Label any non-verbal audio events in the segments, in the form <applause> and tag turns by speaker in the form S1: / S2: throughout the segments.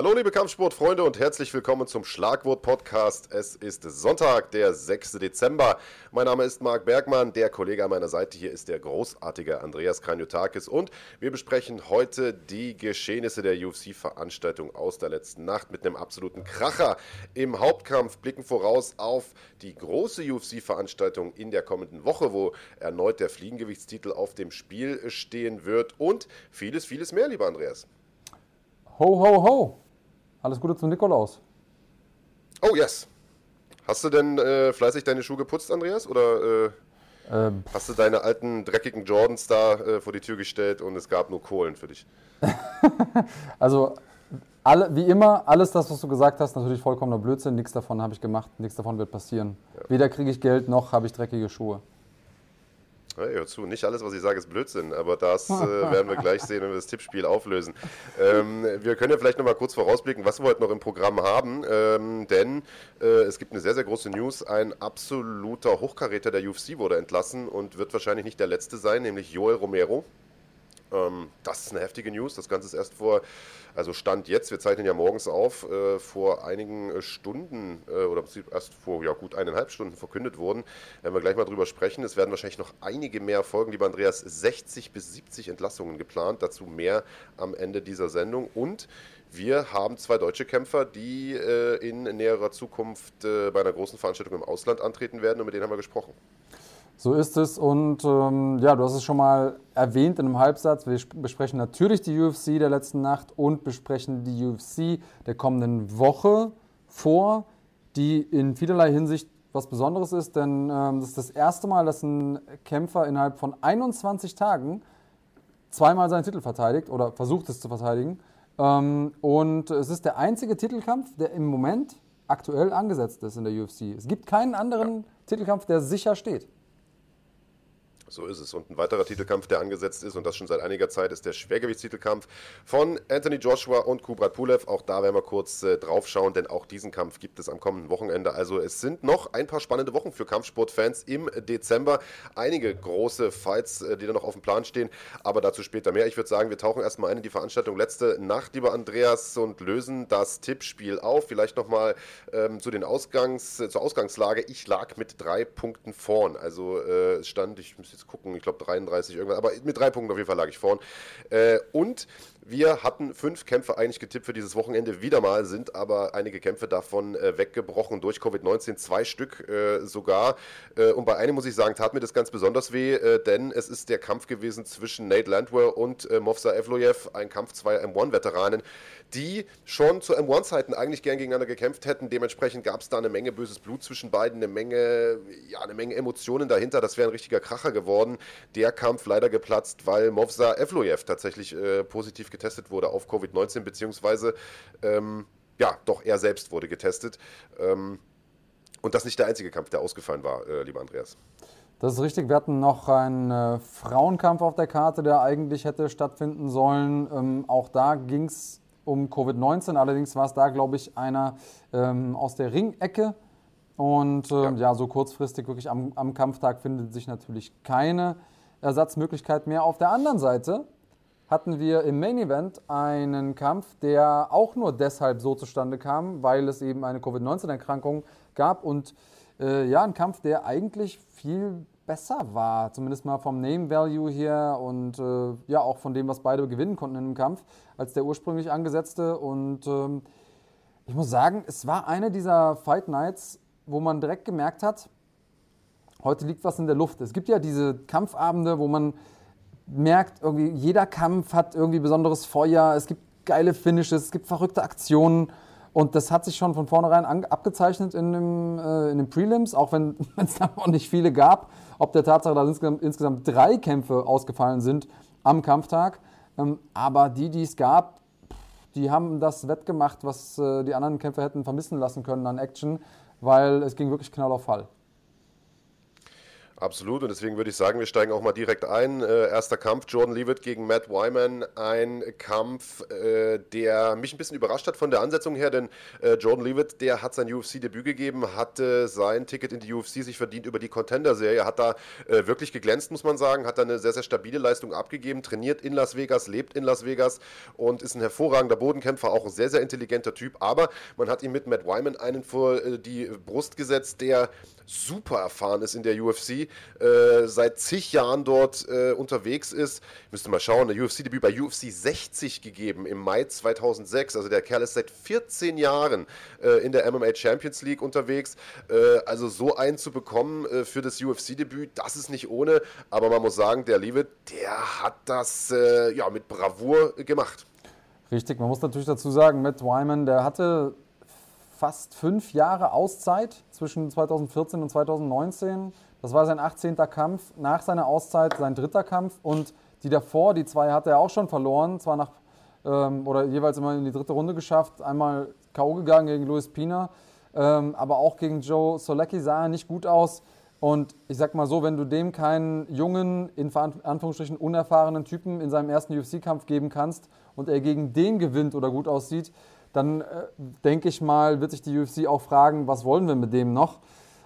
S1: Hallo liebe Kampfsportfreunde und herzlich willkommen zum Schlagwort-Podcast. Es ist Sonntag, der 6. Dezember. Mein Name ist Marc Bergmann, der Kollege an meiner Seite hier ist der großartige Andreas Kranjotakis und wir besprechen heute die Geschehnisse der UFC-Veranstaltung aus der letzten Nacht mit einem absoluten Kracher im Hauptkampf, blicken voraus auf die große UFC-Veranstaltung in der kommenden Woche, wo erneut der Fliegengewichtstitel auf dem Spiel stehen wird und vieles, vieles mehr, lieber Andreas.
S2: Ho, ho, ho. Alles Gute zum Nikolaus.
S1: Oh, yes. Hast du denn äh, fleißig deine Schuhe geputzt, Andreas? Oder äh, ähm. hast du deine alten, dreckigen Jordans da äh, vor die Tür gestellt und es gab nur Kohlen für dich? <laughs>
S2: also, alle, wie immer, alles das, was du gesagt hast, natürlich vollkommener Blödsinn. Nichts davon habe ich gemacht, nichts davon wird passieren. Ja. Weder kriege ich Geld, noch habe ich dreckige Schuhe.
S1: Hey, hör zu, nicht alles, was ich sage, ist Blödsinn, aber das äh, <laughs> werden wir gleich sehen, wenn wir das Tippspiel auflösen. Ähm, wir können ja vielleicht nochmal kurz vorausblicken, was wir heute noch im Programm haben, ähm, denn äh, es gibt eine sehr, sehr große News. Ein absoluter Hochkaräter der UFC wurde entlassen und wird wahrscheinlich nicht der letzte sein, nämlich Joel Romero. Ähm, das ist eine heftige News. Das Ganze ist erst vor, also Stand jetzt, wir zeichnen ja morgens auf, äh, vor einigen äh, Stunden äh, oder erst vor ja, gut eineinhalb Stunden verkündet worden. Werden wir gleich mal drüber sprechen. Es werden wahrscheinlich noch einige mehr folgen, lieber Andreas. 60 bis 70 Entlassungen geplant, dazu mehr am Ende dieser Sendung. Und wir haben zwei deutsche Kämpfer, die äh, in näherer Zukunft äh, bei einer großen Veranstaltung im Ausland antreten werden und mit denen haben wir gesprochen.
S2: So ist es und ähm, ja, du hast es schon mal erwähnt in einem Halbsatz. Wir besprechen natürlich die UFC der letzten Nacht und besprechen die UFC der kommenden Woche vor, die in vielerlei Hinsicht was Besonderes ist, denn ähm, das ist das erste Mal, dass ein Kämpfer innerhalb von 21 Tagen zweimal seinen Titel verteidigt oder versucht es zu verteidigen. Ähm, und es ist der einzige Titelkampf, der im Moment aktuell angesetzt ist in der UFC. Es gibt keinen anderen Titelkampf, der sicher steht.
S1: So ist es. Und ein weiterer Titelkampf, der angesetzt ist, und das schon seit einiger Zeit, ist der Schwergewichtstitelkampf von Anthony Joshua und Kubrat Pulev. Auch da werden wir kurz äh, drauf schauen, denn auch diesen Kampf gibt es am kommenden Wochenende. Also es sind noch ein paar spannende Wochen für Kampfsportfans im Dezember. Einige große Fights, äh, die da noch auf dem Plan stehen, aber dazu später mehr. Ich würde sagen, wir tauchen erstmal ein in die Veranstaltung letzte Nacht, lieber Andreas, und lösen das Tippspiel auf. Vielleicht nochmal ähm, zu den Ausgangs, äh, zur Ausgangslage. Ich lag mit drei Punkten vorn. Also äh, stand, ich muss jetzt gucken, ich glaube 33 irgendwas, aber mit drei Punkten auf jeden Fall lag ich vorn. Äh, und wir hatten fünf Kämpfe eigentlich getippt für dieses Wochenende. Wieder mal sind aber einige Kämpfe davon äh, weggebrochen durch Covid-19, zwei Stück äh, sogar. Äh, und bei einem muss ich sagen, tat mir das ganz besonders weh, äh, denn es ist der Kampf gewesen zwischen Nate Landwehr und äh, Movsa Evloyev, ein Kampf zweier M1-Veteranen, die schon zu M1-Zeiten eigentlich gern gegeneinander gekämpft hätten. Dementsprechend gab es da eine Menge böses Blut zwischen beiden, eine Menge, ja, eine Menge Emotionen dahinter. Das wäre ein richtiger Kracher geworden. Der Kampf leider geplatzt, weil Movsa Evloyev tatsächlich äh, positiv getestet getestet wurde auf Covid-19, beziehungsweise ähm, ja, doch er selbst wurde getestet. Ähm, und das nicht der einzige Kampf, der ausgefallen war, äh, lieber Andreas.
S2: Das ist richtig. Wir hatten noch einen äh, Frauenkampf auf der Karte, der eigentlich hätte stattfinden sollen. Ähm, auch da ging es um Covid-19. Allerdings war es da, glaube ich, einer ähm, aus der Ringecke. Und äh, ja. ja. so kurzfristig wirklich am, am Kampftag findet sich natürlich keine Ersatzmöglichkeit mehr. Auf der anderen Seite hatten wir im Main Event einen Kampf, der auch nur deshalb so zustande kam, weil es eben eine Covid-19-Erkrankung gab und äh, ja, ein Kampf, der eigentlich viel besser war, zumindest mal vom Name Value her und äh, ja auch von dem, was beide gewinnen konnten in dem Kampf, als der ursprünglich angesetzte. Und ähm, ich muss sagen, es war eine dieser Fight Nights, wo man direkt gemerkt hat, heute liegt was in der Luft. Es gibt ja diese Kampfabende, wo man merkt, irgendwie jeder Kampf hat irgendwie besonderes Feuer, es gibt geile Finishes, es gibt verrückte Aktionen. Und das hat sich schon von vornherein abgezeichnet in, dem, äh, in den Prelims, auch <laughs> wenn es da noch nicht viele gab. Ob der Tatsache, dass insgesamt, insgesamt drei Kämpfe ausgefallen sind am Kampftag. Ähm, aber die, die es gab, die haben das wettgemacht, was äh, die anderen Kämpfer hätten vermissen lassen können an Action, weil es ging wirklich knall auf Fall.
S1: Absolut, und deswegen würde ich sagen, wir steigen auch mal direkt ein. Äh, erster Kampf, Jordan Leavitt gegen Matt Wyman. Ein Kampf, äh, der mich ein bisschen überrascht hat von der Ansetzung her, denn äh, Jordan Leavitt, der hat sein UFC-Debüt gegeben, hatte sein Ticket in die UFC sich verdient über die Contender-Serie, hat da äh, wirklich geglänzt, muss man sagen, hat da eine sehr, sehr stabile Leistung abgegeben, trainiert in Las Vegas, lebt in Las Vegas und ist ein hervorragender Bodenkämpfer, auch ein sehr, sehr intelligenter Typ. Aber man hat ihm mit Matt Wyman einen vor äh, die Brust gesetzt, der super erfahren ist in der UFC, äh, seit zig Jahren dort äh, unterwegs ist. Ich müsste mal schauen, der UFC-Debüt bei UFC 60 gegeben im Mai 2006. Also der Kerl ist seit 14 Jahren äh, in der MMA Champions League unterwegs. Äh, also so einen zu bekommen äh, für das UFC-Debüt, das ist nicht ohne. Aber man muss sagen, der Liebe, der hat das äh, ja, mit Bravour gemacht.
S2: Richtig, man muss natürlich dazu sagen, Matt Wyman, der hatte fast fünf Jahre Auszeit zwischen 2014 und 2019. Das war sein 18. Kampf. Nach seiner Auszeit sein dritter Kampf. Und die davor, die zwei hatte er auch schon verloren. Zwar nach, ähm, oder jeweils immer in die dritte Runde geschafft. Einmal K.O. gegangen gegen Luis Pina. Ähm, aber auch gegen Joe Solecki sah er nicht gut aus. Und ich sag mal so, wenn du dem keinen jungen, in Anführungsstrichen unerfahrenen Typen in seinem ersten UFC-Kampf geben kannst und er gegen den gewinnt oder gut aussieht, dann äh, denke ich mal, wird sich die UFC auch fragen, was wollen wir mit dem noch?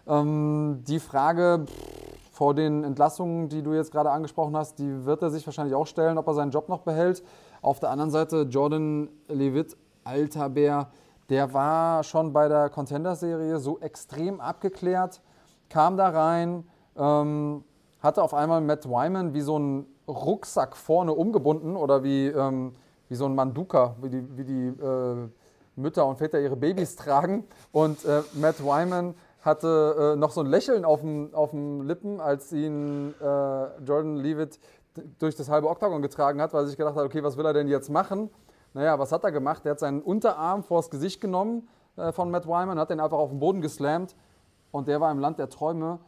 S2: Ähm, die Frage pff, vor den Entlassungen, die du jetzt gerade angesprochen hast, die wird er sich wahrscheinlich auch stellen, ob er seinen Job noch behält. Auf der anderen Seite, Jordan Levitt, alter Bär, der war schon bei der Contender-Serie so extrem abgeklärt, kam da rein, ähm, hatte auf einmal Matt Wyman wie so einen Rucksack vorne umgebunden oder wie ähm, wie so ein Manduka, wie die, wie die äh, Mütter und Väter ihre Babys tragen. Und äh, Matt Wyman hatte äh, noch so ein Lächeln auf den Lippen, als ihn äh, Jordan Leavitt durch das halbe Oktagon getragen hat, weil er sich gedacht hat, okay, was will er denn jetzt machen? Naja, was hat er gemacht? Er hat seinen Unterarm vors Gesicht genommen äh, von Matt Wyman, hat den einfach auf den Boden geslammt und der war im Land der Träume.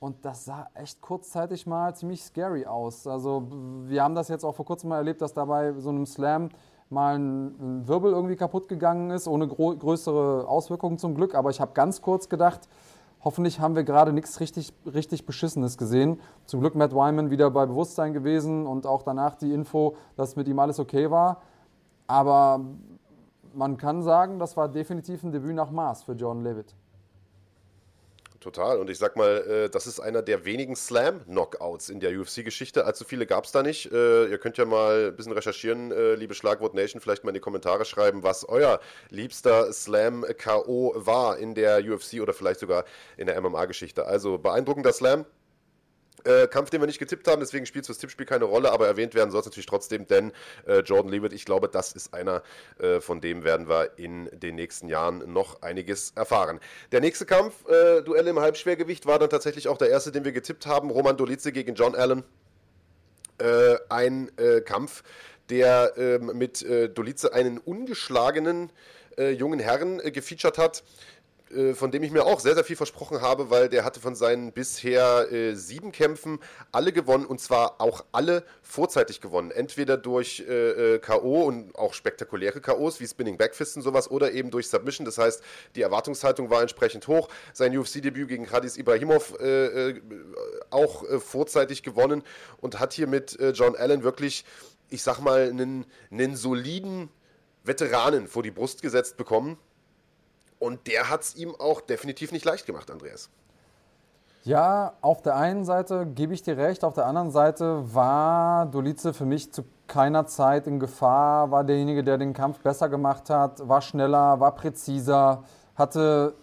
S2: Und das sah echt kurzzeitig mal ziemlich scary aus. Also wir haben das jetzt auch vor kurzem mal erlebt, dass dabei so einem Slam mal ein, Wirbel irgendwie kaputt gegangen ist, ohne größere Auswirkungen zum Glück. Aber ich habe ganz kurz gedacht, hoffentlich haben wir gerade nichts richtig, richtig Beschissenes gesehen. Zum Glück Matt Wyman wieder bei Bewusstsein gewesen und auch danach die Info, dass mit ihm alles okay war. Aber man kann sagen, das war definitiv ein Debüt nach Maß für John Levitt.
S1: Total. Und ich sag mal, äh, das ist einer der wenigen Slam-Knockouts in der UFC-Geschichte. Allzu viele gab es da nicht. Äh, ihr könnt ja mal ein bisschen recherchieren, äh, liebe Schlagwort Nation, vielleicht mal in die Kommentare schreiben, was euer liebster Slam-K.O. war in der UFC oder vielleicht sogar in der MMA-Geschichte. Also beeindruckender Slam, äh, Kampf, den wir nicht getippt haben, deswegen spielt es fürs Tippspiel keine Rolle, aber erwähnt werden soll es natürlich trotzdem, denn äh, Jordan Leavitt, ich glaube, das ist einer, äh, von dem werden wir in den nächsten Jahren noch einiges erfahren. Der nächste Kampf, äh, Duell im Halbschwergewicht, war dann tatsächlich auch der erste, den wir getippt haben, Roman Dolice gegen John Allen. Äh, ein äh, Kampf, der ähm, mit Dolice einen ungeschlagenen jungen Herrn gefeatured hat äh, von dem ich mir auch sehr, sehr viel versprochen habe, weil der hatte von seinen bisher äh, sieben Kämpfen alle gewonnen und zwar auch alle vorzeitig gewonnen. Entweder durch äh, äh K.O. und auch spektakuläre K.O.s wie Spinning Backfist und sowas oder eben durch Submission. Das heißt, die Erwartungshaltung war entsprechend hoch. Sein UFC-Debüt gegen Khadis Ibrahimov äh, auch vorzeitig gewonnen und hat hier mit John Allen wirklich, ich sag mal, einen, einen soliden Veteranen vor die Brust gesetzt bekommen und der hat es ihm auch definitiv nicht leicht gemacht, Andreas.
S2: Ja, auf der einen Seite gebe ich dir recht, auf der anderen Seite war Dolice für mich zu keiner Zeit in Gefahr, war derjenige, der den Kampf besser gemacht hat, war schneller, war präziser, hatte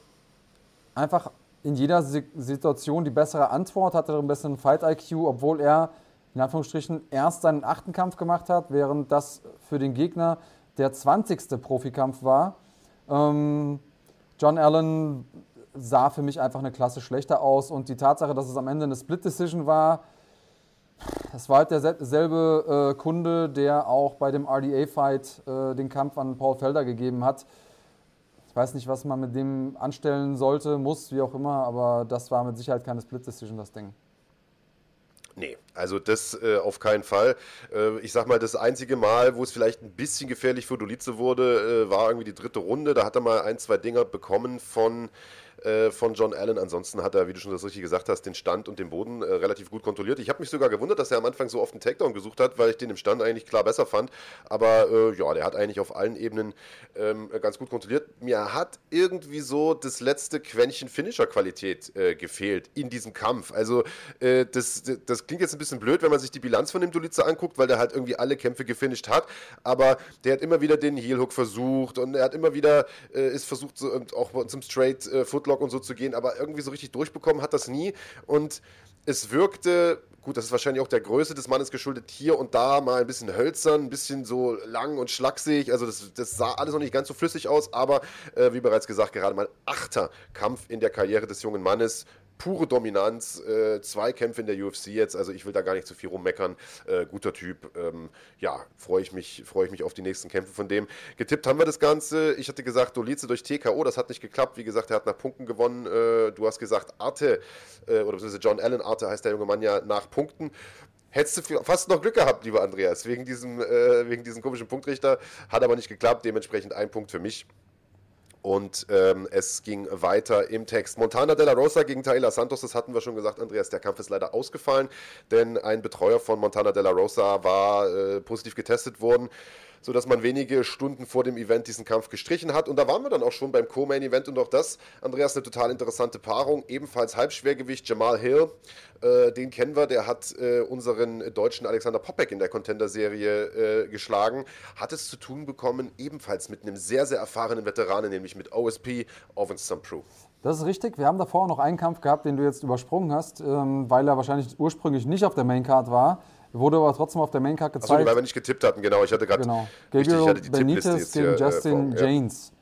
S2: einfach in jeder Situation die bessere Antwort, hatte einen besseren Fight-IQ, obwohl er in Anführungsstrichen erst seinen achten Kampf gemacht hat, während das für den Gegner der 20. Profikampf war. Ähm, John Allen sah für mich einfach eine Klasse schlechter aus und die Tatsache, dass es am Ende eine Split Decision war, das war halt derselbe äh, Kunde, der auch bei dem RDA-Fight äh, den Kampf an Paul Felder gegeben hat. Ich weiß nicht, was man mit dem anstellen sollte, muss, wie auch immer, aber das war mit Sicherheit keine Split Decision, das Ding.
S1: Nee, also das äh, auf keinen Fall. Äh, ich sag mal, das einzige Mal, wo es vielleicht ein bisschen gefährlich für Dolice wurde, äh, war irgendwie die dritte Runde. Da hat er mal ein, zwei Dinger bekommen von äh, von John Allen. Ansonsten hat er, wie du schon das richtig gesagt hast, den Stand und den Boden äh, relativ gut kontrolliert. Ich habe mich sogar gewundert, dass er am Anfang so oft einen Takedown gesucht hat, weil ich den im Stand eigentlich klar besser fand. Aber äh, ja, der hat eigentlich auf allen Ebenen ähm, ganz gut kontrolliert. Mir hat irgendwie so das letzte Quäntchen Finisher-Qualität äh, gefehlt in diesem Kampf. Also äh, das, das klingt jetzt ein bisschen blöd, wenn man sich die Bilanz von dem Dulica anguckt, weil der halt irgendwie alle Kämpfe gefinisht hat. Aber der hat immer wieder den Heel-Hook versucht und er hat immer wieder äh, ist versucht, so, auch zum Straight Footlock und so zu gehen, aber irgendwie so richtig durchbekommen hat das nie. Und es wirkte Gut, das ist wahrscheinlich auch der Größe des Mannes geschuldet. Hier und da mal ein bisschen hölzern, ein bisschen so lang und schlaksig. Also das, das sah alles noch nicht ganz so flüssig aus, aber äh, wie bereits gesagt, gerade mal achter Kampf in der Karriere des jungen Mannes pure Dominanz, äh, zwei Kämpfe in der UFC jetzt, also ich will da gar nicht zu viel rummeckern. Äh, guter Typ, ähm, ja, freue ich, mich, freu ich mich auf die nächsten Kämpfe von dem. Getippt haben wir das Ganze. Ich hatte gesagt, Dolize durch TKO, das hat nicht geklappt. Wie gesagt, er hat nach Punkten gewonnen. Äh, du hast gesagt, Arte, äh, oder beziehungsweise John Allen, Arte heißt der junge Mann ja nach Punkten. Hättest du fast noch Glück gehabt, lieber Andreas, wegen diesem, äh, wegen diesem komischen Punktrichter. Hat aber nicht geklappt, dementsprechend ein Punkt für mich. Und ähm, es ging weiter im Text. Montana de la Rosa gegen Taylor Santos, das hatten wir schon gesagt, Andreas, der Kampf ist leider ausgefallen, denn ein Betreuer von Montana de la Rosa war äh, positiv getestet worden sodass man wenige Stunden vor dem Event diesen Kampf gestrichen hat. Und da waren wir dann auch schon beim Co-Main-Event und auch das, Andreas, eine total interessante Paarung. Ebenfalls Halbschwergewicht Jamal Hill, äh, den kennen wir, der hat äh, unseren deutschen Alexander Popek in der Contender-Serie äh, geschlagen. Hat es zu tun bekommen, ebenfalls mit einem sehr, sehr erfahrenen Veteranen, nämlich mit OSP, Owen Prue.
S2: Das ist richtig. Wir haben davor noch einen Kampf gehabt, den du jetzt übersprungen hast, ähm, weil er wahrscheinlich ursprünglich nicht auf der Maincard war. Wurde aber trotzdem auf der Maincard gezeigt. Achso,
S1: weil wir nicht getippt hatten, genau. Ich hatte gerade. Genau.
S2: Gabriel Benitez gegen äh, Justin äh, James.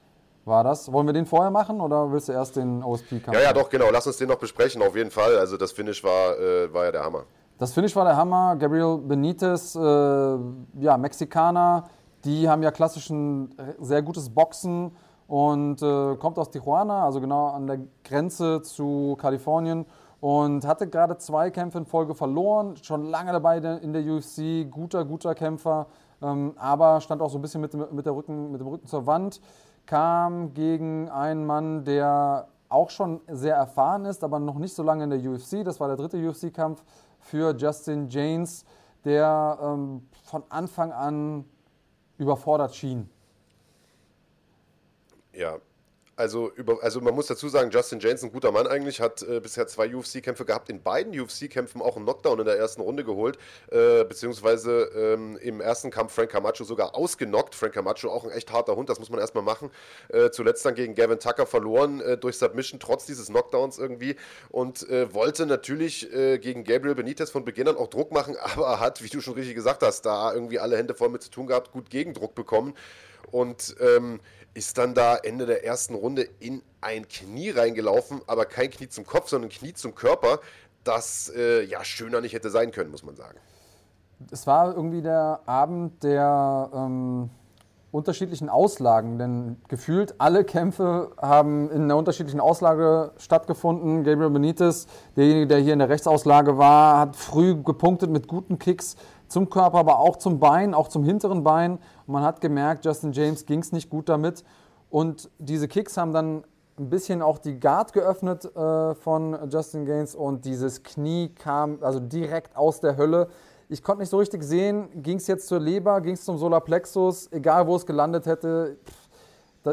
S2: War das? Wollen wir den vorher machen oder willst du erst den OSP-Kampf?
S1: Ja, ja, doch, genau. Lass uns den noch besprechen, auf jeden Fall. Also, das Finish war, äh, war ja der Hammer.
S2: Das Finish war der Hammer. Gabriel Benitez, äh, ja, Mexikaner, die haben ja klassisch ein sehr gutes Boxen und äh, kommt aus Tijuana, also genau an der Grenze zu Kalifornien und hatte gerade zwei Kämpfe in Folge verloren, schon lange dabei in der UFC, guter, guter Kämpfer, ähm, aber stand auch so ein bisschen mit dem, mit, der Rücken, mit dem Rücken zur Wand, kam gegen einen Mann, der auch schon sehr erfahren ist, aber noch nicht so lange in der UFC. Das war der dritte UFC-Kampf für Justin James, der ähm, von Anfang an überfordert schien.
S1: Ja, also, über, also man muss dazu sagen, Justin James, ein guter Mann eigentlich, hat äh, bisher zwei UFC-Kämpfe gehabt, in beiden UFC-Kämpfen auch einen Knockdown in der ersten Runde geholt, äh, beziehungsweise ähm, im ersten Kampf Frank Camacho sogar ausgenockt. Frank Camacho auch ein echt harter Hund, das muss man erstmal machen. Äh, zuletzt dann gegen Gavin Tucker verloren äh, durch Submission, trotz dieses Knockdowns irgendwie und äh, wollte natürlich äh, gegen Gabriel Benitez von Beginn an auch Druck machen, <laughs> aber hat, wie du schon richtig gesagt hast, da irgendwie alle Hände voll mit zu tun gehabt, gut Gegendruck bekommen und ähm, ist dann da Ende der ersten Runde in ein Knie reingelaufen, aber kein Knie zum Kopf, sondern ein Knie zum Körper, das äh, ja schöner nicht hätte sein können, muss man sagen.
S2: Es war irgendwie der Abend der ähm, unterschiedlichen Auslagen, denn gefühlt alle Kämpfe haben in einer unterschiedlichen Auslage stattgefunden. Gabriel Benitez, derjenige, der hier in der Rechtsauslage war, hat früh gepunktet mit guten Kicks zum Körper, aber auch zum Bein, auch zum hinteren Bein. Und man hat gemerkt, Justin James ging es nicht gut damit. Und diese Kicks haben dann ein bisschen auch die Guard geöffnet äh, von Justin Gaines und dieses Knie kam also direkt aus der Hölle. Ich konnte nicht so richtig sehen, ging es jetzt zur Leber, ging es zum Solarplexus, egal wo es gelandet hätte.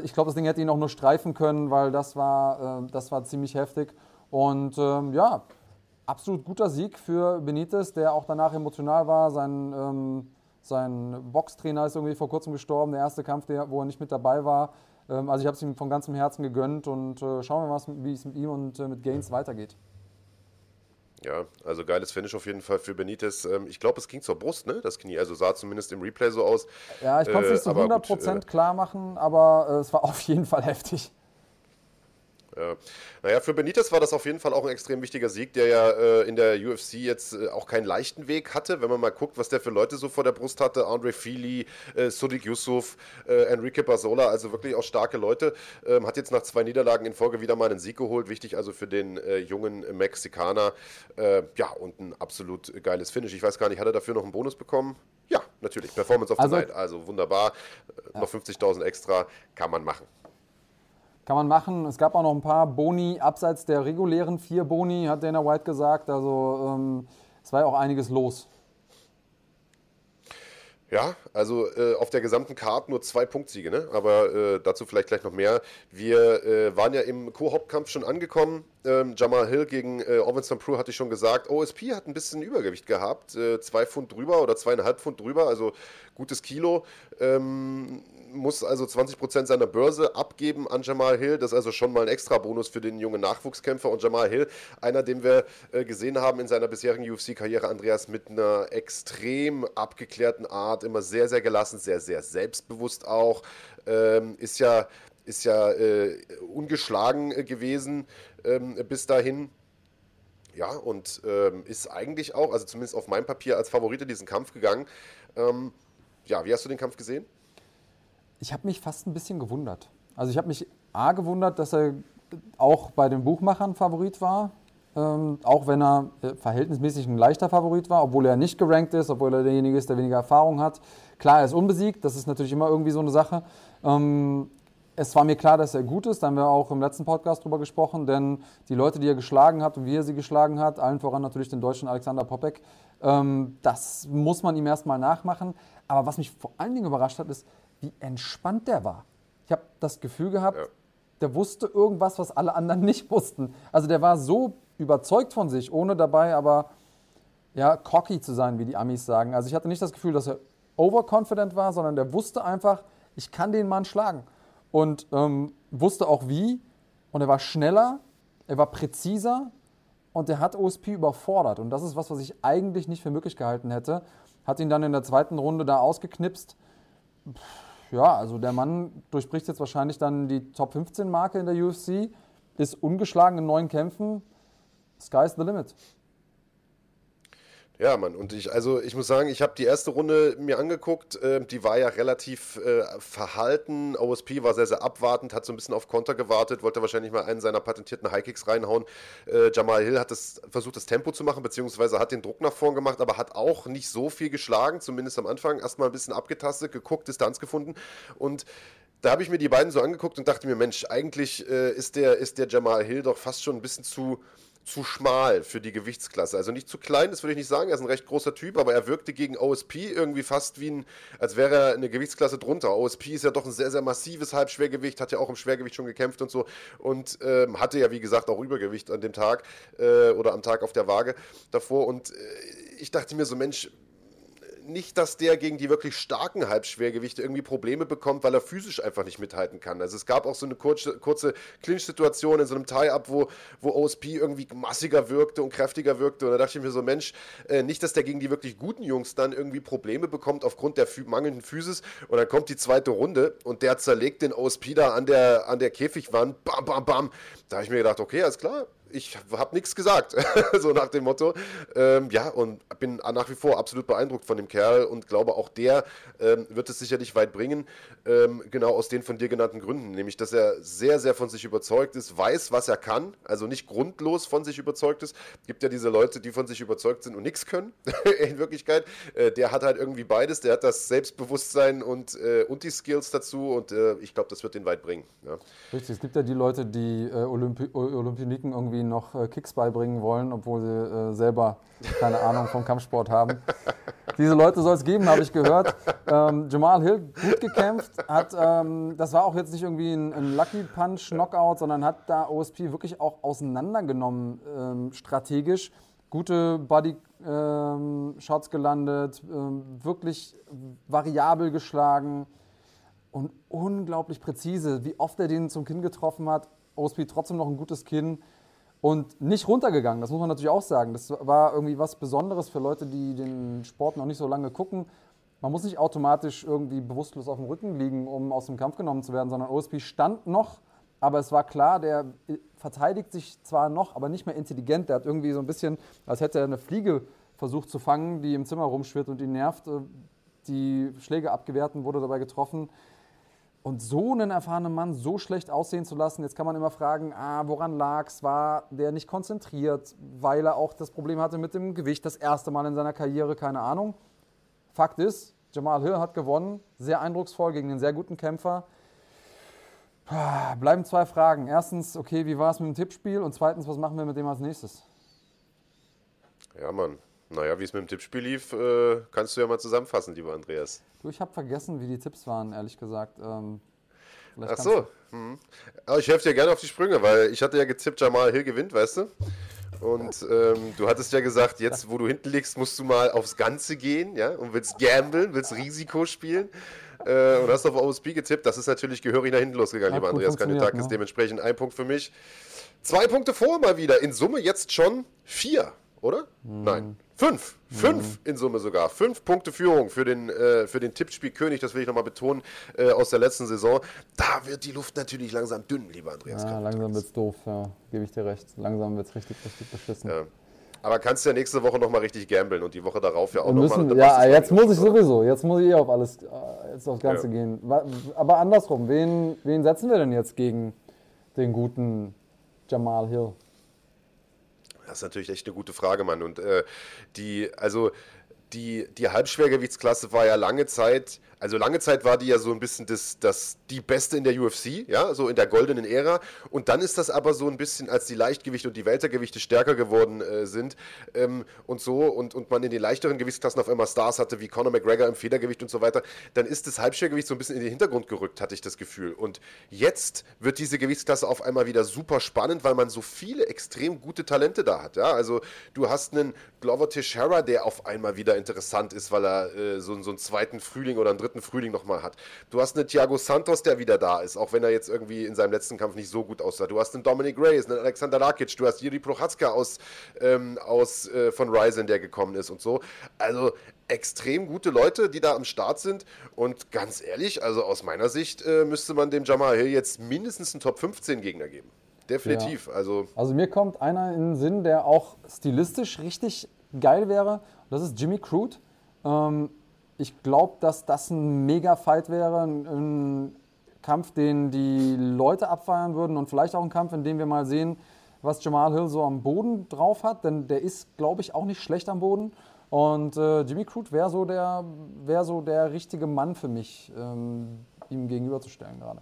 S2: Ich glaube, das Ding hätte ihn auch nur streifen können, weil das war, äh, das war ziemlich heftig. Und ähm, ja, absolut guter Sieg für Benitez, der auch danach emotional war. Sein, ähm, sein Boxtrainer ist irgendwie vor kurzem gestorben, der erste Kampf, der, wo er nicht mit dabei war. Ähm, also ich habe es ihm von ganzem Herzen gegönnt und äh, schauen wir mal, wie es mit ihm und äh, mit Gaines weitergeht.
S1: Ja, also geiles Finish auf jeden Fall für Benitez. Ähm, ich glaube, es ging zur Brust, ne? Das Knie. Also sah zumindest im Replay so aus.
S2: Ja, ich konnte es nicht so 100% gut, äh, klar machen, aber äh, es war <laughs> auf jeden Fall heftig.
S1: Ja. Naja, für Benitez war das auf jeden Fall auch ein extrem wichtiger Sieg, der ja äh, in der UFC jetzt äh, auch keinen leichten Weg hatte. Wenn man mal guckt, was der für Leute so vor der Brust hatte: Andre Feely, äh, Sudik Yusuf, äh, Enrique Basola, also wirklich auch starke Leute. Ähm, hat jetzt nach zwei Niederlagen in Folge wieder mal einen Sieg geholt. Wichtig also für den äh, jungen Mexikaner. Äh, ja, und ein absolut geiles Finish. Ich weiß gar nicht, hat er dafür noch einen Bonus bekommen? Ja, natürlich. Performance of the also, Night. Also wunderbar. Ja. Noch 50.000 extra kann man machen.
S2: Kann man machen. Es gab auch noch ein paar Boni abseits der regulären vier Boni, hat Dana White gesagt. Also ähm, es war ja auch einiges los.
S1: Ja, also äh, auf der gesamten Karte nur zwei Punktsiege, ne? aber äh, dazu vielleicht gleich noch mehr. Wir äh, waren ja im Co-Hauptkampf schon angekommen. Ähm, Jamal Hill gegen äh, Ovinson Prue hatte ich schon gesagt. OSP hat ein bisschen Übergewicht gehabt, äh, zwei Pfund drüber oder zweieinhalb Pfund drüber, also gutes Kilo. Ähm, muss also 20% seiner Börse abgeben an Jamal Hill. Das ist also schon mal ein extra Bonus für den jungen Nachwuchskämpfer. Und Jamal Hill, einer, den wir äh, gesehen haben in seiner bisherigen UFC-Karriere, Andreas, mit einer extrem abgeklärten Art, immer sehr, sehr gelassen, sehr, sehr selbstbewusst auch. Ähm, ist ja, ist ja äh, ungeschlagen äh, gewesen ähm, bis dahin. Ja, und ähm, ist eigentlich auch, also zumindest auf meinem Papier, als Favorit in diesen Kampf gegangen. Ähm, ja, wie hast du den Kampf gesehen?
S2: Ich habe mich fast ein bisschen gewundert. Also ich habe mich A gewundert, dass er auch bei den Buchmachern Favorit war, ähm, auch wenn er äh, verhältnismäßig ein leichter Favorit war, obwohl er nicht gerankt ist, obwohl er derjenige ist, der weniger Erfahrung hat. Klar, er ist unbesiegt, das ist natürlich immer irgendwie so eine Sache. Ähm, es war mir klar, dass er gut ist, da haben wir auch im letzten Podcast drüber gesprochen, denn die Leute, die er geschlagen hat und wie er sie geschlagen hat, allen voran natürlich den deutschen Alexander Popek, ähm, das muss man ihm erstmal nachmachen. Aber was mich vor allen Dingen überrascht hat, ist, wie entspannt der war. Ich habe das Gefühl gehabt, ja. der wusste irgendwas, was alle anderen <laughs> nicht wussten. Also der war so überzeugt von sich, ohne dabei aber ja, cocky zu sein, wie die Amis sagen. Also ich hatte nicht das Gefühl, dass er overconfident war, sondern der wusste einfach, ich kann den Mann schlagen. Und ähm, wusste auch wie. Und er war schneller, er war präziser und er hat OSP überfordert. Und das ist was, was ich eigentlich nicht für möglich gehalten hätte. Hat ihn dann in der zweiten Runde da ausgeknipst. Ja, also der Mann durchbricht jetzt wahrscheinlich dann die Top 15 Marke in der UFC, ist ungeschlagen in neun Kämpfen. Sky's the limit.
S1: Ja, Mann, und ich, also ich muss sagen, ich habe die erste Runde mir angeguckt, äh, die war ja relativ äh, verhalten. OSP war sehr, sehr abwartend, hat so ein bisschen auf Konter gewartet, wollte wahrscheinlich mal einen seiner patentierten Highkicks reinhauen. Äh, Jamal Hill hat das, versucht, das Tempo zu machen, beziehungsweise hat den Druck nach vorn gemacht, aber hat auch nicht so viel geschlagen, zumindest am Anfang. Erstmal ein bisschen abgetastet, geguckt, Distanz gefunden und da habe ich mir die beiden so angeguckt und dachte mir, Mensch, eigentlich äh, ist, der, ist der Jamal Hill doch fast schon ein bisschen zu zu schmal für die Gewichtsklasse. Also nicht zu klein, das würde ich nicht sagen. Er ist ein recht großer Typ, aber er wirkte gegen OSP irgendwie fast wie ein, als wäre er eine Gewichtsklasse drunter. OSP ist ja doch ein sehr, sehr massives Halbschwergewicht, hat ja auch im Schwergewicht schon gekämpft und so und ähm, hatte ja, wie gesagt, auch Übergewicht an dem Tag äh, oder am Tag auf der Waage davor. Und äh, ich dachte mir so, Mensch, nicht, dass der gegen die wirklich starken Halbschwergewichte irgendwie Probleme bekommt, weil er physisch einfach nicht mithalten kann. Also es gab auch so eine kurze, kurze Clinch-Situation in so einem Tie-Up, wo, wo OSP irgendwie massiger wirkte und kräftiger wirkte. Und da dachte ich mir so, Mensch, äh, nicht, dass der gegen die wirklich guten Jungs dann irgendwie Probleme bekommt aufgrund der mangelnden Physis. Und dann kommt die zweite Runde und der zerlegt den OSP da an der, an der Käfigwand. Bam, bam, bam. Da habe ich mir gedacht, okay, alles klar, ich habe nichts gesagt, <laughs> so nach dem Motto. Ähm, ja, und bin nach wie vor absolut beeindruckt von dem Kerl und glaube, auch der ähm, wird es sicherlich weit bringen, ähm, genau aus den von dir genannten Gründen, nämlich, dass er sehr, sehr von sich überzeugt ist, weiß, was er kann, also nicht grundlos von sich überzeugt ist. Es gibt ja diese Leute, die von sich überzeugt sind und nichts können, <laughs> in Wirklichkeit. Äh, der hat halt irgendwie beides, der hat das Selbstbewusstsein und, äh, und die Skills dazu und äh, ich glaube, das wird den weit bringen. Ja.
S2: Richtig, es gibt ja die Leute, die äh, Olympi Olympioniken irgendwie noch äh, Kicks beibringen wollen, obwohl sie äh, selber keine Ahnung vom Kampfsport haben. Diese Leute soll es geben, habe ich gehört. Ähm, Jamal Hill gut gekämpft, hat, ähm, das war auch jetzt nicht irgendwie ein, ein Lucky Punch Knockout, sondern hat da OSP wirklich auch auseinandergenommen ähm, strategisch. Gute Body ähm, Shots gelandet, ähm, wirklich variabel geschlagen und unglaublich präzise. Wie oft er den zum Kinn getroffen hat, OSP trotzdem noch ein gutes Kinn und nicht runtergegangen. Das muss man natürlich auch sagen. Das war irgendwie was Besonderes für Leute, die den Sport noch nicht so lange gucken. Man muss nicht automatisch irgendwie bewusstlos auf dem Rücken liegen, um aus dem Kampf genommen zu werden, sondern OSP stand noch, aber es war klar, der verteidigt sich zwar noch, aber nicht mehr intelligent. Der hat irgendwie so ein bisschen, als hätte er eine Fliege versucht zu fangen, die im Zimmer rumschwirrt und ihn nervt. Die Schläge abgewehrt und wurde dabei getroffen. Und so einen erfahrenen Mann so schlecht aussehen zu lassen, jetzt kann man immer fragen, ah, woran lag es? War der nicht konzentriert, weil er auch das Problem hatte mit dem Gewicht, das erste Mal in seiner Karriere, keine Ahnung. Fakt ist, Jamal Hill hat gewonnen, sehr eindrucksvoll gegen einen sehr guten Kämpfer. Bleiben zwei Fragen. Erstens, okay, wie war es mit dem Tippspiel? Und zweitens, was machen wir mit dem als nächstes?
S1: Ja, Mann. Naja, wie es mit dem Tippspiel lief, äh, kannst du ja mal zusammenfassen, lieber Andreas.
S2: Du, ich habe vergessen, wie die Tipps waren, ehrlich gesagt. Ähm,
S1: Ach so. Hm. Aber ich helfe dir gerne auf die Sprünge, weil ich hatte ja getippt, Jamal Hill gewinnt, weißt du? Und ähm, du hattest ja gesagt, jetzt wo du hinten liegst, musst du mal aufs Ganze gehen, ja, und willst gamblen, willst Risiko spielen. Äh, und hast auf OSP getippt. Das ist natürlich gehörig nach hinten losgegangen, lieber Andreas Kandidat. Ist ne? dementsprechend ein Punkt für mich. Zwei Punkte vor mal wieder. In Summe jetzt schon vier, oder? Hm. Nein. Fünf. Fünf mhm. in Summe sogar. Fünf Punkte Führung für den, äh, für den Tippspielkönig, das will ich nochmal betonen, äh, aus der letzten Saison. Da wird die Luft natürlich langsam dünn, lieber Andreas.
S2: Ja, langsam wird es doof, ja. Gebe ich dir recht. Langsam wird es richtig, richtig beschissen. Ja.
S1: Aber kannst du ja nächste Woche nochmal richtig gambeln und die Woche darauf ja auch
S2: nochmal. Ja, jetzt muss ich sowieso. Jetzt muss ich eh auf alles, äh, jetzt aufs Ganze ja. gehen. Aber andersrum, wen, wen setzen wir denn jetzt gegen den guten Jamal Hill?
S1: Das ist natürlich echt eine gute Frage, Mann. Und äh, die, also die, die Halbschwergewichtsklasse war ja lange Zeit also lange Zeit war die ja so ein bisschen das, das, die beste in der UFC, ja, so in der goldenen Ära. Und dann ist das aber so ein bisschen, als die Leichtgewichte und die Weltergewichte stärker geworden äh, sind ähm, und so und, und man in den leichteren Gewichtsklassen auf einmal Stars hatte, wie Conor McGregor im Federgewicht und so weiter, dann ist das Halbschwergewicht so ein bisschen in den Hintergrund gerückt, hatte ich das Gefühl. Und jetzt wird diese Gewichtsklasse auf einmal wieder super spannend, weil man so viele extrem gute Talente da hat. Ja? Also du hast einen Glover Teixeira, der auf einmal wieder interessant ist, weil er äh, so, so einen zweiten Frühling oder einen dritten dritten Frühling nochmal hat. Du hast einen Thiago Santos, der wieder da ist, auch wenn er jetzt irgendwie in seinem letzten Kampf nicht so gut aussah. Du hast einen Dominic Reyes, einen Alexander Lakic, du hast Jiri Prochatzka aus, ähm, aus äh, von Ryzen, der gekommen ist und so. Also extrem gute Leute, die da am Start sind. Und ganz ehrlich, also aus meiner Sicht äh, müsste man dem Jamal Hill jetzt mindestens einen Top 15 Gegner geben. Definitiv. Ja. Also,
S2: also mir kommt einer in den Sinn, der auch stilistisch richtig geil wäre. Das ist Jimmy Crude. Ähm, ich glaube, dass das ein Mega-Fight wäre, ein, Kampf, den die Leute abfeiern würden und vielleicht auch ein Kampf, in dem wir mal sehen, was Jamal Hill so am Boden drauf hat, denn der ist, glaube ich, auch nicht schlecht am Boden. Und äh, Jimmy Crude wäre so, der, wär so der richtige Mann für mich, ähm, ihm gegenüberzustellen gerade.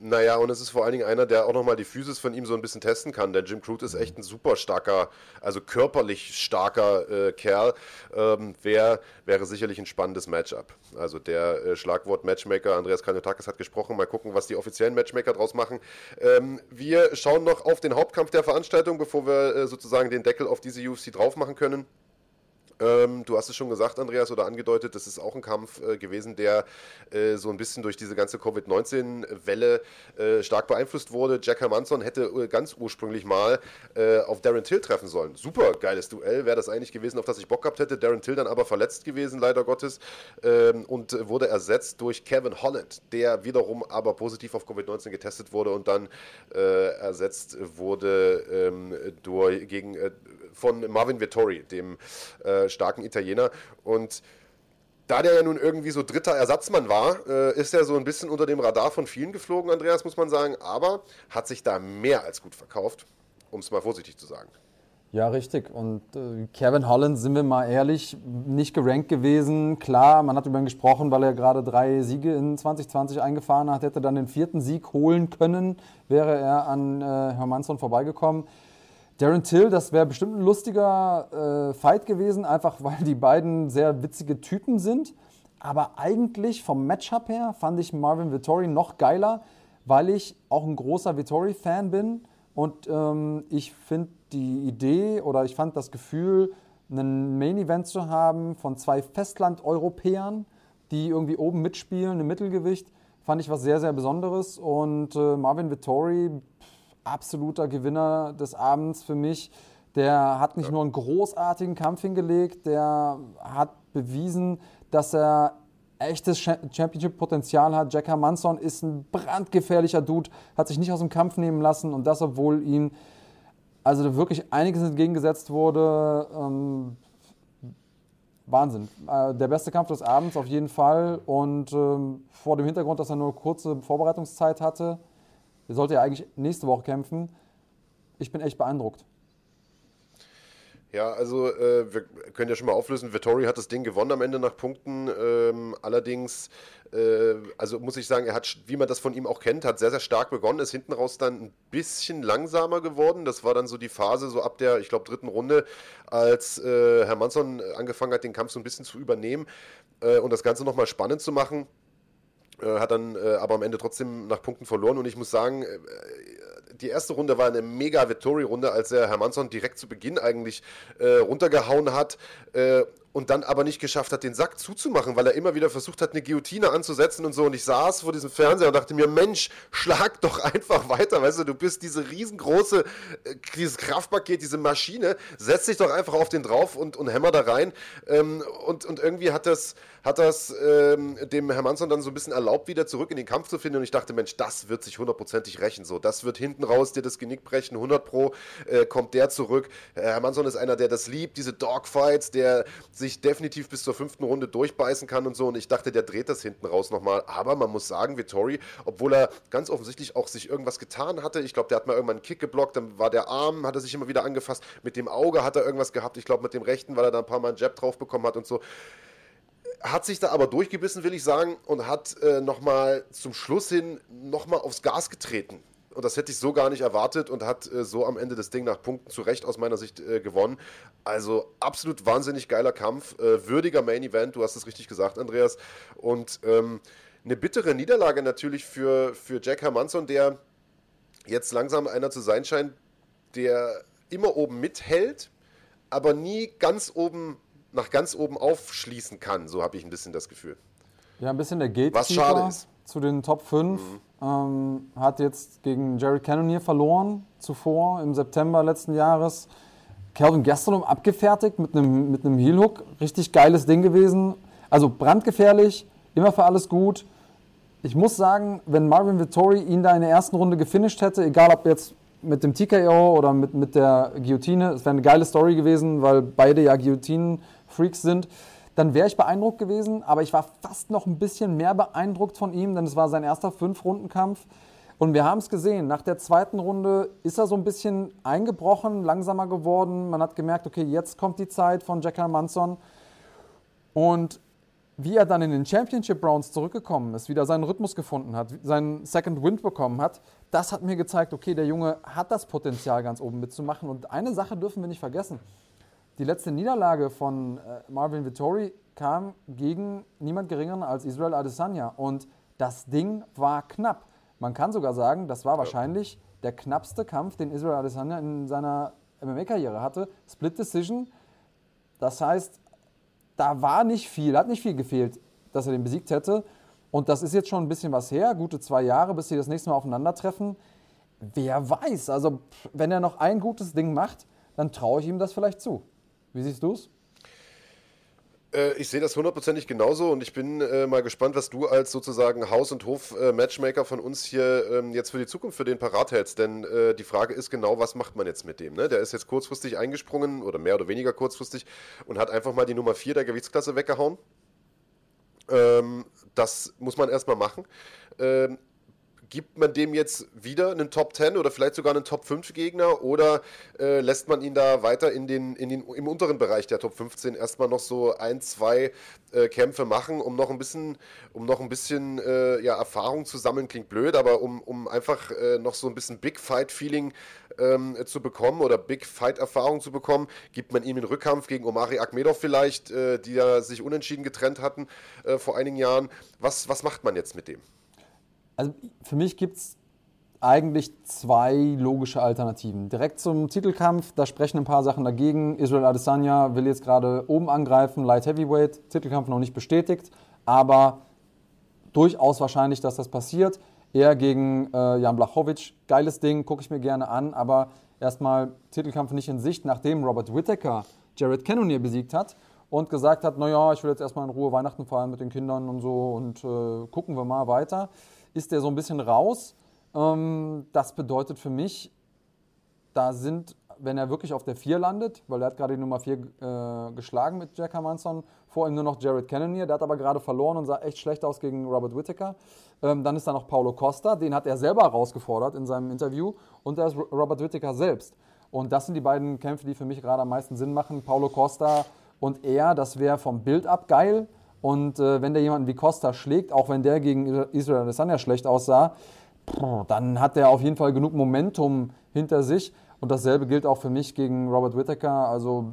S1: Naja, und es ist vor allen Dingen einer, der auch nochmal die Physis von ihm so ein bisschen testen kann. Denn Jim Crude ist echt ein super starker, also körperlich starker äh, Kerl. Ähm, wär, wäre sicherlich ein spannendes Matchup. Also der äh, Schlagwort Matchmaker, Andreas Kanyotakis hat gesprochen. Mal gucken, was die offiziellen Matchmaker draus machen. Ähm, wir schauen noch auf den Hauptkampf der Veranstaltung, bevor wir äh, sozusagen den Deckel auf diese UFC drauf machen können. Ähm, du hast es schon gesagt, Andreas, oder angedeutet, das ist auch ein Kampf äh, gewesen, der äh, so ein bisschen durch diese ganze Covid-19-Welle äh, stark beeinflusst wurde. Jack Hermanson hätte äh, ganz ursprünglich mal äh, auf Darren Till treffen sollen. Super geiles Duell, wäre das eigentlich gewesen, auf das ich Bock gehabt hätte. Darren Till dann aber verletzt gewesen, leider Gottes, ähm, und wurde ersetzt durch Kevin Holland, der wiederum aber positiv auf Covid-19 getestet wurde und dann äh, ersetzt wurde ähm, durch, gegen von Marvin Vittori, dem äh, starken Italiener. Und da der ja nun irgendwie so dritter Ersatzmann war, äh, ist er so ein bisschen unter dem Radar von vielen geflogen, Andreas, muss man sagen. Aber hat sich da mehr als gut verkauft, um es mal vorsichtig zu sagen.
S2: Ja, richtig. Und äh, Kevin Holland, sind wir mal ehrlich, nicht gerankt gewesen. Klar, man hat über ihn gesprochen, weil er gerade drei Siege in 2020 eingefahren hat. Hätte dann den vierten Sieg holen können, wäre er an äh, Hermannsson vorbeigekommen. Darren Till, das wäre bestimmt ein lustiger äh, Fight gewesen, einfach weil die beiden sehr witzige Typen sind. Aber eigentlich vom Matchup her fand ich Marvin Vittori noch geiler, weil ich auch ein großer Vittori-Fan bin. Und ähm, ich finde die Idee oder ich fand das Gefühl, einen Main-Event zu haben von zwei Festland-Europäern, die irgendwie oben mitspielen im Mittelgewicht, fand ich was sehr, sehr Besonderes. Und äh, Marvin Vittori, absoluter Gewinner des Abends für mich. Der hat nicht nur einen großartigen Kampf hingelegt, der hat bewiesen, dass er echtes Championship-Potenzial hat. Jack Hermanson ist ein brandgefährlicher Dude, hat sich nicht aus dem Kampf nehmen lassen und das, obwohl ihm also wirklich einiges entgegengesetzt wurde. Ähm, Wahnsinn. Äh, der beste Kampf des Abends auf jeden Fall und ähm, vor dem Hintergrund, dass er nur kurze Vorbereitungszeit hatte, der sollte ja eigentlich nächste Woche kämpfen. Ich bin echt beeindruckt.
S1: Ja, also äh, wir können ja schon mal auflösen, Vittori hat das Ding gewonnen am Ende nach Punkten. Ähm, allerdings, äh, also muss ich sagen, er hat, wie man das von ihm auch kennt, hat sehr, sehr stark begonnen, ist hinten raus dann ein bisschen langsamer geworden. Das war dann so die Phase, so ab der, ich glaube, dritten Runde, als äh, Herr Manson angefangen hat, den Kampf so ein bisschen zu übernehmen äh, und das Ganze nochmal spannend zu machen. Äh, hat dann äh, aber am Ende trotzdem nach Punkten verloren und ich muss sagen, die erste Runde war eine mega Vittori-Runde, als er Hermannsson direkt zu Beginn eigentlich äh, runtergehauen hat. Äh, und dann aber nicht geschafft hat, den Sack zuzumachen, weil er immer wieder versucht hat, eine Guillotine anzusetzen und so. Und ich saß vor diesem Fernseher und dachte mir, Mensch, schlag doch einfach weiter, weißt du, du bist diese riesengroße, äh, dieses Kraftpaket, diese Maschine, setz dich doch einfach auf den drauf und, und hämmer da rein. Ähm, und, und irgendwie hat das, hat das ähm, dem Hermannsson dann so ein bisschen erlaubt, wieder zurück in den Kampf zu finden. Und ich dachte, Mensch, das wird sich hundertprozentig rächen. So, das wird hinten raus dir das Genick brechen. 100 Pro äh, kommt der zurück. Hermannsson ist einer, der das liebt, diese Dogfights, der sich sich definitiv bis zur fünften Runde durchbeißen kann und so. Und ich dachte, der dreht das hinten raus nochmal. Aber man muss sagen, Vittori, obwohl er ganz offensichtlich auch sich irgendwas getan hatte, ich glaube, der hat mal irgendwann einen Kick geblockt, dann war der Arm, hat er sich immer wieder angefasst. Mit dem Auge hat er irgendwas gehabt. Ich glaube, mit dem rechten, weil er da ein paar Mal einen Jab drauf bekommen hat und so hat sich da aber durchgebissen, will ich sagen, und hat äh, nochmal zum Schluss hin nochmal aufs Gas getreten und das hätte ich so gar nicht erwartet und hat äh, so am Ende das Ding nach Punkten zu Recht aus meiner Sicht äh, gewonnen. Also absolut wahnsinnig geiler Kampf, äh, würdiger Main Event, du hast es richtig gesagt, Andreas. Und ähm, eine bittere Niederlage natürlich für, für Jack Hermanson, der jetzt langsam einer zu sein scheint, der immer oben mithält, aber nie ganz oben nach ganz oben aufschließen kann. So habe ich ein bisschen das Gefühl.
S2: Ja, ein bisschen der Gatekeeper Was schade ist. zu den Top 5. Mhm. Ähm, hat jetzt gegen Jared Cannonier verloren, zuvor im September letzten Jahres. Calvin Gastelum abgefertigt mit einem mit einem Heel Hook, richtig geiles Ding gewesen. Also brandgefährlich, immer für alles gut. Ich muss sagen, wenn Marvin Vittori ihn da in der ersten Runde gefinisht hätte, egal ob jetzt mit dem TKO oder mit, mit der Guillotine, es wäre eine geile Story gewesen, weil beide ja Guillotinen-Freaks sind dann wäre ich beeindruckt gewesen. Aber ich war fast noch ein bisschen mehr beeindruckt von ihm, denn es war sein erster Fünf-Runden-Kampf. Und wir haben es gesehen, nach der zweiten Runde ist er so ein bisschen eingebrochen, langsamer geworden. Man hat gemerkt, okay, jetzt kommt die Zeit von Jack Manson. Und wie er dann in den Championship Rounds zurückgekommen ist, wieder seinen Rhythmus gefunden hat, seinen Second Wind bekommen hat, das hat mir gezeigt, okay, der Junge hat das Potenzial ganz oben mitzumachen. Und eine Sache dürfen wir nicht vergessen. Die letzte Niederlage von äh, Marvin Vittori kam gegen niemand geringeren als Israel Adesanya. Und das Ding war knapp. Man kann sogar sagen, das war wahrscheinlich der knappste Kampf, den Israel Adesanya in seiner MMA-Karriere hatte. Split Decision. Das heißt, da war nicht viel, hat nicht viel gefehlt, dass er den besiegt hätte. Und das ist jetzt schon ein bisschen was her, gute zwei Jahre, bis sie das nächste Mal aufeinandertreffen. Wer weiß, also wenn er noch ein gutes Ding macht, dann traue ich ihm das vielleicht zu. Wie siehst du es?
S1: Äh, ich sehe das hundertprozentig genauso und ich bin äh, mal gespannt, was du als sozusagen Haus- und Hof-Matchmaker äh, von uns hier ähm, jetzt für die Zukunft für den parat hältst. Denn äh, die Frage ist genau, was macht man jetzt mit dem? Ne? Der ist jetzt kurzfristig eingesprungen oder mehr oder weniger kurzfristig und hat einfach mal die Nummer 4 der Gewichtsklasse weggehauen. Ähm, das muss man erstmal machen. Ähm, gibt man dem jetzt wieder einen Top 10 oder vielleicht sogar einen Top 5 Gegner oder äh, lässt man ihn da weiter in den, in den, im unteren Bereich der Top 15 erstmal noch so ein, zwei äh, Kämpfe machen, um noch ein bisschen, um noch ein bisschen äh, ja, Erfahrung zu sammeln, klingt blöd, aber um, um einfach äh, noch so ein bisschen Big Fight-Feeling ähm, zu bekommen oder Big Fight-Erfahrung zu bekommen, gibt man ihm den Rückkampf gegen Omari Akmedov vielleicht, äh, die ja sich unentschieden getrennt hatten äh, vor einigen Jahren. Was, was macht man jetzt mit dem?
S2: Also für mich gibt es eigentlich zwei logische Alternativen. Direkt zum Titelkampf, da sprechen ein paar Sachen dagegen. Israel Adesanya will jetzt gerade oben angreifen, Light Heavyweight, Titelkampf noch nicht bestätigt, aber durchaus wahrscheinlich, dass das passiert. Er gegen äh, Jan Blachowicz, geiles Ding, gucke ich mir gerne an, aber erstmal Titelkampf nicht in Sicht, nachdem Robert Whittaker Jared Cannonier besiegt hat und gesagt hat, naja, ich will jetzt erstmal in Ruhe Weihnachten feiern mit den Kindern und so und äh, gucken wir mal weiter ist der so ein bisschen raus. Ähm, das bedeutet für mich, da sind, wenn er wirklich auf der 4 landet, weil er hat gerade die Nummer 4 äh, geschlagen mit Jack Hermansson, vor ihm nur noch Jared Cannonier, der hat aber gerade verloren und sah echt schlecht aus gegen Robert Whittaker. Ähm, dann ist da noch Paulo Costa, den hat er selber herausgefordert in seinem Interview und da ist Robert Whittaker selbst. Und das sind die beiden Kämpfe, die für mich gerade am meisten Sinn machen. Paulo Costa und er, das wäre vom Bild ab geil. Und äh, wenn der jemanden wie Costa schlägt, auch wenn der gegen Israel Adesanya schlecht aussah, dann hat der auf jeden Fall genug Momentum hinter sich. Und dasselbe gilt auch für mich gegen Robert Whittaker. Also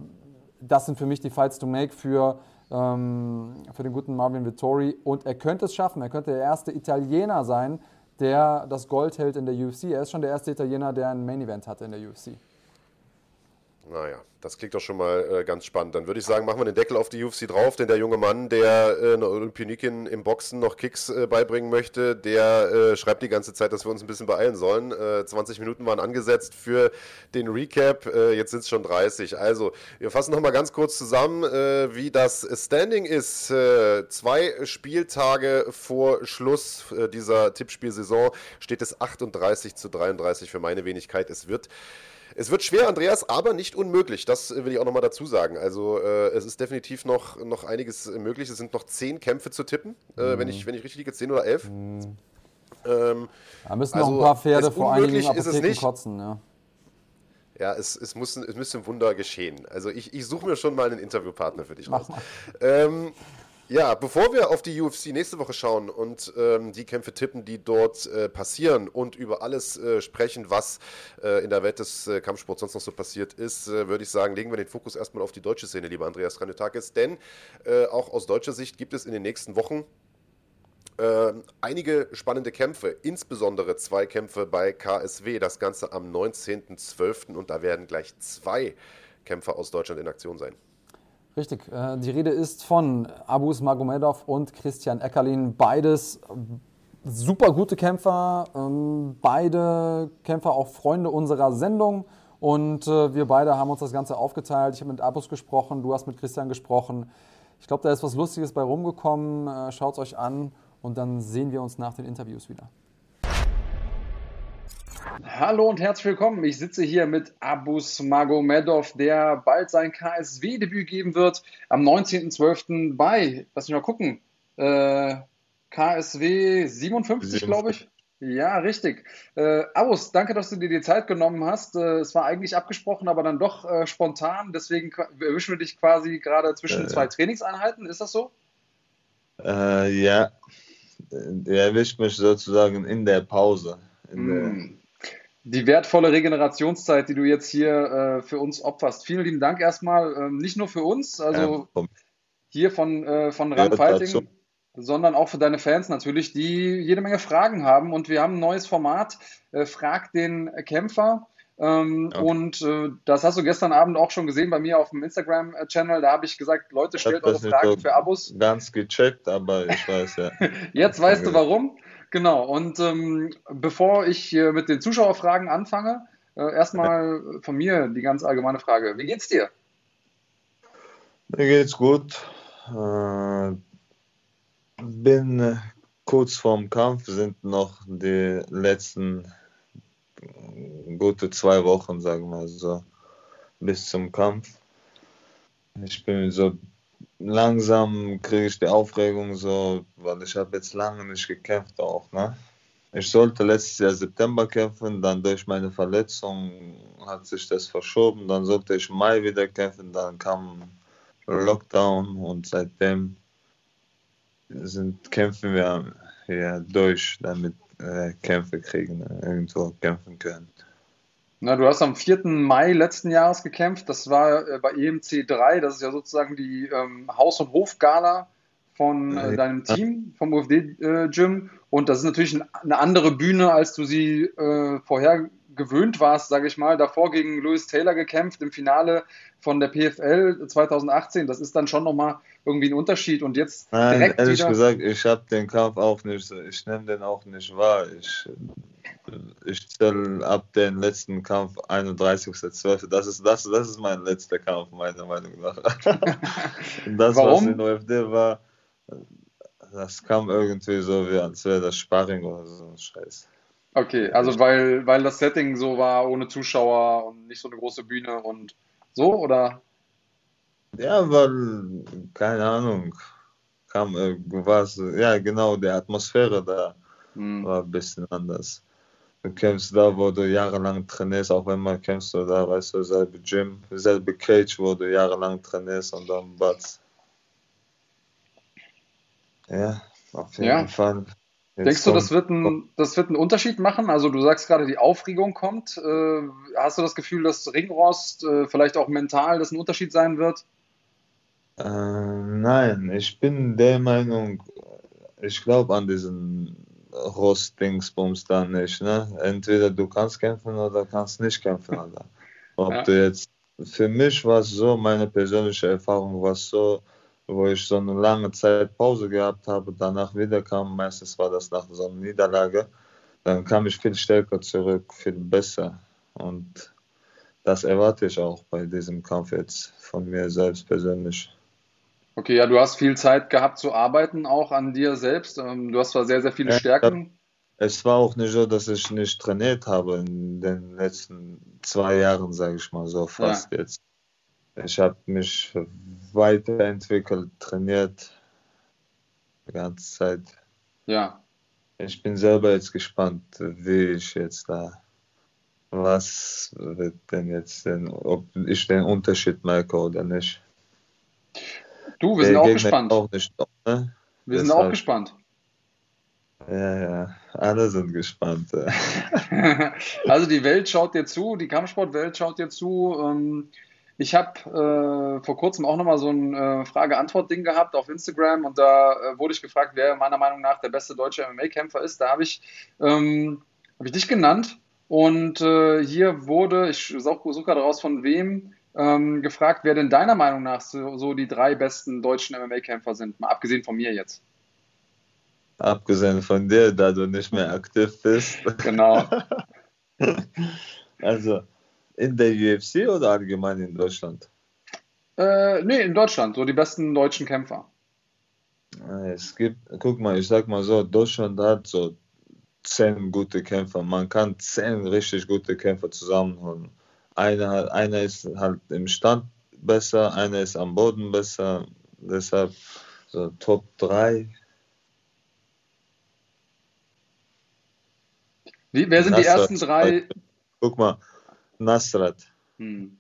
S2: das sind für mich die Fights to make für, ähm, für den guten Marvin Vittori. Und er könnte es schaffen. Er könnte der erste Italiener sein, der das Gold hält in der UFC. Er ist schon der erste Italiener, der ein Main Event hatte in der UFC.
S1: Naja, das klingt doch schon mal äh, ganz spannend. Dann würde ich sagen, machen wir den Deckel auf die UFC drauf, denn der junge Mann, der äh, einer Olympionikin im Boxen noch Kicks äh, beibringen möchte, der äh, schreibt die ganze Zeit, dass wir uns ein bisschen beeilen sollen. 20 äh, Minuten waren angesetzt für den Recap, äh, jetzt sind es schon 30. Also, wir fassen nochmal ganz kurz zusammen, wie das Standing ist. zwei Spieltage vor Schluss dieser Tippspielsaison steht es 38 zu 33 für meine Wenigkeit. Es wird es wird schwer, Andreas, aber nicht unmöglich. Das will ich auch nochmal dazu sagen. Also äh, es ist definitiv noch, noch einiges möglich. Es sind noch zehn Kämpfe zu tippen, äh, wenn, ich, wenn ich richtig liege, zehn oder elf. Mhm.
S2: Ähm, da müssen also, noch ein paar Pferde vor einigen Apotheken kotzen. Ja.
S1: Ja, es, es, muss, es müsste ein Wunder geschehen. Also ich, ich suche mir schon mal einen Interviewpartner für dich raus. <laughs> Ähm, ja, bevor wir auf die UFC nächste Woche schauen und ähm, die Kämpfe tippen, die dort äh, passieren und über alles äh, sprechen, was äh, in der Welt des äh, Kampfsports sonst noch so passiert ist, äh, würde ich sagen, legen wir den Fokus erstmal auf die deutsche Szene, lieber Andreas Ranetakis. Denn äh, auch aus deutscher Sicht gibt es in den nächsten Wochen einige spannende Kämpfe, insbesondere zwei Kämpfe bei KSW. Das Ganze am 19.12. und da werden gleich zwei Kämpfer aus Deutschland in Aktion sein.
S2: Richtig. Äh, die Rede ist von Abus Magomedov und Christian Eckerlin. Beides super gute Kämpfer. Ähm, beide Kämpfer auch Freunde unserer Sendung. Und äh, wir beide haben uns das Ganze aufgeteilt. Ich habe mit Abus gesprochen, du hast mit Christian gesprochen. Ich glaube, da ist was Lustiges bei rumgekommen. Äh, Schaut es euch an und dann sehen wir uns nach den Interviews wieder. Hallo und herzlich willkommen. Ich sitze hier mit Abus Magomedov, der bald sein KSW-Debüt geben wird. Am 19.12. bei, lass mich mal gucken, äh, KSW 57, glaube ich. Ja, richtig. Äh, Abus, danke, dass du dir die Zeit genommen hast. Äh, es war eigentlich abgesprochen, aber dann doch äh, spontan. Deswegen erwischen wir dich quasi gerade zwischen zwei Trainingseinheiten. Ist das so?
S3: Äh, ja, der erwischt mich sozusagen in der Pause. In
S2: mm die wertvolle Regenerationszeit, die du jetzt hier äh, für uns opferst. Vielen lieben Dank erstmal, ähm, nicht nur für uns, also ja, hier von, äh, von Run Fighting, sondern auch für deine Fans natürlich, die jede Menge Fragen haben. Und wir haben ein neues Format, äh, Frag den Kämpfer. Ähm, okay. Und äh, das hast du gestern Abend auch schon gesehen bei mir auf dem Instagram-Channel. Da habe ich gesagt, Leute, stellt eure Fragen für Abos.
S3: Ganz gecheckt, aber ich weiß ja. <laughs>
S2: Jetzt weißt du warum. Genau, und ähm, bevor ich hier mit den Zuschauerfragen anfange, äh, erstmal von mir die ganz allgemeine Frage. Wie geht's dir?
S3: Mir geht's gut. Äh, bin äh, kurz vorm Kampf, sind noch die letzten gute zwei Wochen, sagen wir so, bis zum Kampf. Ich bin so langsam kriege ich die Aufregung so, weil ich habe jetzt lange nicht gekämpft auch, ne? Ich sollte letztes Jahr September kämpfen, dann durch meine Verletzung hat sich das verschoben, dann sollte ich Mai wieder kämpfen, dann kam Lockdown und seitdem sind, kämpfen wir hier durch, damit äh, Kämpfe kriegen, irgendwo kämpfen können.
S2: Na, du hast am 4. Mai letzten Jahres gekämpft. Das war äh, bei EMC 3. Das ist ja sozusagen die ähm, Haus- und Hofgala von äh, deinem Team, vom UFD-Gym. Äh, und das ist natürlich ein, eine andere Bühne, als du sie äh, vorher gewöhnt warst, sage ich mal. Davor gegen Louis Taylor gekämpft im Finale von der PFL 2018. Das ist dann schon nochmal irgendwie ein Unterschied. Und jetzt
S3: Nein, direkt ehrlich wieder... gesagt, ich habe den Kampf auch nicht, ich nehme den auch nicht wahr. Ich ich stelle ab dem letzten Kampf 31.12. Das ist, das, das ist mein letzter Kampf, meiner Meinung nach. <laughs> das, Warum? was in OFD war, das kam irgendwie so, wie als wäre das Sparring oder so ein Scheiß.
S2: Okay, also weil, weil das Setting so war, ohne Zuschauer und nicht so eine große Bühne und so, oder?
S3: Ja, weil, keine Ahnung, kam irgendwas, ja genau, die Atmosphäre da hm. war ein bisschen anders. Du kämpfst da, wo du jahrelang trainierst, auch wenn man kämpfst du da, weißt du, selbe Gym, selbe Cage, wo du jahrelang trainierst und dann Batz. Ja, auf jeden
S4: Ja.
S3: Fall. Jetzt
S4: Denkst du, das wird, ein, das wird einen Unterschied machen? Also du sagst gerade, die Aufregung kommt. Äh, hast du das Gefühl, dass Ringrost äh, vielleicht auch mental das ein Unterschied sein wird?
S3: Äh, nein, ich bin der Meinung, ich glaube an diesen Rost-Dingsbums da nicht. Ne? Entweder du kannst kämpfen oder kannst nicht kämpfen. Alter. <laughs> Ob
S4: Ja.
S3: du jetzt, für mich war es so, meine persönliche Erfahrung war es so, wo ich so eine lange Zeit Pause gehabt habe, danach wieder kam, meistens war das nach so einer Niederlage, dann kam ich viel stärker zurück, viel besser. Und das erwarte ich auch bei diesem Kampf jetzt von mir selbst persönlich.
S4: Okay, ja, du hast viel Zeit gehabt zu arbeiten, auch an dir selbst. Ähm, du hast zwar sehr, sehr viele
S3: Ja,
S4: Stärken.
S3: Es war auch nicht so, dass ich nicht trainiert habe in den letzten zwei Jahren, sage ich mal so fast jetzt. Ich habe mich weiterentwickelt, trainiert die ganze Zeit.
S4: Ja,
S3: Ich bin selber jetzt gespannt, wie ich jetzt da, was wird denn jetzt denn, ob ich den Unterschied merke oder nicht.
S4: du, wir sind
S3: Der
S4: auch gespannt.
S3: auch nicht ne?
S4: Wir sind auch
S3: deshalb-
S4: gespannt.
S3: Ja, ja, alle sind gespannt. ja. <laughs>
S4: Also die Welt schaut dir zu, die Kampfsportwelt schaut dir zu. Ähm, Ich habe äh, vor kurzem auch nochmal so ein äh, Frage-Antwort-Ding gehabt auf Instagram und da äh, wurde ich gefragt, wer meiner Meinung nach der beste deutsche MMA-Kämpfer ist. Da habe ich, ähm, hab ich dich genannt und äh, hier wurde, ich suche such gerade raus von wem, ähm, gefragt, wer denn deiner Meinung nach so, so die drei besten deutschen MMA-Kämpfer sind, mal abgesehen von mir jetzt.
S3: Abgesehen von dir, da du nicht mehr aktiv bist.
S4: Genau. <laughs>
S3: Also in der UFC oder allgemein in Deutschland?
S4: äh, nee, in Deutschland, so die besten deutschen Kämpfer.
S3: Es gibt, guck mal, ich sag mal so, Deutschland hat so zehn gute Kämpfer. Man kann zehn richtig gute Kämpfer zusammenholen. Einer, einer ist halt im Stand besser, einer ist am Boden besser. Deshalb so Top 3.
S4: Wie, wer sind die
S3: Nasrat.
S4: ersten drei?
S3: Guck mal, Nasrat
S4: Hm.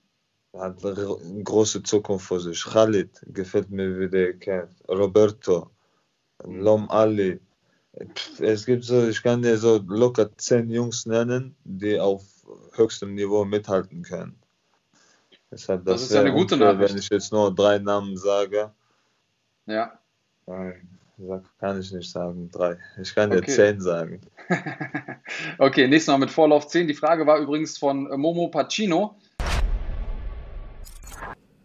S3: hat eine große Zukunft vor sich. Khalid gefällt mir, wie der kämpft. Roberto, Lom Ali. Es gibt so, ich kann dir so locker zehn Jungs nennen, die auf höchstem Niveau mithalten können. Deshalb,
S4: Das
S3: das,
S4: ist eine gute
S3: unfair,
S4: Nachricht.
S3: wenn ich jetzt nur drei Namen sage.
S4: Ja.
S3: Nein, kann ich nicht sagen, drei. Ich kann dir
S4: Okay.
S3: zehn sagen. <laughs>
S4: Okay, nächstes Mal mit Vorlauf 10. Die Frage war übrigens von äh, Momo Pacino.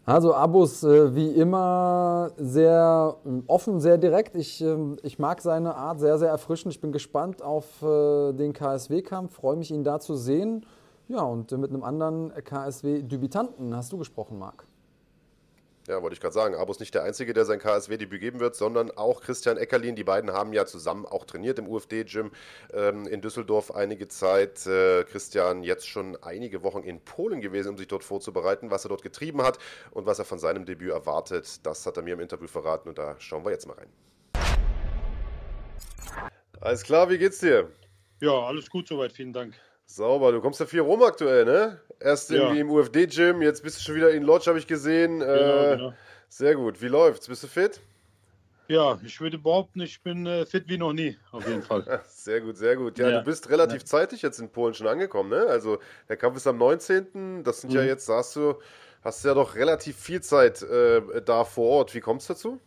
S2: Also Abus, äh, wie immer, sehr ähm, offen, sehr direkt. Ich, ähm, ich mag seine Art sehr, sehr erfrischend. Ich bin gespannt auf äh, den KSW-Kampf, freue mich, ihn da zu sehen. Ja, und äh, mit einem anderen KSW-Debütanten hast du gesprochen, Marc.
S1: Ja, wollte ich gerade sagen. Abo ist nicht der Einzige, der sein KSW-Debüt geben wird, sondern auch Christian Eckerlin. Die beiden haben ja zusammen auch trainiert im UFD-Gym ähm, in Düsseldorf einige Zeit. Äh, Christian jetzt schon einige Wochen in Polen gewesen, um sich dort vorzubereiten, was er dort getrieben hat und was er von seinem Debüt erwartet. Das hat er mir im Interview verraten und da schauen wir jetzt mal rein. Alles klar, wie geht's dir?
S5: Ja, alles gut soweit, vielen Dank.
S1: Sauber, du kommst ja viel rum aktuell, ne? Erst
S5: Ja.
S1: irgendwie im UFD-Gym, jetzt bist du schon wieder in Lodge, habe ich gesehen.
S5: Genau,
S1: Äh,
S5: genau.
S1: Sehr gut. Wie läuft's? Bist du fit?
S5: Ja, ich würde behaupten, ich bin äh, fit wie noch nie, auf jeden Fall.
S1: Ja, <laughs> Sehr gut, sehr gut. Ja,
S5: Ja.
S1: du bist relativ zeitig jetzt in Polen schon angekommen, ne? Also der Kampf ist am 19. Das sind ja
S5: Mhm.
S1: jetzt, da hast du, hast du ja doch relativ viel Zeit äh, da vor Ort. Wie kommst du dazu?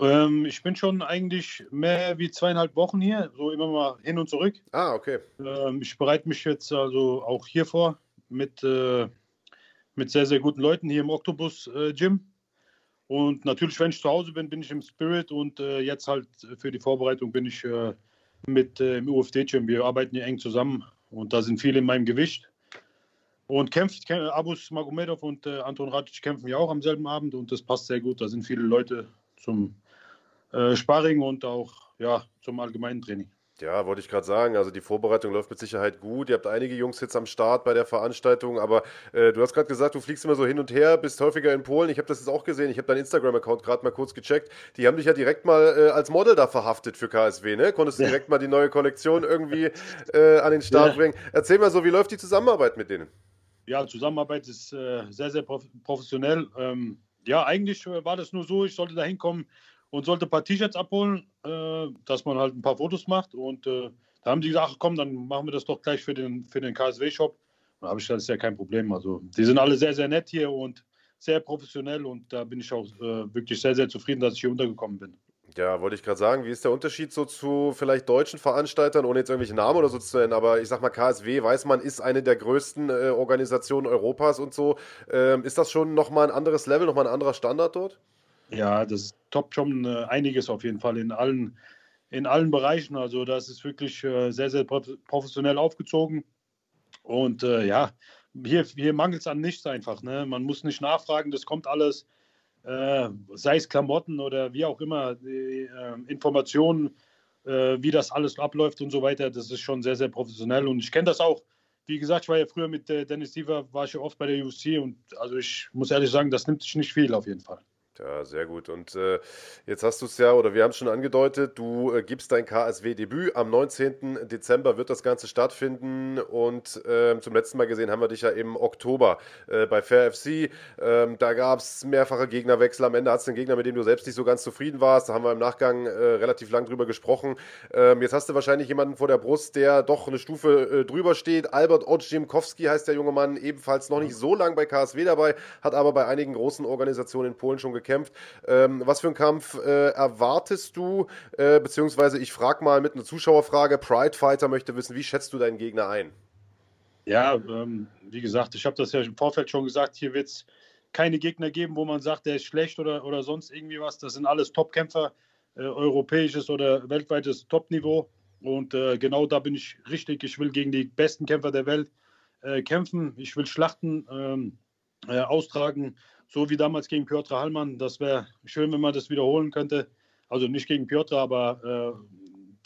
S5: Ähm, ich bin schon eigentlich mehr wie zweieinhalb Wochen hier, so immer mal hin und zurück.
S1: Ah, okay.
S5: Ähm, ich bereite mich jetzt also auch hier vor mit, äh, mit sehr, sehr guten Leuten hier im Octopus äh, Gym. Und natürlich, wenn ich zu Hause bin, bin ich im Spirit und äh, jetzt halt für die Vorbereitung bin ich äh, mit äh, im UFD-Gym. Wir arbeiten hier eng zusammen und da sind viele in meinem Gewicht. Und kämpft, kämpft Abus Magomedov und äh, Anton Radic kämpfen ja auch am selben Abend und das passt sehr gut. Da sind viele Leute zum äh, Sparring und auch ja, zum allgemeinen Training.
S1: Ja, wollte ich gerade sagen. Also die Vorbereitung läuft mit Sicherheit gut. Ihr habt einige Jungs jetzt am Start bei der Veranstaltung, aber äh, du hast gerade gesagt, du fliegst immer so hin und her, bist häufiger in Polen. Ich habe das jetzt auch gesehen. Ich habe deinen Instagram-Account gerade mal kurz gecheckt. Die haben dich ja direkt mal äh, als Model da verhaftet für KSW, ne? Konntest du ja. direkt mal die neue Kollektion irgendwie äh, an den Start ja. bringen. Erzähl mal so, wie läuft die Zusammenarbeit mit denen?
S5: Ja, Zusammenarbeit ist äh, sehr, sehr professionell. Ähm, ja, eigentlich äh, war das nur so, ich sollte da hinkommen und sollte ein paar T-Shirts abholen, äh, dass man halt ein paar Fotos macht. Und äh, da haben die gesagt, ach, komm, dann machen wir das doch gleich für den, für den KSW-Shop. Da habe ich gesagt, das ist ja kein Problem. Also die sind alle sehr, sehr nett hier und sehr professionell und da bin ich auch äh, wirklich sehr, sehr zufrieden, dass ich hier untergekommen bin.
S1: Ja, wollte ich gerade sagen, wie ist der Unterschied so zu vielleicht deutschen Veranstaltern, ohne jetzt irgendwelche Namen oder so zu nennen, aber ich sag mal, KSW, weiß man, ist eine der größten äh, Organisationen Europas und so. Ähm, ist das schon nochmal ein anderes Level, nochmal ein anderer Standard dort?
S5: Ja, das toppt schon äh, einiges auf jeden Fall in allen, in allen Bereichen. Also das ist wirklich äh, sehr, sehr professionell aufgezogen. Und äh, ja, hier, hier mangelt es an nichts einfach. Ne? Man muss nicht nachfragen, das kommt alles, äh, sei es Klamotten oder wie auch immer, die ähm, Informationen, äh, wie das alles abläuft und so weiter. Das ist schon sehr, sehr professionell. Und ich kenne das auch. Wie gesagt, ich war ja früher mit äh, Dennis Siever, war ich ja oft bei der UFC und also ich muss ehrlich sagen, das nimmt sich nicht viel auf jeden Fall.
S1: Ja, sehr gut. Und äh, jetzt hast du es ja, oder wir haben es schon angedeutet, du äh, gibst dein KSW-Debüt. Am 19. Dezember wird das Ganze stattfinden. Und äh, zum letzten Mal gesehen haben wir dich ja im Oktober äh, bei Fair FC. Ähm, da gab es mehrfache Gegnerwechsel. Am Ende hast du einen Gegner, mit dem du selbst nicht so ganz zufrieden warst. Da haben wir im Nachgang äh, relativ lang drüber gesprochen. Ähm, jetzt hast du wahrscheinlich jemanden vor der Brust, der doch eine Stufe äh, drüber steht. Albert Oczimkowski heißt der junge Mann, ebenfalls noch nicht so lang bei KSW dabei, hat aber bei einigen großen Organisationen in Polen schon gekämpft gekämpft. Ähm, was für einen Kampf äh, erwartest du? Äh, beziehungsweise ich frage mal mit einer Zuschauerfrage. Pride Fighter möchte wissen, wie schätzt du deinen Gegner ein?
S5: Ja, ähm, wie gesagt, ich habe das ja im Vorfeld schon gesagt, hier wird es keine Gegner geben, wo man sagt, der ist schlecht oder, oder sonst irgendwie was. Das sind alles Topkämpfer, äh, europäisches oder weltweites Topniveau. Und äh, genau da bin ich richtig. Ich will gegen die besten Kämpfer der Welt äh, kämpfen. Ich will Schlachten ähm, äh, austragen so wie damals gegen Piotr Hallmann. Das wäre schön, wenn man das wiederholen könnte. Also nicht gegen Piotr, aber äh,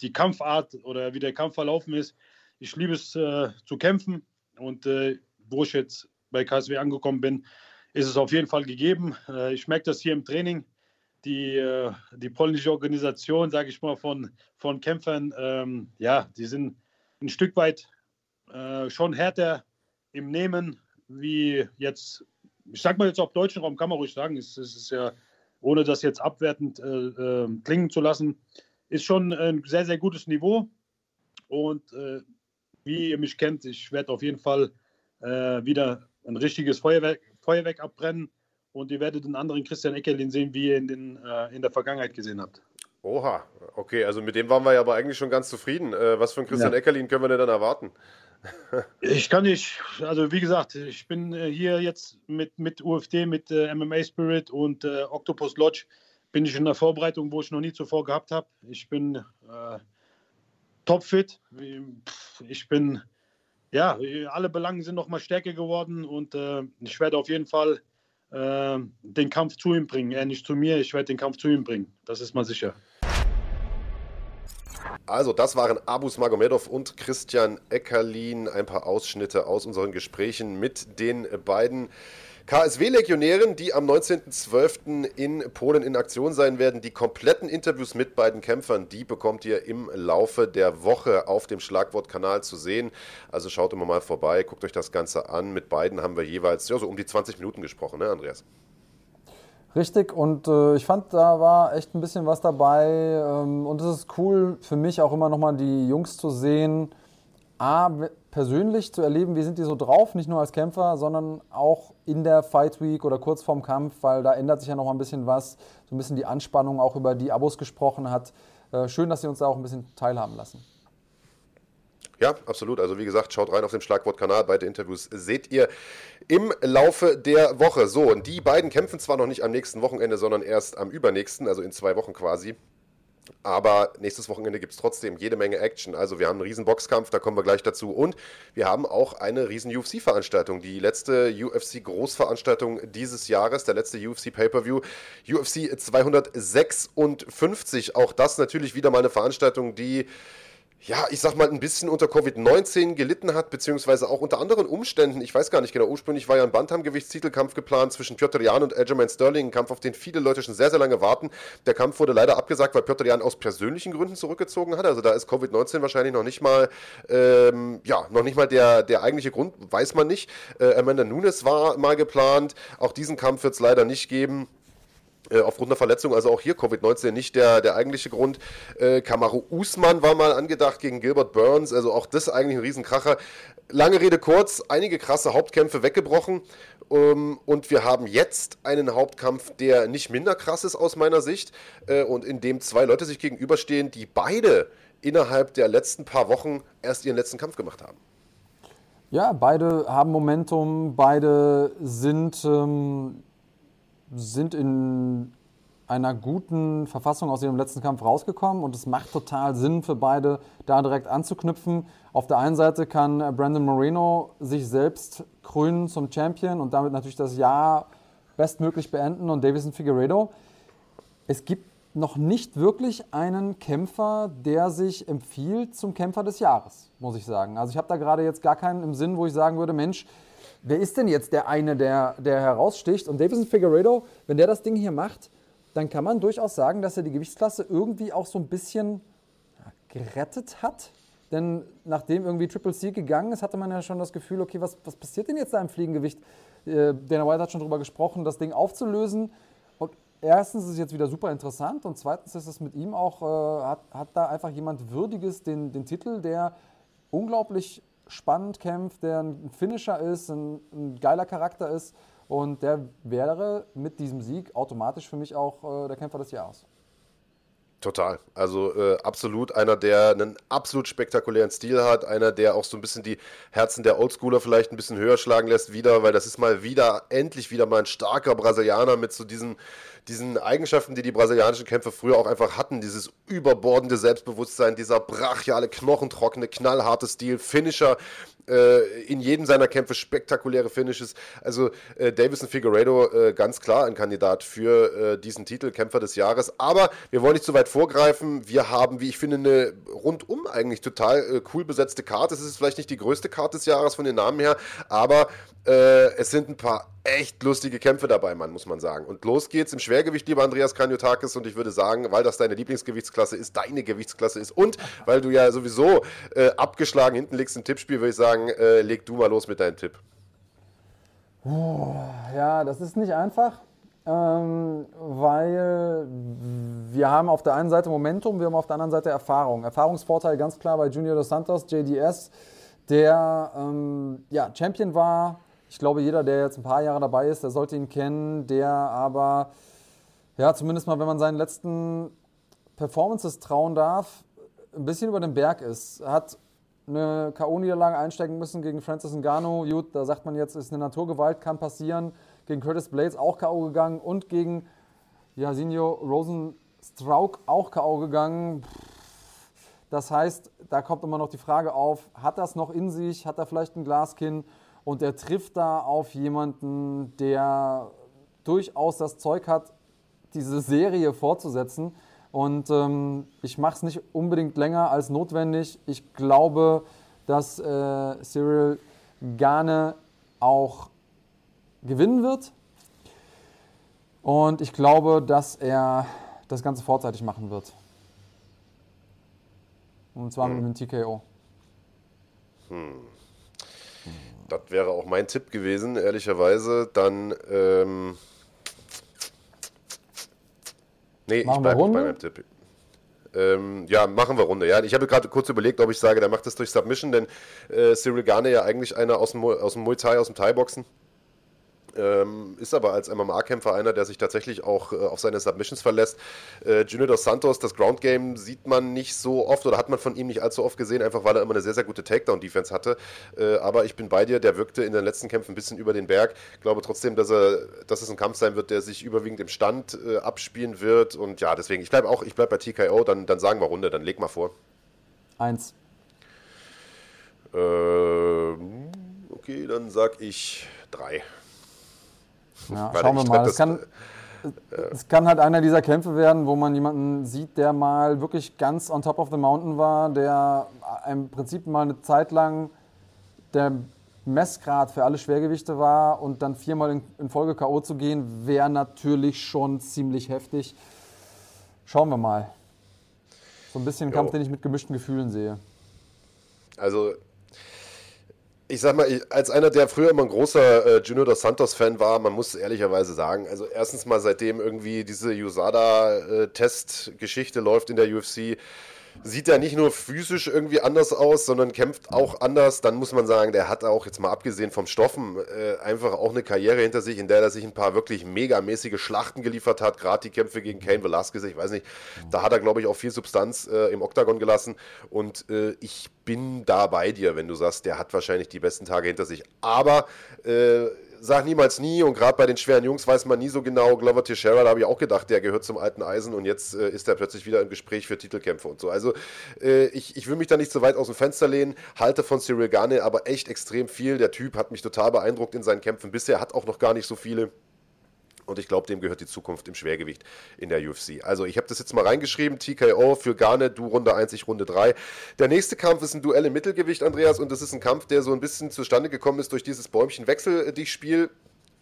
S5: die Kampfart oder wie der Kampf verlaufen ist. Ich liebe es äh, zu kämpfen und äh, wo ich jetzt bei KSW angekommen bin, ist es auf jeden Fall gegeben. Äh, ich merke das hier im Training. Die, äh, die polnische Organisation, sage ich mal, von, von Kämpfern, ähm, ja, die sind ein Stück weit äh, schon härter im Nehmen, wie jetzt ich sag mal jetzt auf deutschen Raum, kann man ruhig sagen, es, es ist ja, ohne das jetzt abwertend äh, äh, klingen zu lassen, ist schon ein sehr, sehr gutes Niveau. Und äh, wie ihr mich kennt, ich werde auf jeden Fall äh, wieder ein richtiges Feuerwerk, Feuerwerk abbrennen. Und ihr werdet einen anderen Christian Eckerlin sehen, wie ihr in, den, äh, in der Vergangenheit gesehen habt.
S1: Oha, okay, also mit dem waren wir ja aber eigentlich schon ganz zufrieden. Äh, was für einen Christian ja. Eckerlin können wir denn dann erwarten?
S5: Ich kann nicht, also wie gesagt, ich bin äh, hier jetzt mit, mit UFD, mit äh, MMA Spirit und äh, Octopus Lodge, bin ich in der Vorbereitung, wo ich noch nie zuvor gehabt habe. Ich bin äh, topfit. Ich bin, ja, alle Belangen sind noch mal stärker geworden und äh, ich werde auf jeden Fall äh, den Kampf zu ihm bringen. Er nicht zu mir, ich werde den Kampf zu ihm bringen. Das ist mal sicher.
S1: Also, das waren Abus Magomedov und Christian Eckerlin. Ein paar Ausschnitte aus unseren Gesprächen mit den beiden KSW-Legionären, die am 19.12. in Polen in Aktion sein werden. Die kompletten Interviews mit beiden Kämpfern, die bekommt ihr im Laufe der Woche auf dem Schlagwortkanal zu sehen. Also schaut immer mal vorbei, guckt euch das Ganze an. Mit beiden haben wir jeweils ja, so um die 20 Minuten gesprochen, ne, Andreas?
S2: Richtig, und äh, ich fand, da war echt ein bisschen was dabei. Ähm, und es ist cool für mich auch immer nochmal die Jungs zu sehen, A, persönlich zu erleben, wie sind die so drauf, nicht nur als Kämpfer, sondern auch in der Fight Week oder kurz vorm Kampf, weil da ändert sich ja noch ein bisschen was, so ein bisschen die Anspannung auch über die Abos gesprochen hat. Äh, schön, dass sie uns da auch ein bisschen teilhaben lassen.
S1: Ja, absolut. Also wie gesagt, schaut rein auf den Schlagwortkanal. Beide Interviews seht ihr im Laufe der Woche. So, und die beiden kämpfen zwar noch nicht am nächsten Wochenende, sondern erst am übernächsten, also in zwei Wochen quasi. Aber nächstes Wochenende gibt es trotzdem jede Menge Action. Also wir haben einen riesen Boxkampf, da kommen wir gleich dazu. Und wir haben auch eine riesen UFC-Veranstaltung. Die letzte UFC-Großveranstaltung dieses Jahres, der letzte UFC Pay-Per-View, UFC 256. Auch das natürlich wieder mal eine Veranstaltung, die ja, ich sag mal, ein bisschen unter Covid-19 gelitten hat, beziehungsweise auch unter anderen Umständen. Ich weiß gar nicht genau, ursprünglich war ja ein Bantamgewichtstitelkampf geplant zwischen Piotr Jan und Aljamain Sterling, ein Kampf, auf den viele Leute schon sehr, sehr lange warten. Der Kampf wurde leider abgesagt, weil Piotr Jan aus persönlichen Gründen zurückgezogen hat. Also da ist Covid-19 wahrscheinlich noch nicht mal, ähm, ja, noch nicht mal der, der eigentliche Grund, weiß man nicht. Äh, Amanda Nunes war mal geplant. Auch diesen Kampf wird es leider nicht geben. Äh, aufgrund der Verletzung, also auch hier Covid-19 nicht der, der eigentliche Grund. Äh, Kamaru Usman war mal angedacht gegen Gilbert Burns, also auch das eigentlich ein Riesenkracher. Lange Rede kurz, einige krasse Hauptkämpfe weggebrochen ähm, und wir haben jetzt einen Hauptkampf, der nicht minder krass ist aus meiner Sicht äh, und in dem zwei Leute sich gegenüberstehen, die beide innerhalb der letzten paar Wochen erst ihren letzten Kampf gemacht haben.
S2: Ja, beide haben Momentum, beide sind ähm, sind in einer guten Verfassung aus ihrem letzten Kampf rausgekommen und es macht total Sinn für beide, da direkt anzuknüpfen. Auf der einen Seite kann Brandon Moreno sich selbst krönen zum Champion und damit natürlich das Jahr bestmöglich beenden und Davison Figueredo. Es gibt noch nicht wirklich einen Kämpfer, der sich empfiehlt zum Kämpfer des Jahres, muss ich sagen. Also ich habe da gerade jetzt gar keinen im Sinn, wo ich sagen würde, Mensch, wer ist denn jetzt der eine, der, der heraussticht? Und Davison Figueredo, wenn der das Ding hier macht, dann kann man durchaus sagen, dass er die Gewichtsklasse irgendwie auch so ein bisschen gerettet hat. Denn nachdem irgendwie Triple C gegangen ist, hatte man ja schon das Gefühl, okay, was, was passiert denn jetzt da im Fliegengewicht? Äh, Dana White hat schon darüber gesprochen, das Ding aufzulösen. Und erstens ist es jetzt wieder super interessant und zweitens ist es mit ihm auch, äh, hat, hat da einfach jemand Würdiges den, den Titel, der unglaublich spannend kämpft, der ein Finisher ist, ein, ein geiler Charakter ist. Und der wäre mit diesem Sieg automatisch für mich auch äh, der Kämpfer des Jahres.
S1: Total. Also äh, absolut einer, der einen absolut spektakulären Stil hat, einer, der auch so ein bisschen die Herzen der Oldschooler vielleicht ein bisschen höher schlagen lässt wieder, weil das ist mal wieder, endlich wieder mal ein starker Brasilianer mit so diesen diesen Eigenschaften, die die brasilianischen Kämpfer früher auch einfach hatten, dieses überbordende Selbstbewusstsein, dieser brachiale, knochentrockene, knallharte Stil, Finisher, äh, in jedem seiner Kämpfe spektakuläre Finishes. Also äh, Davison Figueredo äh, ganz klar ein Kandidat für äh, diesen Titel, Kämpfer des Jahres. Aber wir wollen nicht zu weit vorgreifen. Wir haben, wie ich finde, eine rundum eigentlich total äh, cool besetzte Karte. Es ist vielleicht nicht die größte Karte des Jahres von den Namen her, aber äh, es sind ein paar echt lustige Kämpfe dabei, Mann, muss man sagen. Und los geht's im Schwergewicht, lieber Andreas Kaniotakis. Und ich würde sagen, weil das deine Lieblingsgewichtsklasse ist, deine Gewichtsklasse ist und weil du ja sowieso äh, abgeschlagen hinten liegst im Tippspiel, würde ich sagen, äh, leg du mal los mit deinem Tipp.
S2: Oh, ja, das ist nicht einfach, ähm, weil wir haben auf der einen Seite Momentum, wir haben auf der anderen Seite Erfahrung. Erfahrungsvorteil ganz klar bei Junior dos Santos, JDS, der ähm, ja, Champion war ich glaube, jeder, der jetzt ein paar Jahre dabei ist, der sollte ihn kennen, der aber, ja, zumindest mal, wenn man seinen letzten Performances trauen darf, ein bisschen über den Berg ist. Hat eine K.O.-Niederlage einsteigen müssen gegen Francis Ngannou. Gut, da sagt man jetzt, ist eine Naturgewalt, kann passieren. Gegen Curtis Blades auch K.O. gegangen und gegen Jasinho Rosenstrauk auch K.O. gegangen. Das heißt, da kommt immer noch die Frage auf, hat das noch in sich? Hat er vielleicht ein Glaskinn? Und er trifft da auf jemanden, der durchaus das Zeug hat, diese Serie fortzusetzen. Und ähm, ich mache es nicht unbedingt länger als notwendig. Ich glaube, dass äh, Cyril Gane auch gewinnen wird. Und ich glaube, dass er das Ganze vorzeitig machen wird. Und zwar hm. mit einem TKO.
S1: Hm. Das wäre auch mein Tipp gewesen, ehrlicherweise. Dann, ähm, nee, machen ich bleibe bei meinem Tipp. Ähm, ja, machen wir Runde. Ja, ich habe gerade kurz überlegt, ob ich sage, der macht das durch Submission, denn äh, Cyril Garne ja eigentlich einer aus dem, aus dem Muay Thai, aus dem Thai-Boxen. Ähm, ist aber als MMA-Kämpfer einer, der sich tatsächlich auch äh, auf seine Submissions verlässt. Äh, Junior dos Santos, das Ground Game sieht man nicht so oft oder hat man von ihm nicht allzu oft gesehen, einfach weil er immer eine sehr, sehr gute Takedown-Defense hatte. Äh, aber ich bin bei dir, der wirkte in den letzten Kämpfen ein bisschen über den Berg. Ich glaube trotzdem, dass, er, dass es ein Kampf sein wird, der sich überwiegend im Stand äh, abspielen wird. Und ja, deswegen, ich bleibe auch, ich bleibe bei TKO, dann, dann sagen wir Runde, dann leg mal vor.
S2: Eins.
S1: Ähm, okay, dann sag ich drei.
S2: Ja, schauen wir mal. Das, kann, es kann halt einer dieser Kämpfe werden, wo man jemanden sieht, der mal wirklich ganz on top of the mountain war, der im Prinzip mal eine Zeit lang der Messgrad für alle Schwergewichte war und dann viermal in, in Folge K.O. zu gehen, wäre natürlich schon ziemlich heftig. Schauen wir mal. So ein bisschen ein Kampf, den ich mit gemischten Gefühlen sehe.
S1: Also ich sag mal, als einer, der früher immer ein großer äh, Junior dos Santos-Fan war, man muss ehrlicherweise sagen, also erstens mal seitdem irgendwie diese USADA-Test-Geschichte äh, läuft in der UFC, sieht er nicht nur physisch irgendwie anders aus, sondern kämpft auch anders. Dann muss man sagen, der hat auch jetzt mal abgesehen vom Stoffen äh, einfach auch eine Karriere hinter sich, in der er sich ein paar wirklich megamäßige Schlachten geliefert hat. Gerade die Kämpfe gegen Kane Velasquez, ich weiß nicht, da hat er glaube ich auch viel Substanz äh, im Oktagon gelassen. Und äh, ich bin da bei dir, wenn du sagst, der hat wahrscheinlich die besten Tage hinter sich. Aber äh, sag niemals nie und gerade bei den schweren Jungs weiß man nie so genau. Glover Teixeira, da habe ich auch gedacht, der gehört zum alten Eisen und jetzt äh, ist er plötzlich wieder im Gespräch für Titelkämpfe und so. Also äh, ich, ich will mich da nicht so weit aus dem Fenster lehnen, halte von Cyril Garne aber echt extrem viel. Der Typ hat mich total beeindruckt in seinen Kämpfen bisher, hat auch noch gar nicht so viele. Und ich glaube, dem gehört die Zukunft im Schwergewicht in der UFC. Also ich habe das jetzt mal reingeschrieben. TKO für Garne, du Runde 1, ich Runde 3. Der nächste Kampf ist ein Duell im Mittelgewicht, Andreas. Und das ist ein Kampf, der so ein bisschen zustande gekommen ist durch dieses Bäumchen-Wechsel,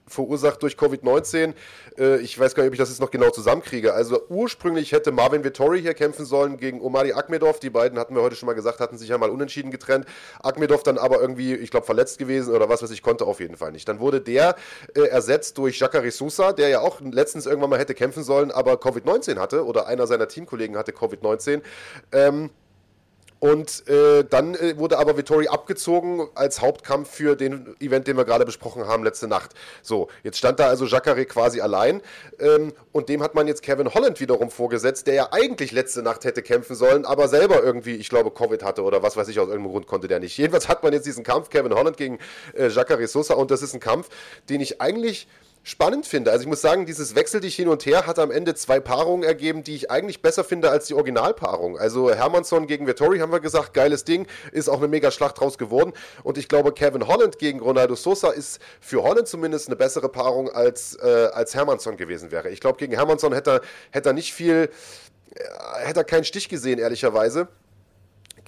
S1: verursacht durch Covid-19. Äh, ich weiß gar nicht, ob ich das jetzt noch genau zusammenkriege. Also ursprünglich hätte Marvin Vittori hier kämpfen sollen gegen Omari Akmedov. Die beiden hatten wir heute schon mal gesagt, hatten sich ja mal unentschieden getrennt. Akmedov dann aber irgendwie, ich glaube, verletzt gewesen oder was weiß ich, konnte auf jeden Fall nicht. Dann wurde der äh, ersetzt durch Jacare Sousa, der ja auch letztens irgendwann mal hätte kämpfen sollen, aber Covid-19 hatte oder einer seiner Teamkollegen hatte Covid-19. Ähm, und äh, dann äh, wurde aber Vittori abgezogen als Hauptkampf für den Event, den wir gerade besprochen haben letzte Nacht. So, jetzt stand da also Jacare quasi allein ähm, und dem hat man jetzt Kevin Holland wiederum vorgesetzt, der ja eigentlich letzte Nacht hätte kämpfen sollen, aber selber irgendwie, ich glaube, Covid hatte oder was weiß ich, aus irgendeinem Grund konnte der nicht. Jedenfalls hat man jetzt diesen Kampf Kevin Holland gegen äh, Jacare Sosa und das ist ein Kampf, den ich eigentlich spannend finde. Also ich muss sagen, dieses Wechsel dich hin und her hat am Ende zwei Paarungen ergeben, die ich eigentlich besser finde als die Originalpaarung. Also Hermannsson gegen Vettori haben wir gesagt, geiles Ding, ist auch eine mega Schlacht draus geworden. Und ich glaube, Kevin Holland gegen Ronaldo Sosa ist für Holland zumindest eine bessere Paarung als, äh, als Hermannsson gewesen wäre. Ich glaube, gegen Hermannsson hätte er, hätte er nicht viel, äh, hätte er keinen Stich gesehen, ehrlicherweise.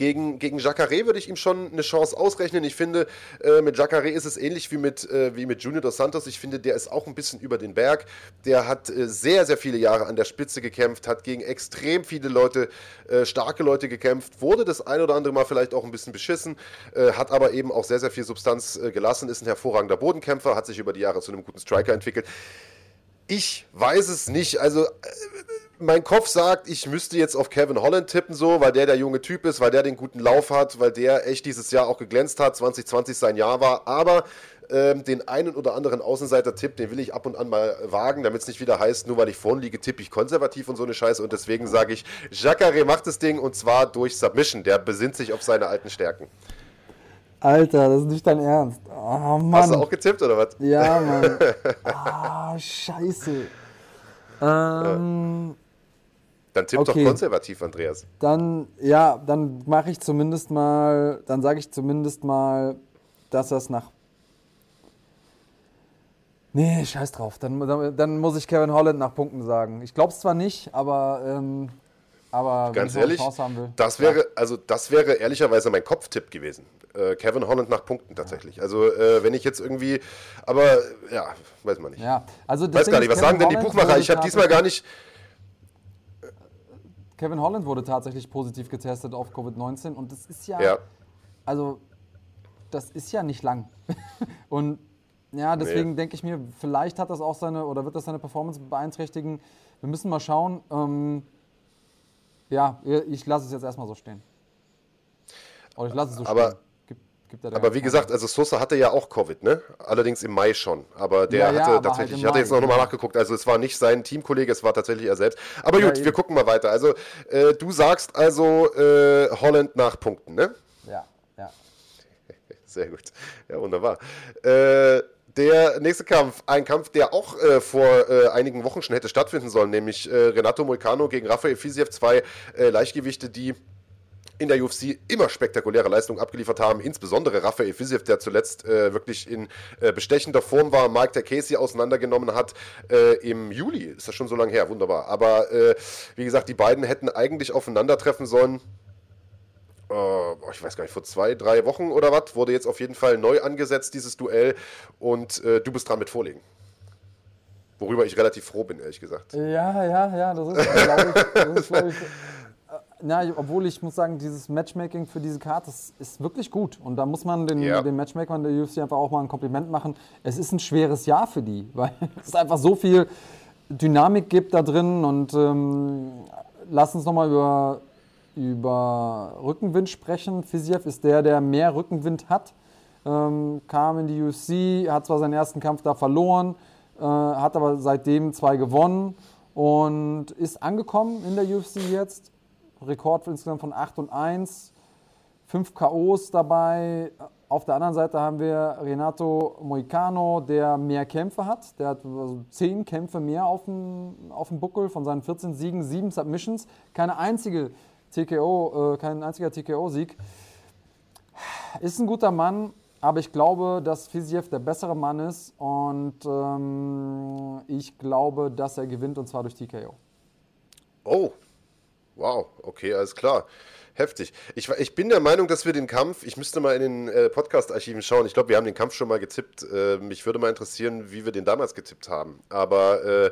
S1: Gegen, gegen Jacare würde ich ihm schon eine Chance ausrechnen. Ich finde, äh, mit Jacare ist es ähnlich wie mit, äh, wie mit Junior dos Santos. Ich finde, der ist auch ein bisschen über den Berg. Der hat äh, sehr, sehr viele Jahre an der Spitze gekämpft, hat gegen extrem viele Leute, äh, starke Leute gekämpft, wurde das ein oder andere Mal vielleicht auch ein bisschen beschissen, äh, hat aber eben auch sehr, sehr viel Substanz äh, gelassen, ist ein hervorragender Bodenkämpfer, hat sich über die Jahre zu einem guten Striker entwickelt. Ich weiß es nicht. Also mein Kopf sagt, ich müsste jetzt auf Kevin Holland tippen, so, weil der der junge Typ ist, weil der den guten Lauf hat, weil der echt dieses Jahr auch geglänzt hat, 2020 sein Jahr war. Aber ähm, den einen oder anderen Außenseiter-Tipp, den will ich ab und an mal wagen, damit es nicht wieder heißt, nur weil ich vorn liege, tippe ich konservativ und so eine Scheiße. Und deswegen sage ich, Jacare macht das Ding und zwar durch Submission. Der besinnt sich auf seine alten Stärken.
S2: Alter, das ist nicht dein Ernst. Oh, Mann.
S1: Hast du auch getippt oder was?
S2: Ja, Mann. <laughs> Ah, oh, scheiße. Ähm,
S1: dann tipp okay. doch konservativ, Andreas.
S2: Dann, ja, dann mache ich zumindest mal, dann sage ich zumindest mal, dass das nach. Nee, scheiß drauf. Dann, dann, dann, muss ich Kevin Holland nach Punkten sagen. Ich glaube es zwar nicht, aber, ähm, aber
S1: ganz ehrlich, das wäre, also das wäre ehrlicherweise mein Kopftipp gewesen. Äh, Kevin Holland nach Punkten tatsächlich. Also äh, wenn ich jetzt irgendwie, aber ja, weiß man nicht.
S2: Ja, also
S1: weiß gar nicht, was Kevin sagen denn die Buchmacher? Ich habe diesmal gar nicht
S2: Kevin Holland wurde tatsächlich positiv getestet auf Covid-19 und das ist ja, ja, also das ist ja nicht lang. <laughs> und ja, deswegen nee. denke ich mir, vielleicht hat das auch seine oder wird das seine Performance beeinträchtigen. Wir müssen mal schauen. Ähm, ja, ich lasse es jetzt erstmal so stehen.
S1: Oder ich lasse es so Aber stehen. Aber wie gesagt, also Sosa hatte ja auch Covid, ne? Allerdings im Mai schon. Aber der ja, ja, hatte aber tatsächlich, halt ich hatte jetzt noch mal nachgeguckt, also es war nicht sein Teamkollege, es war tatsächlich er selbst. Aber gut, ja, wir gucken mal weiter. Also äh, du sagst also äh, Holland nach Punkten, ne?
S2: Ja, ja. <laughs>
S1: Sehr gut. Ja, wunderbar. Äh, der nächste Kampf, ein Kampf, der auch äh, vor äh, einigen Wochen schon hätte stattfinden sollen, nämlich äh, Renato Moicano gegen Rafael Fisiev, zwei äh, Leichtgewichte, die in der UFC immer spektakuläre Leistungen abgeliefert haben, insbesondere Rafael Fiziev, der zuletzt äh, wirklich in äh, bestechender Form war, Mike der Casey auseinandergenommen hat äh, im Juli, ist das schon so lange her, wunderbar. Aber äh, wie gesagt, die beiden hätten eigentlich aufeinandertreffen sollen äh, ich weiß gar nicht, vor zwei, drei Wochen oder was, wurde jetzt auf jeden Fall neu angesetzt, dieses Duell. Und äh, du bist dran mit Vorlegen. Worüber ich relativ froh bin, ehrlich gesagt.
S2: Ja, ja, ja, das ist, glaube ich, das ist, glaub ich äh, na, obwohl ich muss sagen, dieses Matchmaking für diese Karte ist, ist wirklich gut. Und da muss man den, ja. den Matchmakern der UFC einfach auch mal ein Kompliment machen. Es ist ein schweres Jahr für die, <laughs> weil es einfach so viel Dynamik gibt da drin. Und ähm, lass uns nochmal über, über Rückenwind sprechen. Fiziev ist der, der mehr Rückenwind hat. Ähm, kam in die UFC, hat zwar seinen ersten Kampf da verloren, äh, hat aber seitdem zwei gewonnen und ist angekommen in der UFC jetzt. Rekord insgesamt von 8 und 1, 5 KOs dabei. Auf der anderen Seite haben wir Renato Moicano, der mehr Kämpfe hat. Der hat also 10 Kämpfe mehr auf dem, auf dem Buckel von seinen 14 Siegen, 7 Submissions. Keine einzige TKO, äh, kein einziger TKO-Sieg. Ist ein guter Mann, aber ich glaube, dass Fiziev der bessere Mann ist und ähm, ich glaube, dass er gewinnt und zwar durch TKO.
S1: Oh, wow, okay, alles klar. Heftig. Ich, ich bin der Meinung, dass wir den Kampf, ich müsste mal in den äh, Podcast-Archiven schauen. Ich glaube, wir haben den Kampf schon mal getippt. Äh, mich würde mal interessieren, wie wir den damals getippt haben. Aber äh,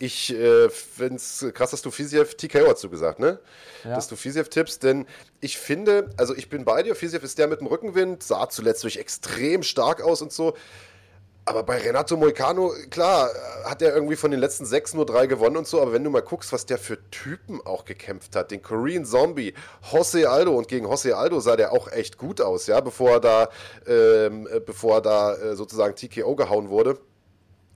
S1: ich äh, finde es krass, dass du Fiziev, TKO hast du gesagt, ne? Ja. Dass du Fiziev tippst, denn ich finde, also ich bin bei dir, Fiziev ist der mit dem Rückenwind, sah zuletzt durch extrem stark aus und so. Aber bei Renato Moicano, klar, hat er irgendwie von den letzten sechs nur drei gewonnen und so, aber wenn du mal guckst, was der für Typen auch gekämpft hat, den Korean Zombie, Jose Aldo und gegen Jose Aldo sah der auch echt gut aus, ja, bevor er da, ähm, bevor er da äh, sozusagen TKO gehauen wurde.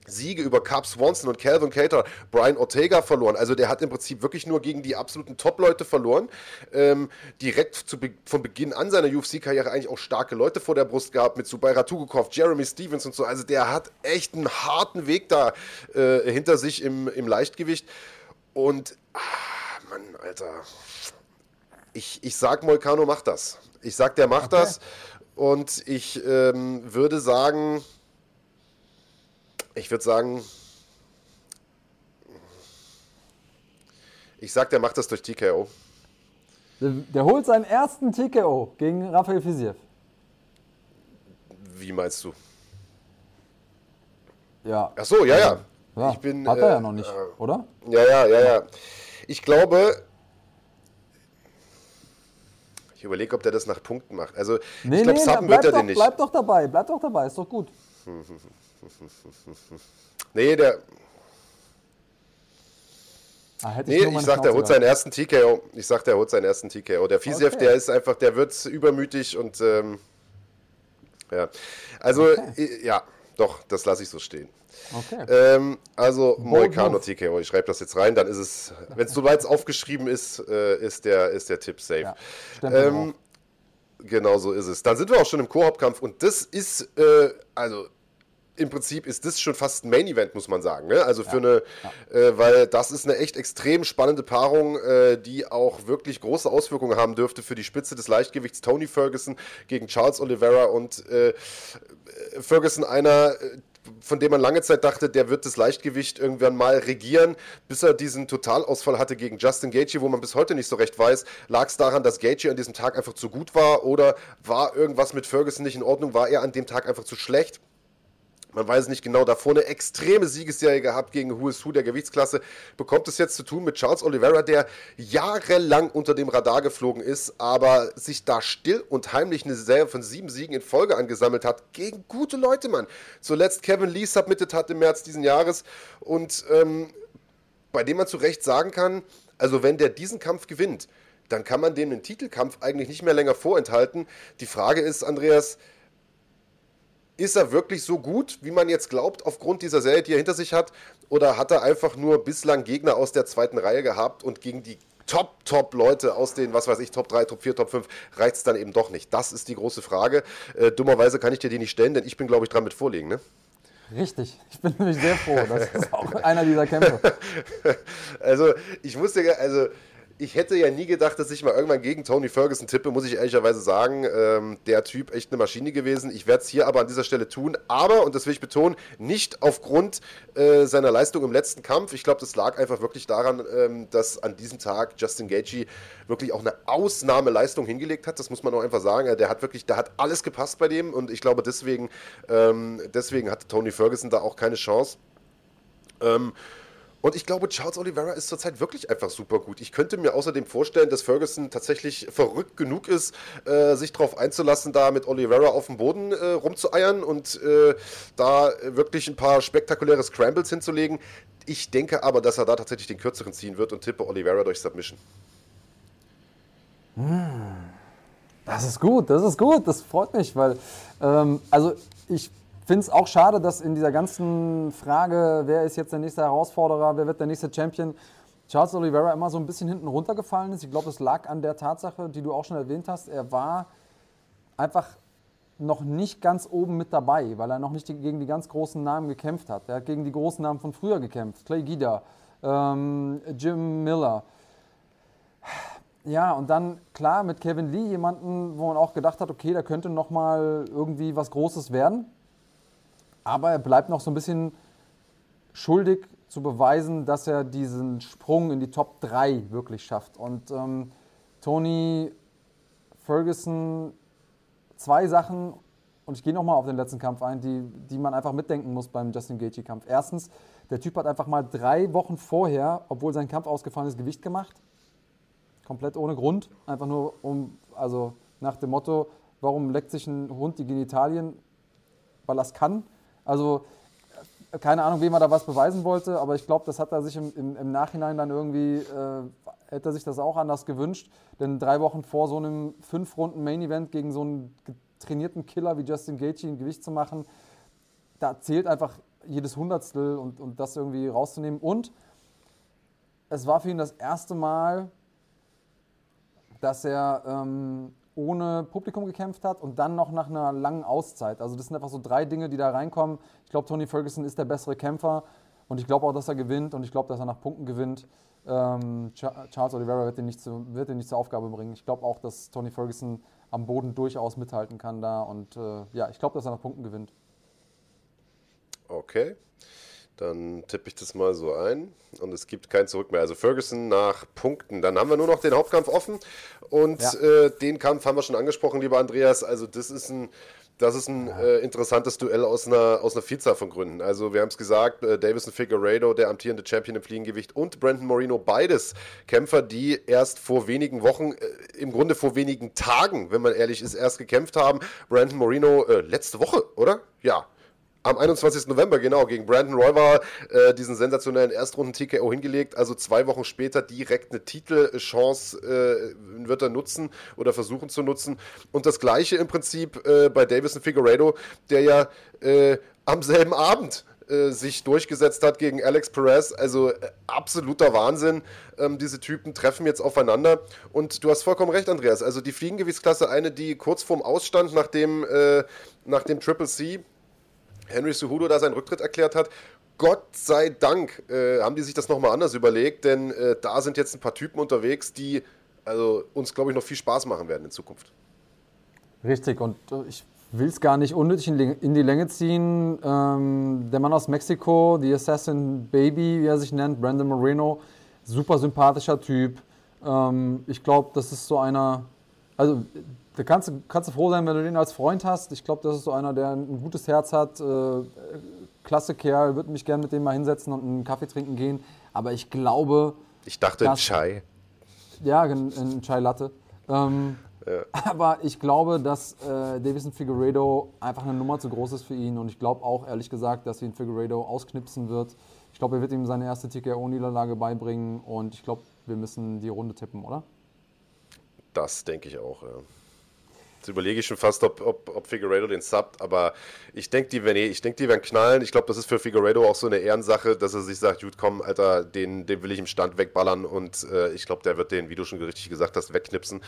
S1: Siege über Carp Swanson und Calvin Cater, Brian Ortega verloren. Also der hat im Prinzip wirklich nur gegen die absoluten Top-Leute verloren. Ähm, direkt zu Be von Beginn an seiner UFC-Karriere eigentlich auch starke Leute vor der Brust gehabt mit Subaira Tugukov, Jeremy Stevens und so. Also der hat echt einen harten Weg da äh, hinter sich im, im Leichtgewicht. Und, ah, Mann, Alter. Ich, ich sag, Molcano macht das. Ich sag, der macht okay. das. Und ich ähm, würde sagen, ich würde sagen, ich sag, der macht das durch TKO.
S2: Der, der holt seinen ersten TKO gegen Rafael Fiziev.
S1: Wie meinst du?
S2: Ja.
S1: Ach so, ja, ja.
S2: ja ich bin, hat er äh, ja noch nicht, äh, oder?
S1: Ja, ja, ja, ja. Ich glaube, ich überlege, ob der das nach Punkten macht. Also, nee, ich glaube, nee, Sappen wird er den nicht.
S2: Bleib doch dabei, bleib doch dabei, ist doch gut.
S1: Nee, der. Ah, nee, ich, ich sag, der holt seinen ersten TKO. Ich sag, der holt seinen ersten TKO. Der Fisiev, okay. der ist einfach, der wird übermütig und ähm, ja. Also, okay. ja, doch, das lasse ich so stehen. Okay. Ähm, also Moicano TKO, ich schreibe das jetzt rein, dann ist es, wenn es soweit aufgeschrieben ist, äh, ist, der, ist der Tipp safe. Ja, ähm, genau so ist es. Dann sind wir auch schon im Koop-Kampf und das ist, äh, also im Prinzip ist das schon fast ein Main Event, muss man sagen. Ne? Also für ja, eine, ja. Äh, weil das ist eine echt extrem spannende Paarung, äh, die auch wirklich große Auswirkungen haben dürfte für die Spitze des Leichtgewichts. Tony Ferguson gegen Charles Oliveira und äh, Ferguson einer, äh, von dem man lange Zeit dachte, der wird das Leichtgewicht irgendwann mal regieren, bis er diesen Totalausfall hatte gegen Justin Gaethje, wo man bis heute nicht so recht weiß, lag es daran, dass Gaethje an diesem Tag einfach zu gut war oder war irgendwas mit Ferguson nicht in Ordnung, war er an dem Tag einfach zu schlecht? Man weiß nicht genau, davor eine extreme Siegesserie gehabt gegen Who is Who der Gewichtsklasse, bekommt es jetzt zu tun mit Charles Oliveira, der jahrelang unter dem Radar geflogen ist, aber sich da still und heimlich eine Serie von sieben Siegen in Folge angesammelt hat, gegen gute Leute, Mann. Zuletzt Kevin Lee submitted hat im März diesen Jahres und ähm, bei dem man zu Recht sagen kann, also wenn der diesen Kampf gewinnt, dann kann man dem den Titelkampf eigentlich nicht mehr länger vorenthalten. Die Frage ist, Andreas, ist er wirklich so gut, wie man jetzt glaubt, aufgrund dieser Serie, die er hinter sich hat? Oder hat er einfach nur bislang Gegner aus der zweiten Reihe gehabt und gegen die Top, Top Leute aus den, was weiß ich, Top 3, Top 4, Top 5 reicht es dann eben doch nicht? Das ist die große Frage. Äh, dummerweise kann ich dir die nicht stellen, denn ich bin, glaube ich, dran mit vorlegen, ne?
S2: Richtig, ich bin nämlich sehr froh. Das <laughs> ist auch einer dieser Kämpfe.
S1: also, ich wusste, also ich hätte ja nie gedacht, dass ich mal irgendwann gegen Tony Ferguson tippe, muss ich ehrlicherweise sagen. Ähm, der Typ echt eine Maschine gewesen. Ich werde es hier aber an dieser Stelle tun. Aber, und das will ich betonen, nicht aufgrund äh, seiner Leistung im letzten Kampf. Ich glaube, das lag einfach wirklich daran, ähm, dass an diesem Tag Justin Gaethje wirklich auch eine Ausnahmeleistung hingelegt hat. Das muss man auch einfach sagen. Der hat wirklich, da hat alles gepasst bei dem. Und ich glaube, deswegen, ähm, deswegen hatte Tony Ferguson da auch keine Chance. Ähm, und ich glaube, Charles Oliveira ist zurzeit wirklich einfach super gut. Ich könnte mir außerdem vorstellen, dass Ferguson tatsächlich verrückt genug ist, äh, sich darauf einzulassen, da mit Oliveira auf dem Boden äh, rumzueiern und äh, da wirklich ein paar spektakuläre Scrambles hinzulegen. Ich denke aber, dass er da tatsächlich den kürzeren ziehen wird und tippe Oliveira durch Submission.
S2: Das ist gut, das ist gut, das freut mich, weil, ähm, also ich finde es auch schade, dass in dieser ganzen Frage, wer ist jetzt der nächste Herausforderer, wer wird der nächste Champion, Charles Oliveira immer so ein bisschen hinten runtergefallen ist. Ich glaube, es lag an der Tatsache, die du auch schon erwähnt hast. Er war einfach noch nicht ganz oben mit dabei, weil er noch nicht gegen die ganz großen Namen gekämpft hat. Er hat gegen die großen Namen von früher gekämpft. Clay Guida, ähm, Jim Miller. Ja, und dann klar mit Kevin Lee jemanden, wo man auch gedacht hat, okay, da könnte noch mal irgendwie was Großes werden. Aber er bleibt noch so ein bisschen schuldig zu beweisen, dass er diesen Sprung in die Top 3 wirklich schafft. Und ähm, Tony Ferguson, zwei Sachen, und ich gehe nochmal auf den letzten Kampf ein, die, die man einfach mitdenken muss beim Justin Gaethje-Kampf. Erstens, der Typ hat einfach mal drei Wochen vorher, obwohl sein Kampf ausgefallen ist, Gewicht gemacht. Komplett ohne Grund. Einfach nur um, also nach dem Motto, warum leckt sich ein Hund die Genitalien? Weil es kann. Also keine Ahnung, wem er da was beweisen wollte, aber ich glaube, das hat er sich im, im, im Nachhinein dann irgendwie, äh, hätte er sich das auch anders gewünscht. Denn drei Wochen vor so einem fünf Runden Main Event gegen so einen trainierten Killer wie Justin Gaethje ein Gewicht zu machen, da zählt einfach jedes Hundertstel und, und das irgendwie rauszunehmen. Und es war für ihn das erste Mal, dass er ähm, ohne Publikum gekämpft hat und dann noch nach einer langen Auszeit. Also das sind einfach so drei Dinge, die da reinkommen. Ich glaube, Tony Ferguson ist der bessere Kämpfer und ich glaube auch, dass er gewinnt und ich glaube, dass er nach Punkten gewinnt. Ähm, Charles Oliveira wird ihn, nicht zu, wird ihn nicht zur Aufgabe bringen. Ich glaube auch, dass Tony Ferguson am Boden durchaus mithalten kann da und äh, ja, ich glaube, dass er nach Punkten gewinnt.
S1: Okay. Dann tippe ich das mal so ein und es gibt kein Zurück mehr. Also Ferguson nach Punkten. Dann haben wir nur noch den Hauptkampf offen und ja. äh, den Kampf haben wir schon angesprochen, lieber Andreas. Also das ist ein, das ist ein äh, interessantes Duell aus einer, aus einer Vielzahl von Gründen. Also wir haben es gesagt, äh, Davison Figueiredo, der amtierende Champion im Fliegengewicht und Brandon Moreno, beides Kämpfer, die erst vor wenigen Wochen, äh, im Grunde vor wenigen Tagen, wenn man ehrlich ist, erst gekämpft haben. Brandon Moreno äh, letzte Woche, oder? Ja, am 21. November, genau, gegen Brandon Roy war äh, diesen sensationellen Erstrunden-TKO hingelegt. Also zwei Wochen später direkt eine Titelchance äh, wird er nutzen oder versuchen zu nutzen. Und das gleiche im Prinzip äh, bei Davison Figueredo, der ja äh, am selben Abend äh, sich durchgesetzt hat gegen Alex Perez. Also äh, absoluter Wahnsinn. Ähm, diese Typen treffen jetzt aufeinander. Und du hast vollkommen recht, Andreas. Also die Fliegengewichtsklasse, eine, die kurz vorm Ausstand nach dem, äh, nach dem Triple C Henry Suhudo da seinen Rücktritt erklärt hat. Gott sei Dank äh, haben die sich das nochmal anders überlegt, denn äh, da sind jetzt ein paar Typen unterwegs, die also, uns, glaube ich, noch viel Spaß machen werden in Zukunft.
S2: Richtig, und äh, ich will es gar nicht unnötig in die Länge ziehen. Ähm, der Mann aus Mexiko, die Assassin Baby, wie er sich nennt, Brandon Moreno, super sympathischer Typ. Ähm, ich glaube, das ist so einer, also da kannst du, kannst du froh sein, wenn du den als Freund hast. Ich glaube, das ist so einer, der ein gutes Herz hat. Äh, klasse Kerl, würde mich gerne mit dem mal hinsetzen und einen Kaffee trinken gehen. Aber ich glaube.
S1: Ich dachte dass, Chai.
S2: Ja, ein Chai Latte. Ähm, ja. Aber ich glaube, dass äh, Davison Figueredo einfach eine Nummer zu groß ist für ihn. Und ich glaube auch, ehrlich gesagt, dass ihn Figueredo ausknipsen wird. Ich glaube, er wird ihm seine erste TKO-Niederlage beibringen. Und ich glaube, wir müssen die Runde tippen, oder?
S1: Das denke ich auch, ja. Jetzt überlege ich schon fast, ob, ob, ob Figueredo den subbt, aber ich denke, die, werden, ich denk, die werden knallen. Ich glaube, das ist für Figueredo auch so eine Ehrensache, dass er sich sagt, gut, komm, Alter, den, den will ich im Stand wegballern und äh, ich glaube, der wird den, wie du schon richtig gesagt hast, wegknipsen.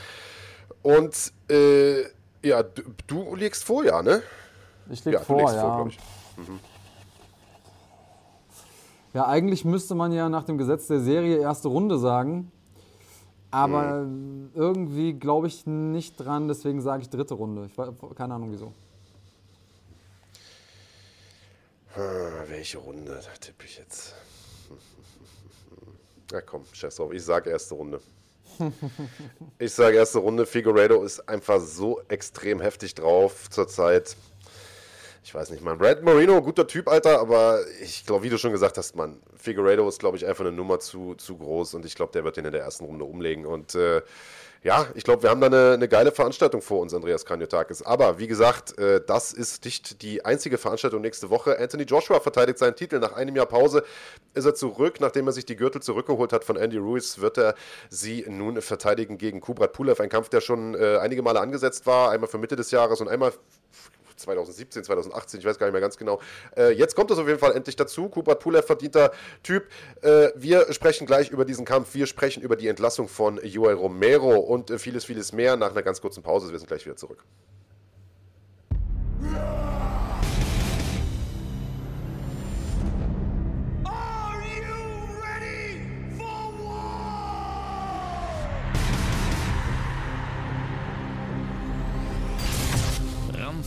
S1: Und äh, ja, du, du legst vor, ja, ne?
S2: Ich leg ja, vor, ja. Vor, ich. Mhm. Ja, eigentlich müsste man ja nach dem Gesetz der Serie erste Runde sagen. Aber mhm. irgendwie glaube ich nicht dran, deswegen sage ich dritte Runde. Ich keine Ahnung wieso.
S1: Hm, welche Runde tippe ich jetzt? <laughs> Ja komm, scheiß drauf. Ich sage erste Runde. <laughs> ich sage erste Runde. Figueredo ist einfach so extrem heftig drauf zurzeit ich weiß nicht, man. Brad Marino, guter Typ, Alter, aber ich glaube, wie du schon gesagt hast, man, Figueredo ist, glaube ich, einfach eine Nummer zu, zu groß und ich glaube, der wird den in der ersten Runde umlegen. Und äh, ja, ich glaube, wir haben da eine, eine, geile Veranstaltung vor uns, Andreas Kanyotakis. Aber wie gesagt, äh, das ist nicht die einzige Veranstaltung nächste Woche. Anthony Joshua verteidigt seinen Titel. Nach einem Jahr Pause ist er zurück. Nachdem er sich die Gürtel zurückgeholt hat von Andy Ruiz, wird er sie nun verteidigen gegen Kubrat Pulev. Ein Kampf, der schon äh, einige Male angesetzt war. Einmal für Mitte des Jahres und einmal 2017, 2018, ich weiß gar nicht mehr ganz genau. Äh, jetzt kommt es auf jeden Fall endlich dazu. Kubrat Pulev, verdienter Typ. Äh, wir sprechen gleich über diesen Kampf. Wir sprechen über die Entlassung von Joel Romero und äh, vieles, vieles mehr nach einer ganz kurzen Pause. Wir sind gleich wieder zurück.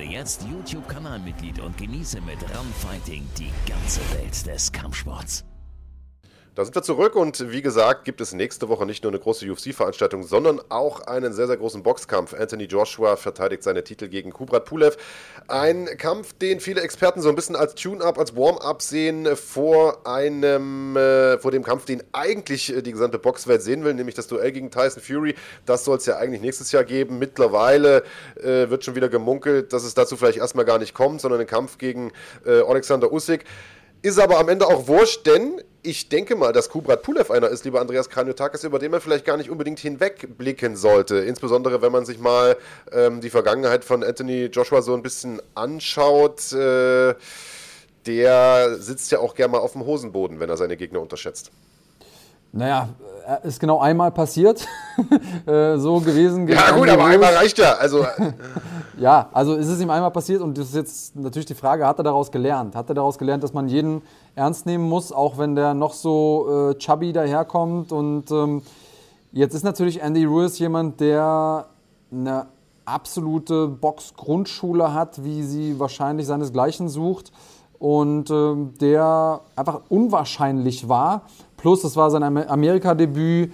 S6: Werde jetzt YouTube-Kanalmitglied und genieße mit Run Fighting die ganze Welt des Kampfsports.
S1: Da sind wir zurück und wie gesagt, gibt es nächste Woche nicht nur eine große UFC-Veranstaltung, sondern auch einen sehr, sehr großen Boxkampf. Anthony Joshua verteidigt seine Titel gegen Kubrat Pulev. Ein Kampf, den viele Experten so ein bisschen als Tune-Up, als Warm-Up sehen vor einem, äh, vor dem Kampf, den eigentlich äh, die gesamte Boxwelt sehen will, nämlich das Duell gegen Tyson Fury. Das soll es ja eigentlich nächstes Jahr geben. Mittlerweile äh, wird schon wieder gemunkelt, dass es dazu vielleicht erstmal gar nicht kommt, sondern ein Kampf gegen äh, Alexander Usyk. Ist aber am Ende auch wurscht, denn ich denke mal, dass Kubrat Pulev einer ist, lieber Andreas Kranjotakis, über den man vielleicht gar nicht unbedingt hinwegblicken sollte. Insbesondere, wenn man sich mal ähm, die Vergangenheit von Anthony Joshua so ein bisschen anschaut. Äh, der sitzt ja auch gerne mal auf dem Hosenboden, wenn er seine Gegner unterschätzt.
S2: Naja, ist genau einmal passiert. <laughs> Äh, so gewesen.
S1: Ja, gut, aber einmal reicht ja. Also. <laughs>
S2: ja, also ist es ihm einmal passiert und das ist jetzt natürlich die Frage, hat er daraus gelernt? Hat er daraus gelernt, dass man jeden ernst nehmen muss, auch wenn der noch so äh, chubby daherkommt? Und ähm, jetzt ist natürlich Andy Ruiz jemand, der eine absolute Box-Grundschule hat, wie sie wahrscheinlich seinesgleichen sucht und ähm, der einfach unwahrscheinlich war. Plus, es war sein Amerika-Debüt.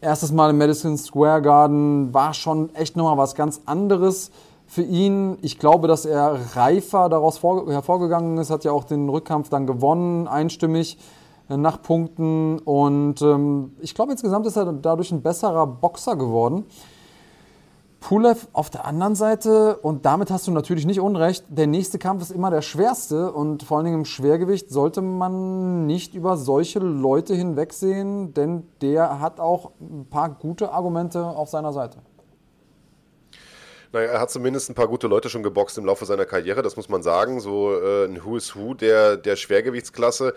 S2: Erstes Mal im Madison Square Garden war schon echt nochmal was ganz anderes für ihn. Ich glaube, dass er reifer daraus hervorgegangen ist, hat ja auch den Rückkampf dann gewonnen, einstimmig äh, nach Punkten. Und ähm, ich glaube, insgesamt ist er dadurch ein besserer Boxer geworden. Pulev auf der anderen Seite, und damit hast du natürlich nicht unrecht, der nächste Kampf ist immer der schwerste und vor allen Dingen im Schwergewicht sollte man nicht über solche Leute hinwegsehen, denn der hat auch ein paar gute Argumente auf seiner Seite.
S1: Naja, er hat zumindest ein paar gute Leute schon geboxt im Laufe seiner Karriere, das muss man sagen. So äh, ein Who is Who der, der Schwergewichtsklasse.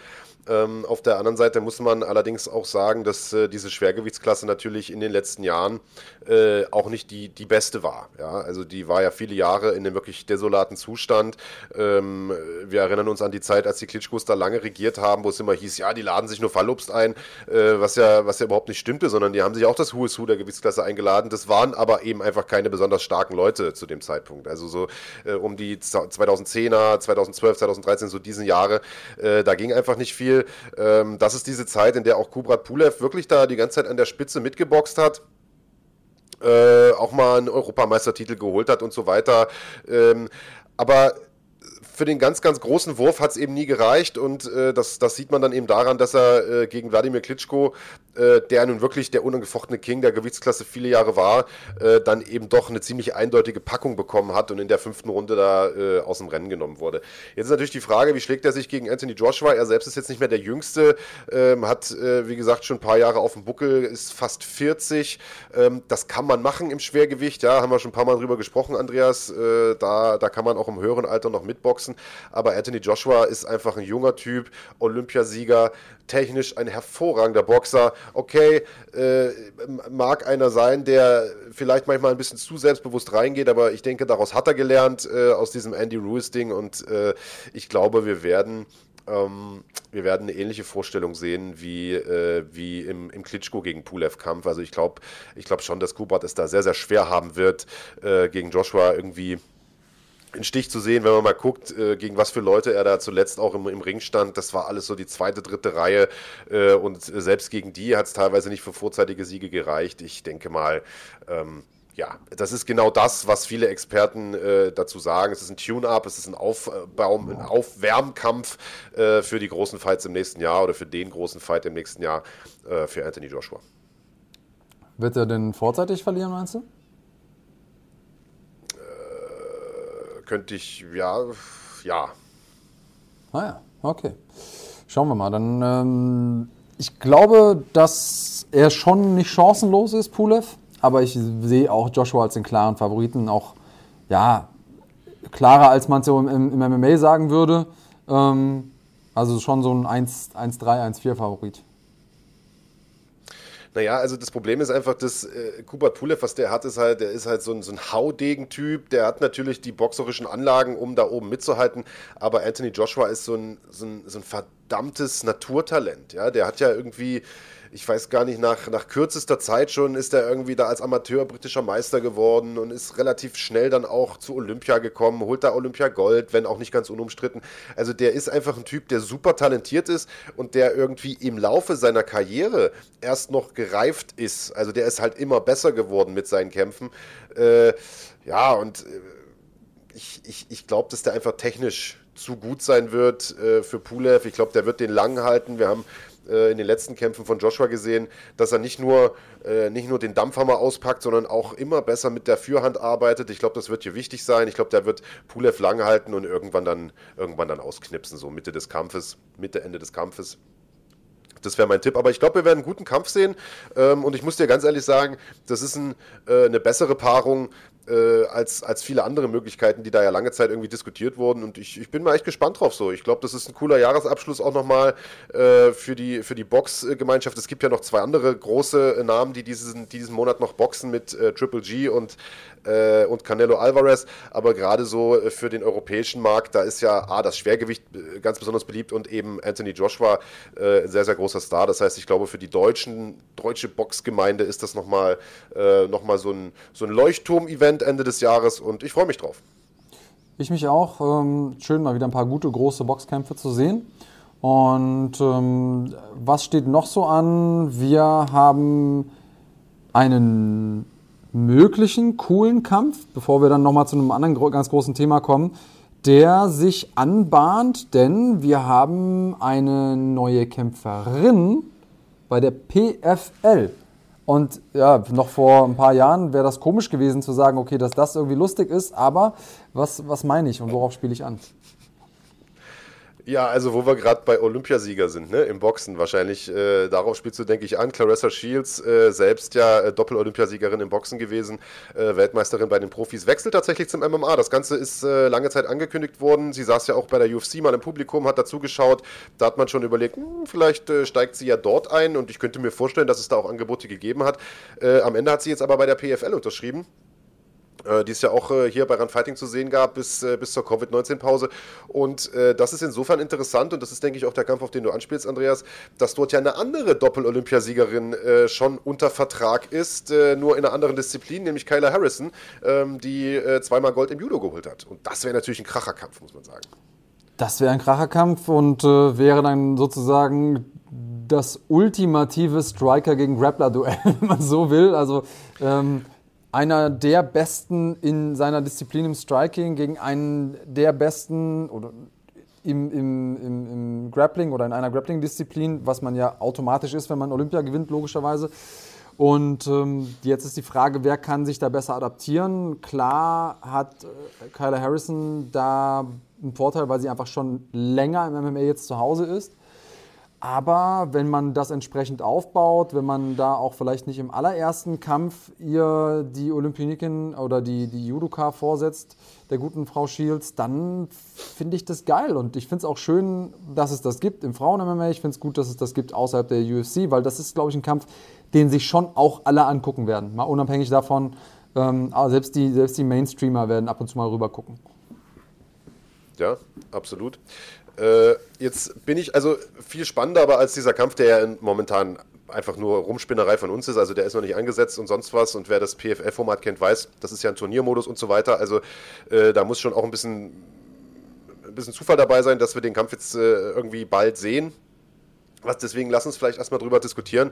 S1: Ähm, auf der anderen Seite muss man allerdings auch sagen, dass äh, diese Schwergewichtsklasse natürlich in den letzten Jahren äh, auch nicht die, die beste war. Ja? Also die war ja viele Jahre in einem wirklich desolaten Zustand. Ähm, wir erinnern uns an die Zeit, als die Klitschkos da lange regiert haben, wo es immer hieß, ja, die laden sich nur Fallobst ein, äh, was, ja, was ja überhaupt nicht stimmte, sondern die haben sich auch das Who is der Gewichtsklasse eingeladen. Das waren aber eben einfach keine besonders starken Leute zu dem Zeitpunkt. Also so äh, um die 2010er, 2012, 2013, so diesen Jahre, äh, da ging einfach nicht viel. Beispiel. Ähm, das ist diese Zeit, in der auch Kubrat Pulev wirklich da die ganze Zeit an der Spitze mitgeboxt hat. Äh, auch mal einen Europameistertitel geholt hat und so weiter. Ähm, aber für den ganz, ganz großen Wurf hat es eben nie gereicht und äh, das, das sieht man dann eben daran, dass er äh, gegen Wladimir Klitschko, äh, der nun wirklich der unangefochtene King der Gewichtsklasse viele Jahre war, äh, dann eben doch eine ziemlich eindeutige Packung bekommen hat und in der fünften Runde da äh, aus dem Rennen genommen wurde. Jetzt ist natürlich die Frage, wie schlägt er sich gegen Anthony Joshua? Er selbst ist jetzt nicht mehr der Jüngste, ähm, hat, äh, wie gesagt, schon ein paar Jahre auf dem Buckel, ist fast 40. Ähm, das kann man machen im Schwergewicht, ja, haben wir schon ein paar Mal drüber gesprochen, Andreas. da, da kann man auch im höheren Alter noch mitboxen boxen. Aber Anthony Joshua ist einfach ein junger Typ, Olympiasieger, technisch ein hervorragender Boxer. Okay, äh, mag einer sein, der vielleicht manchmal ein bisschen zu selbstbewusst reingeht, aber ich denke, daraus hat er gelernt, äh, aus diesem Andy Ruiz-Ding. Und äh, ich glaube, wir werden ähm, wir werden eine ähnliche Vorstellung sehen wie, äh, wie im, im Klitschko gegen Pulev-Kampf. Also ich glaube ich glaub schon, dass Kubrat es da sehr, sehr schwer haben wird, äh, gegen Joshua irgendwie in Stich zu sehen, wenn man mal guckt, äh, gegen was für Leute er da zuletzt auch im, im Ring stand. Das war alles so die zweite, dritte Reihe äh, und selbst gegen die hat es teilweise nicht für vorzeitige Siege gereicht. Ich denke mal, ähm, ja, das ist genau das, was viele Experten äh, dazu sagen. Es ist ein Tune-up, es ist ein Aufbau, ein Aufwärmkampf äh, für die großen Fights im nächsten Jahr oder für den großen Fight im nächsten Jahr äh, für Anthony Joshua.
S2: Wird er denn vorzeitig verlieren, meinst du?
S1: Könnte ich, ja, ja.
S2: Ah ja, okay. Schauen wir mal. Dann, ähm, ich glaube, dass er schon nicht chancenlos ist, Pulev. Aber ich sehe auch Joshua als den klaren Favoriten. Auch, ja, klarer, als man es im, im, MMA sagen würde. Ähm, also schon so ein 1-3, 1-4 Favorit.
S1: Naja, also das Problem ist einfach, dass äh, Kubat Pulev, was der hat, ist halt, der ist halt so ein, so ein Haudegen-Typ. Der hat natürlich die boxerischen Anlagen, um da oben mitzuhalten. Aber Anthony Joshua ist so ein, so ein, so ein verdammtes Naturtalent. Ja, der hat ja irgendwie ich weiß gar nicht, nach, nach kürzester Zeit schon ist er irgendwie da als Amateur britischer Meister geworden und ist relativ schnell dann auch zu Olympia gekommen, holt da Olympia Gold, wenn auch nicht ganz unumstritten. Also der ist einfach ein Typ, der super talentiert ist und der irgendwie im Laufe seiner Karriere erst noch gereift ist. Also der ist halt immer besser geworden mit seinen Kämpfen. Äh, ja, und äh, ich, ich, ich glaube, dass der einfach technisch zu gut sein wird äh, für Pulev. Ich glaube, der wird den lang halten. Wir haben äh, in den letzten Kämpfen von Joshua gesehen, dass er nicht nur, äh, nicht nur den Dampfhammer auspackt, sondern auch immer besser mit der Fürhand arbeitet. Ich glaube, das wird hier wichtig sein. Ich glaube, der wird Pulev lang halten und irgendwann dann, irgendwann dann ausknipsen, so Mitte des Kampfes, Mitte, Ende des Kampfes. Das wäre mein Tipp. Aber ich glaube, wir werden einen guten Kampf sehen. Ähm, und ich muss dir ganz ehrlich sagen, das ist ein, äh, eine bessere Paarung äh, als, als viele andere Möglichkeiten, die da ja lange Zeit irgendwie diskutiert wurden. Und ich, ich bin mal echt gespannt drauf so. Ich glaube, das ist ein cooler Jahresabschluss auch nochmal äh, für die, für die Boxgemeinschaft. Es gibt ja noch zwei andere große Namen, die diesen, die diesen Monat noch boxen mit äh, Triple G und, äh, und Canelo Alvarez. Aber gerade so äh, für den europäischen Markt, da ist ja A, das Schwergewicht äh, ganz besonders beliebt und eben Anthony Joshua äh, sehr, sehr großer Star. Das heißt, ich glaube, für die deutschen, deutsche Boxgemeinde ist das nochmal äh, noch so ein, so ein Leuchtturm-Event Ende des Jahres und ich freue mich drauf.
S2: Ich mich auch. Ähm, schön, mal wieder ein paar gute, große Boxkämpfe zu sehen. Und ähm, was steht noch so an? Wir haben einen möglichen coolen Kampf, bevor wir dann nochmal zu einem anderen ganz großen Thema kommen, der sich anbahnt, denn wir haben eine neue Kämpferin bei der PFL. Und ja, noch vor ein paar Jahren wäre das komisch gewesen zu sagen, okay, dass das irgendwie lustig ist, aber was, was meine ich und worauf spiele ich an?
S1: Ja, also wo wir gerade bei Olympiasieger sind, ne, im Boxen wahrscheinlich, äh, darauf spielst du, denke ich, an. Clarissa Shields, äh, selbst ja äh, Doppel-Olympiasiegerin im Boxen gewesen, äh, Weltmeisterin bei den Profis, wechselt tatsächlich zum MMA. Das Ganze ist äh, lange Zeit angekündigt worden. Sie saß ja auch bei der UFC mal im Publikum, hat dazugeschaut. Da hat man schon überlegt, hm, vielleicht äh, steigt sie ja dort ein und ich könnte mir vorstellen, dass es da auch Angebote gegeben hat. Am Ende hat sie jetzt aber bei der PFL unterschrieben die es ja auch äh, hier bei Run Fighting zu sehen gab bis, äh, bis zur Covid-19-Pause. Und das ist insofern interessant und das ist, denke ich, auch der Kampf, auf den du anspielst, Andreas, dass dort ja eine andere Doppel-Olympiasiegerin schon unter Vertrag ist, nur in einer anderen Disziplin, nämlich Kyla Harrison, ähm, die zweimal Gold im Judo geholt hat. Und das wäre natürlich ein Kracherkampf, muss man sagen.
S2: Das wäre ein Kracherkampf und äh, wäre dann sozusagen das ultimative Striker gegen Grappler-Duell, <laughs> wenn man so will. Also ähm, einer der Besten in seiner Disziplin im Striking gegen einen der Besten oder im, im, im, im Grappling oder in einer Grappling-Disziplin, was man ja automatisch ist, wenn man Olympia gewinnt, logischerweise. Und ähm, jetzt ist die Frage, wer kann sich da besser adaptieren? Klar hat äh, Kyla Harrison da einen Vorteil, weil sie einfach schon länger im MMA jetzt zu Hause ist. Aber wenn man das entsprechend aufbaut, wenn man da auch vielleicht nicht im allerersten Kampf ihr die Olympionikin oder die, die Judoka vorsetzt, der guten Frau Shields, dann finde ich das geil. Und ich finde es auch schön, dass es das gibt im Frauen-MMA. Ich finde es gut, dass es das gibt außerhalb der UFC, weil das ist, glaube ich, ein Kampf, den sich schon auch alle angucken werden. Mal unabhängig davon, ähm, selbst, die, selbst die Mainstreamer werden ab und zu mal rüber gucken.
S1: Ja, absolut. Äh, jetzt bin ich also viel spannender, aber als dieser Kampf, der ja momentan einfach nur Rumspinnerei von uns ist, also der ist noch nicht angesetzt und sonst was. Und wer das PFL-Format kennt, weiß, das ist ja ein Turniermodus und so weiter, also äh, da muss schon auch ein bisschen, ein bisschen Zufall dabei sein, dass wir den Kampf jetzt äh, irgendwie bald sehen, was deswegen lass uns vielleicht erstmal drüber diskutieren,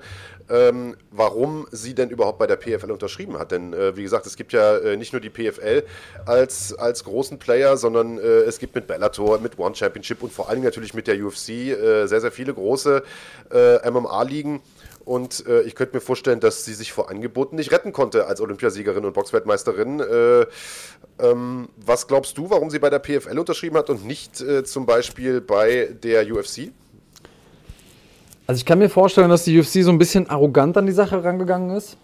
S1: ähm, warum sie denn überhaupt bei der PFL unterschrieben hat. Denn äh, wie gesagt, es gibt ja äh, nicht nur die PFL als, als großen Player, sondern äh, es gibt mit Bellator, mit One Championship und vor allem natürlich mit der UFC äh, sehr, sehr viele große äh, MMA-Ligen. Und äh, ich könnte mir vorstellen, dass sie sich vor Angeboten nicht retten konnte als Olympiasiegerin und Boxweltmeisterin. Äh, ähm, was glaubst du, warum sie bei der PFL unterschrieben hat und nicht äh, zum Beispiel bei der UFC?
S2: Also ich kann mir vorstellen, dass die UFC so ein bisschen arrogant an die Sache rangegangen ist.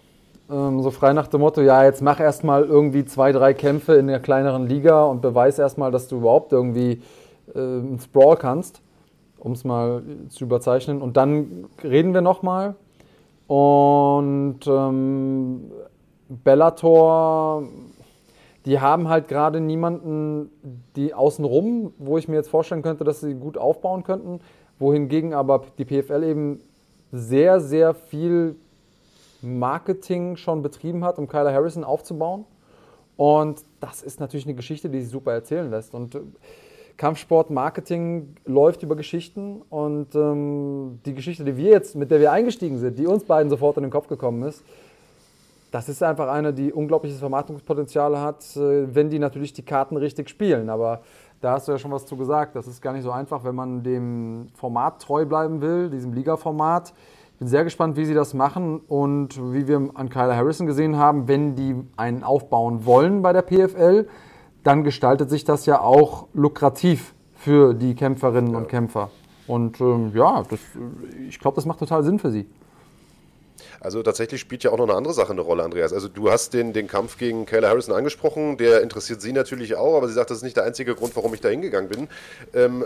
S2: Ähm, so frei nach dem Motto, ja, jetzt mach erstmal irgendwie zwei, drei Kämpfe in der kleineren Liga und beweis erstmal, dass du überhaupt irgendwie äh, einen Sprawl kannst, um es mal zu überzeichnen. Und dann reden wir nochmal. Und ähm, Bellator, die haben halt gerade niemanden, die außenrum, wo ich mir jetzt vorstellen könnte, dass sie gut aufbauen könnten wohingegen aber die PFL eben sehr, sehr viel Marketing schon betrieben hat, um Kyler Harrison aufzubauen. Und das ist natürlich eine Geschichte, die sich super erzählen lässt. Und äh, Kampfsport, Marketing läuft über Geschichten. Und ähm, die Geschichte, die wir jetzt, mit der wir eingestiegen sind, die uns beiden sofort in den Kopf gekommen ist, das ist einfach eine, die unglaubliches Vermarktungspotenzial hat, äh, wenn die natürlich die Karten richtig spielen. Aber da hast du ja schon was zu gesagt. Das ist gar nicht so einfach, wenn man dem Format treu bleiben will, diesem Liga-Format. Ich bin sehr gespannt, wie sie das machen und wie wir an Kyler Harrison gesehen haben, wenn die einen aufbauen wollen bei der PFL, dann gestaltet sich das ja auch lukrativ für die Kämpferinnen ja. und Kämpfer. Und ähm, ja, das, ich glaube, das macht total Sinn für sie.
S1: Also tatsächlich spielt ja auch noch eine andere Sache eine Rolle, Andreas. Also du hast den, den Kampf gegen Kayla Harrison angesprochen, der interessiert sie natürlich auch, aber sie sagt, das ist nicht der einzige Grund, warum ich da hingegangen bin. Ähm,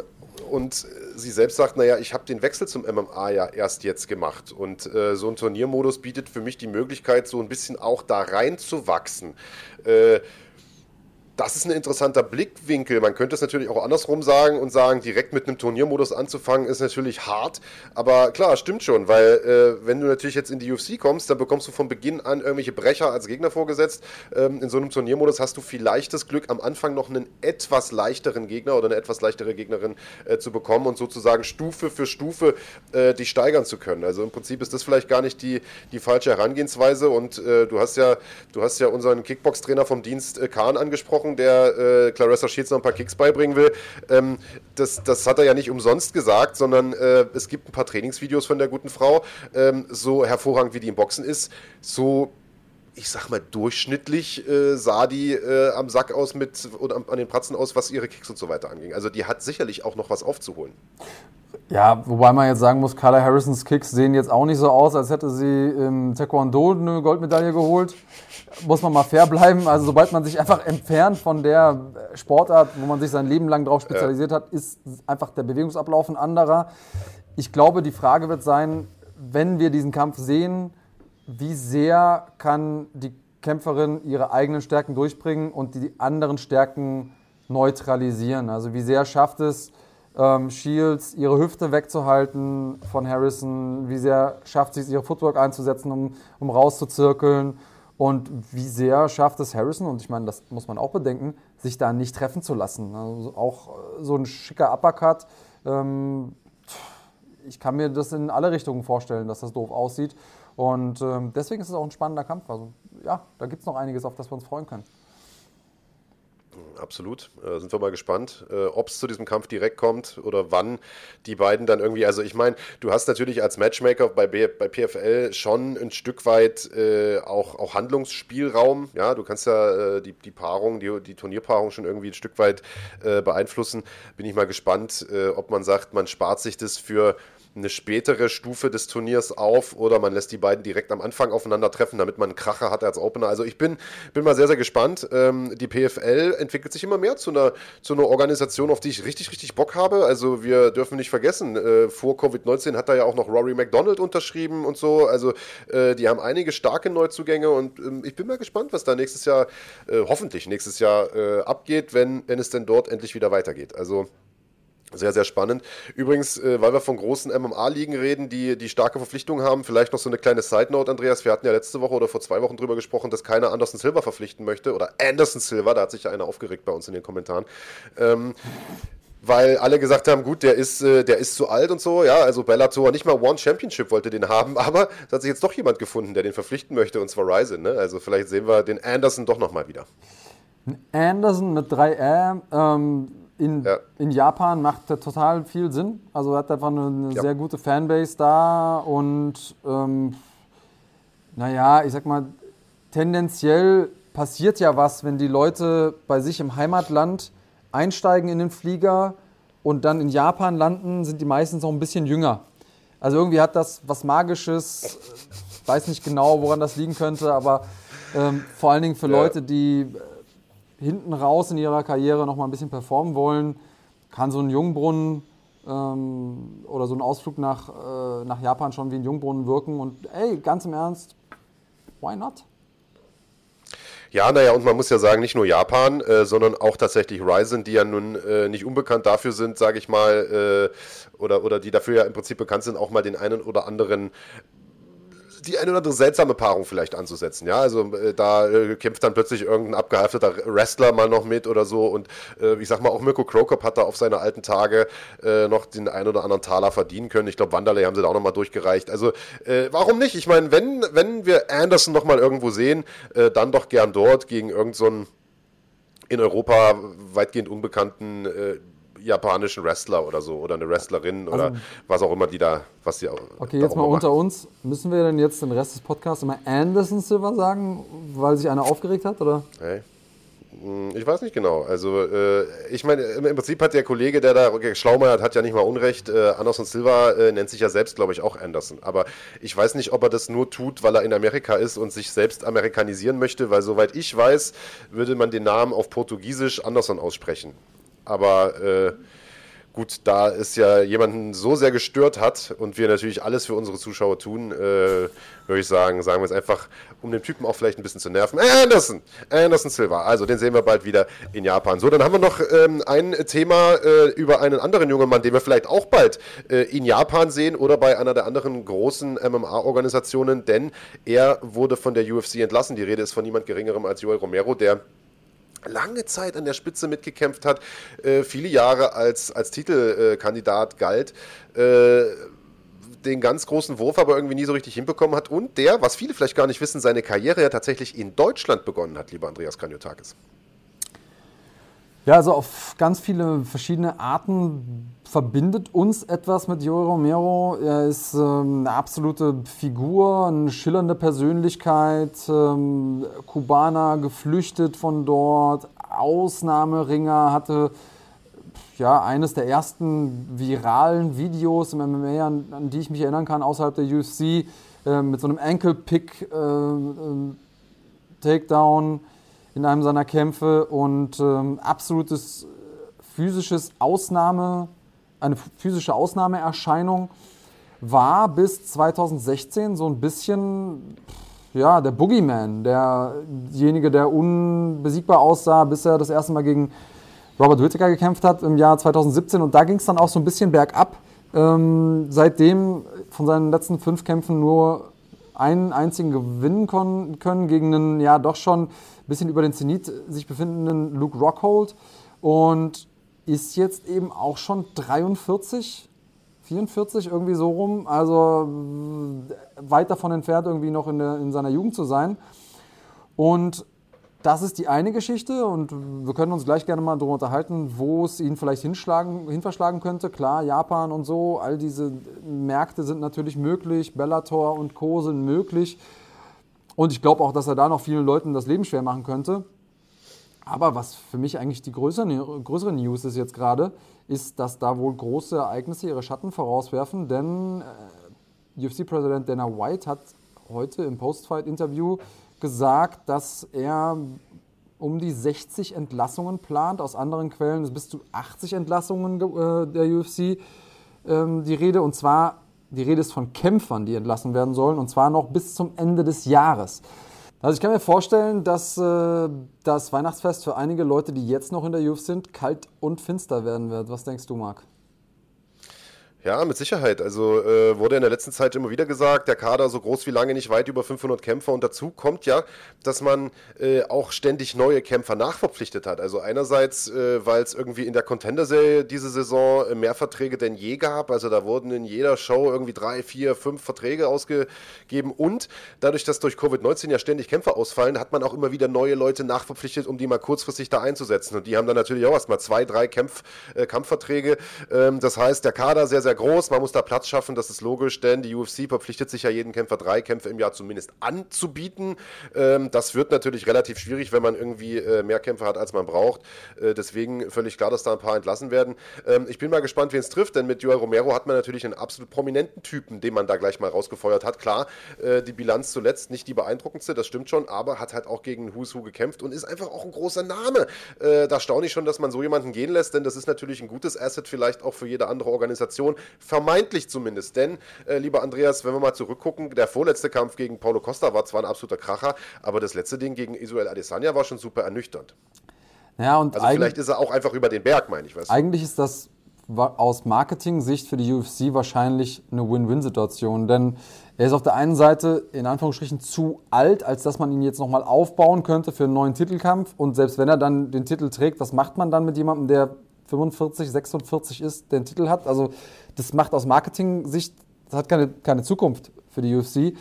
S1: und sie selbst sagt, naja, ich habe den Wechsel zum MMA ja erst jetzt gemacht. Und äh, so ein Turniermodus bietet für mich die Möglichkeit, so ein bisschen auch da reinzuwachsen. Äh, das ist ein interessanter Blickwinkel. Man könnte es natürlich auch andersrum sagen und sagen, direkt mit einem Turniermodus anzufangen, ist natürlich hart. Aber klar, stimmt schon, weil äh, wenn du natürlich jetzt in die UFC kommst, dann bekommst du von Beginn an irgendwelche Brecher als Gegner vorgesetzt. Ähm, in so einem Turniermodus hast du vielleicht das Glück, am Anfang noch einen etwas leichteren Gegner oder eine etwas leichtere Gegnerin äh, zu bekommen und sozusagen Stufe für Stufe äh, dich steigern zu können. Also im Prinzip ist das vielleicht gar nicht die, die falsche Herangehensweise. Und äh, du hast ja, du hast ja unseren Kickbox-Trainer vom Dienst äh, Kahn angesprochen angesprochen, der äh, Clarissa Shields noch ein paar Kicks beibringen will. Ähm, das, das hat er ja nicht umsonst gesagt, sondern äh, es gibt ein paar Trainingsvideos von der guten Frau. Ähm, so hervorragend wie die im Boxen ist, so ich sag mal, durchschnittlich äh, sah die äh, am Sack aus mit oder an den Pratzen aus, was ihre Kicks und so weiter anging. Also die hat sicherlich auch noch was aufzuholen.
S2: Ja, wobei man jetzt sagen muss, Carla Harrisons Kicks sehen jetzt auch nicht so aus, als hätte sie im Taekwondo eine Goldmedaille geholt. Muss man mal fair bleiben. Also sobald man sich einfach entfernt von der Sportart, wo man sich sein Leben lang darauf spezialisiert hat, ist einfach der Bewegungsablauf ein anderer. Ich glaube, die Frage wird sein, wenn wir diesen Kampf sehen, wie sehr kann die Kämpferin ihre eigenen Stärken durchbringen und die anderen Stärken neutralisieren? Also wie sehr schafft es ähm, Shields, ihre Hüfte wegzuhalten von Harrison? Wie sehr schafft sie es, ihre Footwork einzusetzen, um, um rauszuzirkeln? Und wie sehr schafft es Harrison, und ich meine, das muss man auch bedenken, sich da nicht treffen zu lassen? Also auch äh, so ein schicker Uppercut. Ähm, ich kann mir das in alle Richtungen vorstellen, dass das doof aussieht. Und ähm, deswegen ist es auch ein spannender Kampf. Also ja, da gibt es noch einiges, auf das wir uns freuen können.
S1: Absolut. Äh, sind wir mal gespannt, äh, ob es zu diesem Kampf direkt kommt oder wann die beiden dann irgendwie. Also, ich meine, du hast natürlich als Matchmaker bei, B, bei PFL schon ein Stück weit äh, auch, auch Handlungsspielraum. Ja, du kannst ja äh, die, die Paarung, die, die Turnierpaarung schon irgendwie ein Stück weit äh, beeinflussen. Bin ich mal gespannt, äh, ob man sagt, man spart sich das für eine spätere Stufe des Turniers auf oder man lässt die beiden direkt am Anfang aufeinandertreffen, damit man einen Kracher hat als Opener. Also ich bin, bin mal sehr, sehr gespannt. Ähm, die PFL entwickelt sich immer mehr zu einer, zu einer Organisation, auf die ich richtig, richtig Bock habe. Also wir dürfen nicht vergessen, äh, vor Covid-19 hat da ja auch noch Rory McDonald unterschrieben und so. Also äh, die haben einige starke Neuzugänge und ähm, ich bin mal gespannt, was da nächstes Jahr, äh, hoffentlich nächstes Jahr äh, abgeht, wenn, wenn es denn dort endlich wieder weitergeht. Also sehr, sehr spannend. Übrigens, äh, weil wir von großen MMA-Ligen reden, die, die starke Verpflichtungen haben, vielleicht noch so eine kleine Side-Note, Andreas. Wir hatten ja letzte Woche oder vor zwei Wochen drüber gesprochen, dass keiner Anderson Silver verpflichten möchte. Oder Anderson Silver, da hat sich ja einer aufgeregt bei uns in den Kommentaren. Ähm, weil alle gesagt haben, gut, der ist, äh, der ist zu alt und so, ja, also Bellator, nicht mal One Championship wollte den haben, <laughs> aber es hat sich jetzt doch jemand gefunden, der den verpflichten möchte, und zwar Ryzen, ne? Also vielleicht sehen wir den Anderson doch nochmal wieder.
S2: Anderson mit 3R, ähm, in, ja. in Japan macht er total viel Sinn. Also er hat einfach eine, eine ja. sehr gute Fanbase da und ähm, naja, ich sag mal, tendenziell passiert ja was, wenn die Leute bei sich im Heimatland einsteigen in den Flieger und dann in Japan landen, sind die meistens auch ein bisschen jünger. Also irgendwie hat das was Magisches. Ich weiß nicht genau, woran das liegen könnte, aber ähm, vor allen Dingen für ja. Leute, die hinten raus in ihrer Karriere noch mal ein bisschen performen wollen, kann so ein Jungbrunnen ähm, oder so ein Ausflug nach, äh, nach Japan schon wie ein Jungbrunnen wirken. Und ey, ganz im Ernst, why not?
S1: Ja, naja, und man muss ja sagen, nicht nur Japan, äh, sondern auch tatsächlich Ryzen, die ja nun äh, nicht unbekannt dafür sind, sage ich mal, äh, oder, oder die dafür ja im Prinzip bekannt sind, auch mal den einen oder anderen die eine oder andere seltsame Paarung vielleicht anzusetzen. Ja, also äh, da äh, kämpft dann plötzlich irgendein abgehafteter Wrestler mal noch mit oder so. Und äh, ich sag mal, auch Mirko Krokop hat da auf seine alten Tage äh, noch den einen oder anderen Taler verdienen können. Ich glaube, Wanderlei haben sie da auch nochmal durchgereicht. Also äh, warum nicht? Ich meine, wenn, wenn wir Anderson nochmal irgendwo sehen, äh, dann doch gern dort gegen irgendeinen so in Europa weitgehend unbekannten japanischen Wrestler oder so oder eine Wrestlerin oder also, was auch immer die da, was sie auch.
S2: Okay, jetzt mal unter uns. Müssen wir denn jetzt den Rest des Podcasts immer Anderson Silver sagen, weil sich einer aufgeregt hat, oder?
S1: Hey. Hm, ich weiß nicht genau. Also, äh, ich meine, im Prinzip hat der Kollege, der da geschlaumeiert hat, ja nicht mal Unrecht. Äh, Anderson Silva äh, nennt sich ja selbst, glaube ich, auch Anderson. Aber ich weiß nicht, ob er das nur tut, weil er in Amerika ist und sich selbst amerikanisieren möchte, weil soweit ich weiß, würde man den Namen auf Portugiesisch Anderson aussprechen. Aber äh, gut, da es ja jemanden so sehr gestört hat und wir natürlich alles für unsere Zuschauer tun, äh, würde ich sagen, sagen wir es einfach, um den Typen auch vielleicht ein bisschen zu nerven. Anderson, Anderson Silva. Also den sehen wir bald wieder in Japan. So, dann haben wir noch ähm, ein Thema äh, über einen anderen jungen Mann, den wir vielleicht auch bald äh, in Japan sehen oder bei einer der anderen großen MMA-Organisationen, denn er wurde von der UFC entlassen. Die Rede ist von niemand Geringerem als Joel Romero, der lange Zeit an der Spitze mitgekämpft hat, äh, viele Jahre als, als Titelkandidat galt, äh, den ganz großen Wurf aber irgendwie nie so richtig hinbekommen hat und der, was viele vielleicht gar nicht wissen, seine Karriere ja tatsächlich in Deutschland begonnen hat, lieber Andreas Kaniotakis.
S2: Ja, also auf ganz viele verschiedene Arten verbindet uns etwas mit Joey Romero. Er ist ähm, eine absolute Figur, eine schillernde Persönlichkeit, ähm, Kubaner, geflüchtet von dort, Ausnahmeringer, hatte ja, eines der ersten viralen Videos im MMA, an, an die ich mich erinnern kann, außerhalb der UFC, äh, mit so einem Ankle-Pick, äh, äh, in einem seiner Kämpfe und ähm, absolutes physisches Ausnahme, eine physische Ausnahmeerscheinung war bis 2016 so ein bisschen ja, der Boogeyman, derjenige, der unbesiegbar aussah, bis er das erste Mal gegen Robert Whittaker gekämpft hat im Jahr 2017 und da ging es dann auch so ein bisschen bergab. Ähm, seitdem von seinen letzten fünf Kämpfen nur einen einzigen gewinnen können gegen einen ja doch schon ein bisschen über den Zenit sich befindenden Luke Rockhold und ist jetzt eben auch schon 43, 44, irgendwie so rum. Also weit davon entfernt, irgendwie noch in, der, in seiner Jugend zu sein. Und das ist die eine Geschichte und wir können uns gleich gerne mal darüber unterhalten, wo es ihn vielleicht hinschlagen, hinverschlagen könnte. Klar, Japan und so, all diese Märkte sind natürlich möglich, Bellator und Co. sind möglich. Und ich glaube auch, dass er da noch vielen Leuten das Leben schwer machen könnte. Aber was für mich eigentlich die größere, größere News ist jetzt gerade, ist, dass da wohl große Ereignisse ihre Schatten vorauswerfen, denn äh, UFC-Präsident Dana White hat heute im Post-Fight-Interview gesagt, dass er um die 60 Entlassungen plant. Aus anderen Quellen ist bis zu 80 Entlassungen äh, der UFC ähm, die Rede. Und zwar, die Rede ist von Kämpfern, die entlassen werden sollen. Und zwar noch bis zum Ende des Jahres. Also ich kann mir vorstellen, dass äh, das Weihnachtsfest für einige Leute, die jetzt noch in der UFC sind, kalt und finster werden wird. Was denkst du, Marc?
S1: Ja, mit Sicherheit. Also äh, wurde in der letzten Zeit immer wieder gesagt, der Kader so groß wie lange nicht weit über 500 Kämpfer. Und dazu kommt ja, dass man äh, auch ständig neue Kämpfer nachverpflichtet hat. Also einerseits, äh, weil es irgendwie in der Contender-Serie diese Saison äh, mehr Verträge denn je gab. Also da wurden in jeder Show irgendwie drei, vier, fünf Verträge ausgegeben. Und dadurch, dass durch Covid-19 ja ständig Kämpfer ausfallen, hat man auch immer wieder neue Leute nachverpflichtet, um die mal kurzfristig da einzusetzen. Und die haben dann natürlich auch erstmal zwei, drei Kämpf, äh, Kampfverträge. Ähm, das heißt, der Kader sehr, sehr sehr groß, man muss da Platz schaffen, das ist logisch, denn die UFC verpflichtet sich ja jeden Kämpfer drei Kämpfe im Jahr zumindest anzubieten. Ähm, das wird natürlich relativ schwierig, wenn man irgendwie äh, mehr Kämpfe hat, als man braucht. Äh, deswegen völlig klar, dass da ein paar entlassen werden. Ähm, ich bin mal gespannt, wen es trifft, denn mit Joel Romero hat man natürlich einen absolut prominenten Typen, den man da gleich mal rausgefeuert hat. Klar, äh, die Bilanz zuletzt nicht die beeindruckendste, das stimmt schon, aber hat halt auch gegen Who's Who gekämpft und ist einfach auch ein großer Name. Äh, da staune ich schon, dass man so jemanden gehen lässt, denn das ist natürlich ein gutes Asset vielleicht auch für jede andere Organisation. Vermeintlich zumindest. Denn, äh, lieber Andreas, wenn wir mal zurückgucken, der vorletzte Kampf gegen Paulo Costa war zwar ein absoluter Kracher, aber das letzte Ding gegen Israel Adesanya war schon super ernüchternd.
S2: Ja, und
S1: also vielleicht ist er auch einfach über den Berg, meine ich.
S2: Weißt? Eigentlich ist das aus Marketing-Sicht für die UFC wahrscheinlich eine Win-Win-Situation, denn er ist auf der einen Seite in Anführungsstrichen zu alt, als dass man ihn jetzt nochmal aufbauen könnte für einen neuen Titelkampf und selbst wenn er dann den Titel trägt, was macht man dann mit jemandem, der 45, 46 ist, den Titel hat. Also das macht aus Marketing-Sicht, das hat keine, keine Zukunft für die UFC.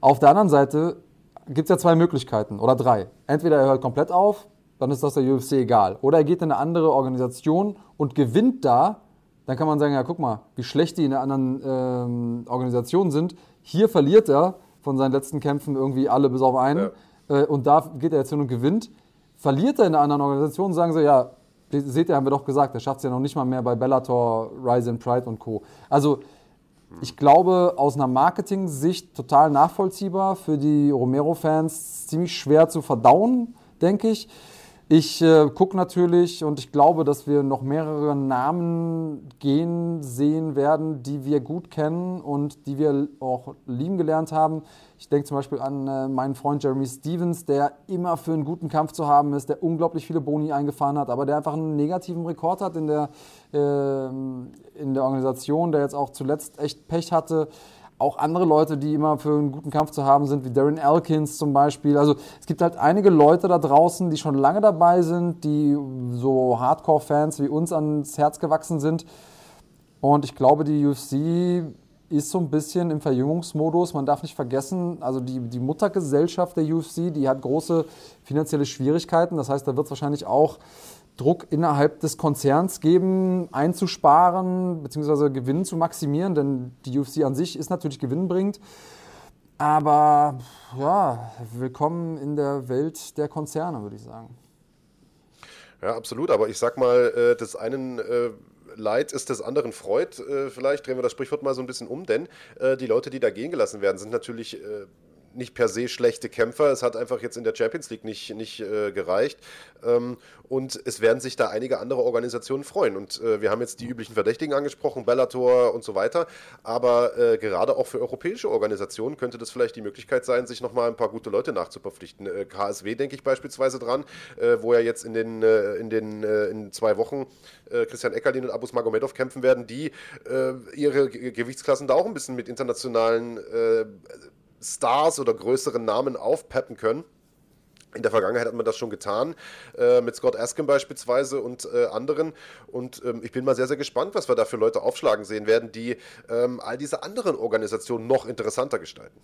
S2: Auf der anderen Seite gibt es ja zwei Möglichkeiten oder drei. Entweder er hört komplett auf, dann ist das der UFC egal. Oder er geht in eine andere Organisation und gewinnt da. Dann kann man sagen, ja, guck mal, wie schlecht die in der anderen ähm, Organisation sind. Hier verliert er von seinen letzten Kämpfen irgendwie alle bis auf einen. Ja. Äh, und da geht er jetzt hin und gewinnt. Verliert er in einer anderen Organisation, sagen sie, ja, seht ihr, haben wir doch gesagt, der schafft es ja noch nicht mal mehr bei Bellator, Rise and Pride und Co. Also ich glaube, aus einer Marketing-Sicht total nachvollziehbar, für die Romero-Fans ziemlich schwer zu verdauen, denke ich. Ich äh, gucke natürlich und ich glaube, dass wir noch mehrere Namen gehen sehen werden, die wir gut kennen und die wir auch lieben gelernt haben. Ich denke zum Beispiel an äh, meinen Freund Jeremy Stevens, der immer für einen guten Kampf zu haben ist, der unglaublich viele Boni eingefahren hat, aber der einfach einen negativen Rekord hat in der, äh, in der Organisation, der jetzt auch zuletzt echt Pech hatte auch andere Leute, die immer für einen guten Kampf zu haben sind, wie Darren Elkins zum Beispiel. Also es gibt halt einige Leute da draußen, die schon lange dabei sind, die so Hardcore-Fans wie uns ans Herz gewachsen sind. Und ich glaube, die UFC ist so ein bisschen im Verjüngungsmodus. Man darf nicht vergessen, also die, die Muttergesellschaft der UFC, die hat große finanzielle Schwierigkeiten. Das heißt, da wird es wahrscheinlich auch Druck innerhalb des Konzerns geben, einzusparen bzw. Gewinn zu maximieren, denn die UFC an sich ist natürlich gewinnbringend. Aber ja, willkommen in der Welt der Konzerne, würde ich sagen.
S1: Ja, absolut. Aber ich sag mal, äh, des einen äh, Leid ist des anderen Freud. Äh, vielleicht drehen wir das Sprichwort mal so ein bisschen um, denn die Leute, die da gehen gelassen werden, sind natürlich nicht per se schlechte Kämpfer. Es hat einfach jetzt in der Champions League nicht, nicht äh, gereicht. Ähm, und es werden sich da einige andere Organisationen freuen. Und äh, wir haben jetzt die üblichen Verdächtigen angesprochen, Bellator und so weiter. Aber äh, gerade auch für europäische Organisationen könnte das vielleicht die Möglichkeit sein, sich nochmal ein paar gute Leute nachzuverpflichten. Äh, KSW denke ich beispielsweise dran, äh, wo ja jetzt in den, äh, in den in zwei Wochen Christian Eckerlin und Abus Magomedov kämpfen werden, die ihre Gewichtsklassen da auch ein bisschen mit internationalen Stars oder größeren Namen aufpeppen können. In der Vergangenheit hat man das schon getan, äh, mit Scott Askin beispielsweise und äh, anderen. Und ähm, ich bin mal sehr, sehr gespannt, was wir da für Leute aufschlagen sehen werden, die ähm, all diese anderen Organisationen noch interessanter gestalten.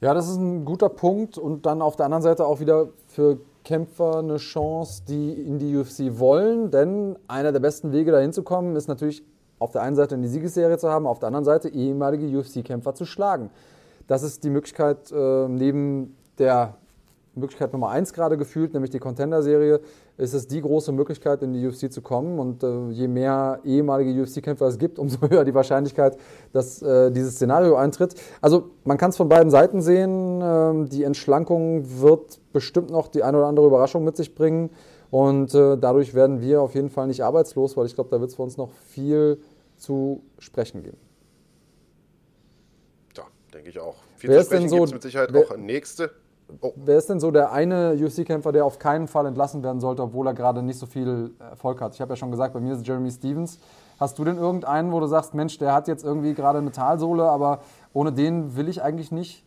S2: Ja, das ist ein guter Punkt. Und dann auf der anderen Seite auch wieder für Kämpfer eine Chance, die in die UFC wollen. Denn einer der besten Wege, dahin zu kommen, ist natürlich auf der einen Seite eine Siegesserie zu haben, auf der anderen Seite ehemalige UFC-Kämpfer zu schlagen. Das ist die Möglichkeit, äh, neben der Möglichkeit Nummer eins gerade gefühlt, nämlich die Contender-Serie, ist es die große Möglichkeit, in die UFC zu kommen. Und äh, je mehr ehemalige UFC-Kämpfer es gibt, umso <laughs> höher die Wahrscheinlichkeit, dass äh, dieses Szenario eintritt. Also man kann es von beiden Seiten sehen. Ähm, die Entschlankung wird bestimmt noch die eine oder andere Überraschung mit sich bringen. Und äh, dadurch werden wir auf jeden Fall nicht arbeitslos, weil ich glaube, da wird es für uns noch viel zu sprechen geben.
S1: Denke ich auch. Viel
S2: Wer
S1: zu
S2: ist denn
S1: sprechen
S2: so-
S1: gibt es mit Sicherheit
S2: wer-
S1: auch nächste. Oh,
S2: Wer ist denn so der eine UFC-Kämpfer, der auf keinen Fall entlassen werden sollte, obwohl er gerade nicht so viel Erfolg hat? Ich habe ja schon gesagt, bei mir ist es Jeremy Stevens. Hast du denn irgendeinen, wo du sagst, Mensch, der hat jetzt irgendwie gerade eine Talsohle, aber ohne den will ich eigentlich nicht?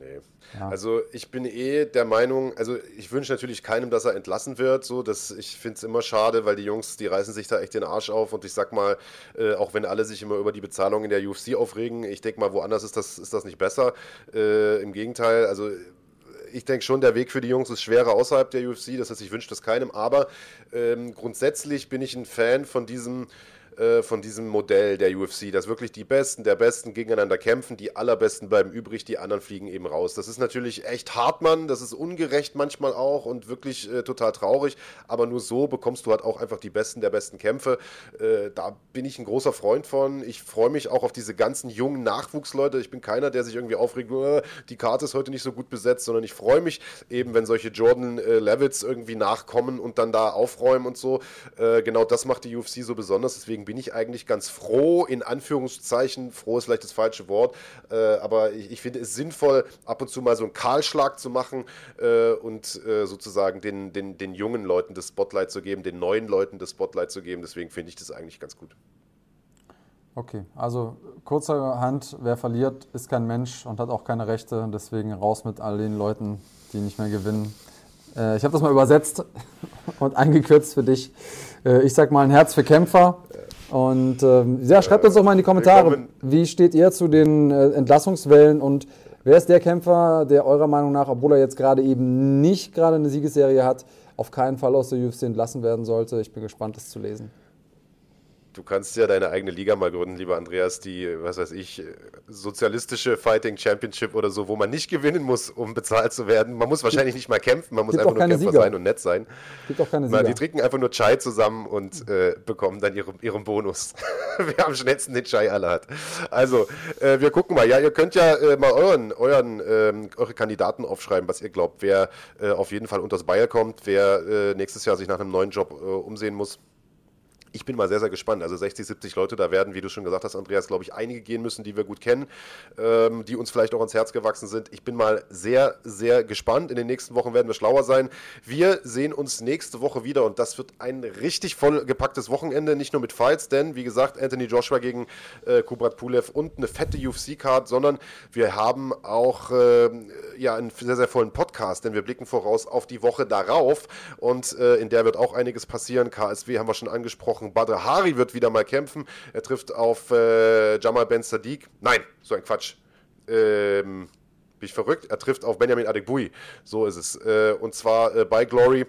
S1: Nee.
S2: Ja.
S1: Also ich bin eh der Meinung, also ich wünsche natürlich keinem, dass er entlassen wird. So, dass ich finde es immer schade, weil die Jungs, die reißen sich da echt den Arsch auf und ich sag mal, äh, auch wenn alle sich immer über die Bezahlung in der UFC aufregen, ich denke mal, woanders ist das, ist das nicht besser. Äh, Im Gegenteil, also ich denke schon, der Weg für die Jungs ist schwerer außerhalb der UFC. Das heißt, ich wünsche das keinem. Aber ähm, grundsätzlich bin ich ein Fan von diesem, äh, von diesem Modell der UFC, dass wirklich die Besten der Besten gegeneinander kämpfen, die allerbesten bleiben übrig, die anderen fliegen eben raus. Das ist natürlich echt hart, Mann. Das ist ungerecht manchmal auch und wirklich äh, total traurig. Aber nur so bekommst du halt auch einfach die Besten der besten Kämpfe. Äh, da bin ich ein großer Freund von. Ich freue mich auch auf diese ganzen jungen Nachwuchsleute. Ich bin keiner, der sich irgendwie aufregt, "Äh, die Karte ist heute nicht so gut besetzt, sondern ich freue mich eben, wenn solche Jordan äh, Levitts irgendwie nachkommen und dann da aufräumen und so. Äh, genau das macht die UFC so besonders. Deswegen bin ich eigentlich ganz froh, in Anführungszeichen, froh ist vielleicht das falsche Wort, äh, aber ich, ich finde es sinnvoll, ab und zu mal so einen Kahlschlag zu machen äh, und äh, sozusagen den, den, den jungen Leuten das Spotlight zu geben, den neuen Leuten das Spotlight zu geben. Deswegen finde ich das eigentlich ganz gut.
S2: Okay, also kurzerhand, wer verliert, ist kein Mensch und hat auch keine Rechte. Deswegen raus mit all den Leuten, die nicht mehr gewinnen. Äh, ich habe das mal übersetzt <laughs> und eingekürzt für dich. Äh, ich sag mal ein Herz für Kämpfer. Und ähm, ja, schreibt uns doch mal in die Kommentare, wie steht ihr zu den äh, Entlassungswellen und wer ist der Kämpfer, der eurer Meinung nach, obwohl er jetzt gerade eben nicht gerade eine Siegesserie hat, auf keinen Fall aus der UFC entlassen werden sollte? Ich bin gespannt, das zu lesen.
S1: Du kannst ja deine eigene Liga mal gründen, lieber Andreas, die, was weiß ich, sozialistische Fighting Championship oder so, wo man nicht gewinnen muss, um bezahlt zu werden. Man muss wahrscheinlich nicht mal kämpfen, man muss einfach nur Kämpfer
S2: Sieger.
S1: sein und nett sein.
S2: Gibt auch keine Sieger.
S1: die trinken einfach nur Chai zusammen und äh, bekommen dann ihren, ihren Bonus. <laughs> Wer am schnellsten den Chai alle hat. Also, äh, wir gucken mal. Ja, ihr könnt ja äh, mal euren, euren, ähm, eure Kandidaten aufschreiben, was ihr glaubt, wer äh, auf jeden Fall unters Bayer kommt, wer äh, nächstes Jahr sich nach einem neuen Job äh, umsehen muss. Ich bin mal sehr, sehr gespannt. Also 60, 70 Leute, da werden, wie du schon gesagt hast, Andreas, glaube ich, einige gehen müssen, die wir gut kennen, ähm, die uns vielleicht auch ans Herz gewachsen sind. Ich bin mal sehr, sehr gespannt. In den nächsten Wochen werden wir schlauer sein. Wir sehen uns nächste Woche wieder und das wird ein richtig vollgepacktes Wochenende, nicht nur mit Fights, denn wie gesagt, Anthony Joshua gegen äh, Kubrat Pulev und eine fette UFC-Card, sondern wir haben auch äh, ja, einen sehr, sehr vollen Podcast, denn wir blicken voraus auf die Woche darauf und äh, in der wird auch einiges passieren. KSW haben wir schon angesprochen. Badr Hari wird wieder mal kämpfen. Er trifft auf äh, Jamal Ben Sadiq. Nein, so ein Quatsch. Ähm, bin ich verrückt? Er trifft auf Benjamin Adekbui. So ist es. Äh, und zwar äh, bei Glory.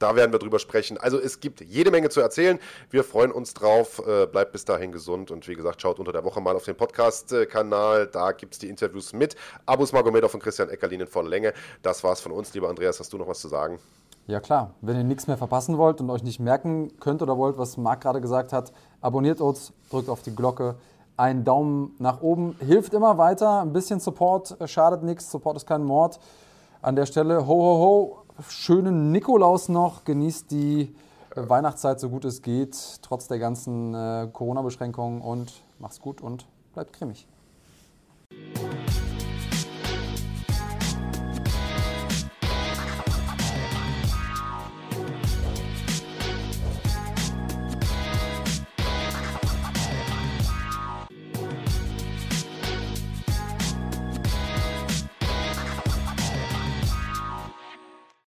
S1: Da werden wir drüber sprechen. Also es gibt jede Menge zu erzählen. Wir freuen uns drauf. Äh, bleibt bis dahin gesund und wie gesagt, schaut unter der Woche mal auf den Podcast-Kanal. Da gibt es die Interviews mit Abus Magomedov und Christian Eckerlin in voller Länge. Das war's von uns. Lieber Andreas, hast du noch was zu sagen?
S2: Ja klar, wenn ihr nichts mehr verpassen wollt und euch nicht merken könnt oder wollt, was Marc gerade gesagt hat, abonniert uns, drückt auf die Glocke. Ein Daumen nach oben hilft immer weiter. Ein bisschen Support äh, schadet nichts. Support ist kein Mord. An der Stelle, ho, ho, ho, schönen Nikolaus noch. Genießt die äh, Weihnachtszeit so gut es geht, trotz der ganzen äh, Corona-Beschränkungen. Und mach's gut und bleibt cremig.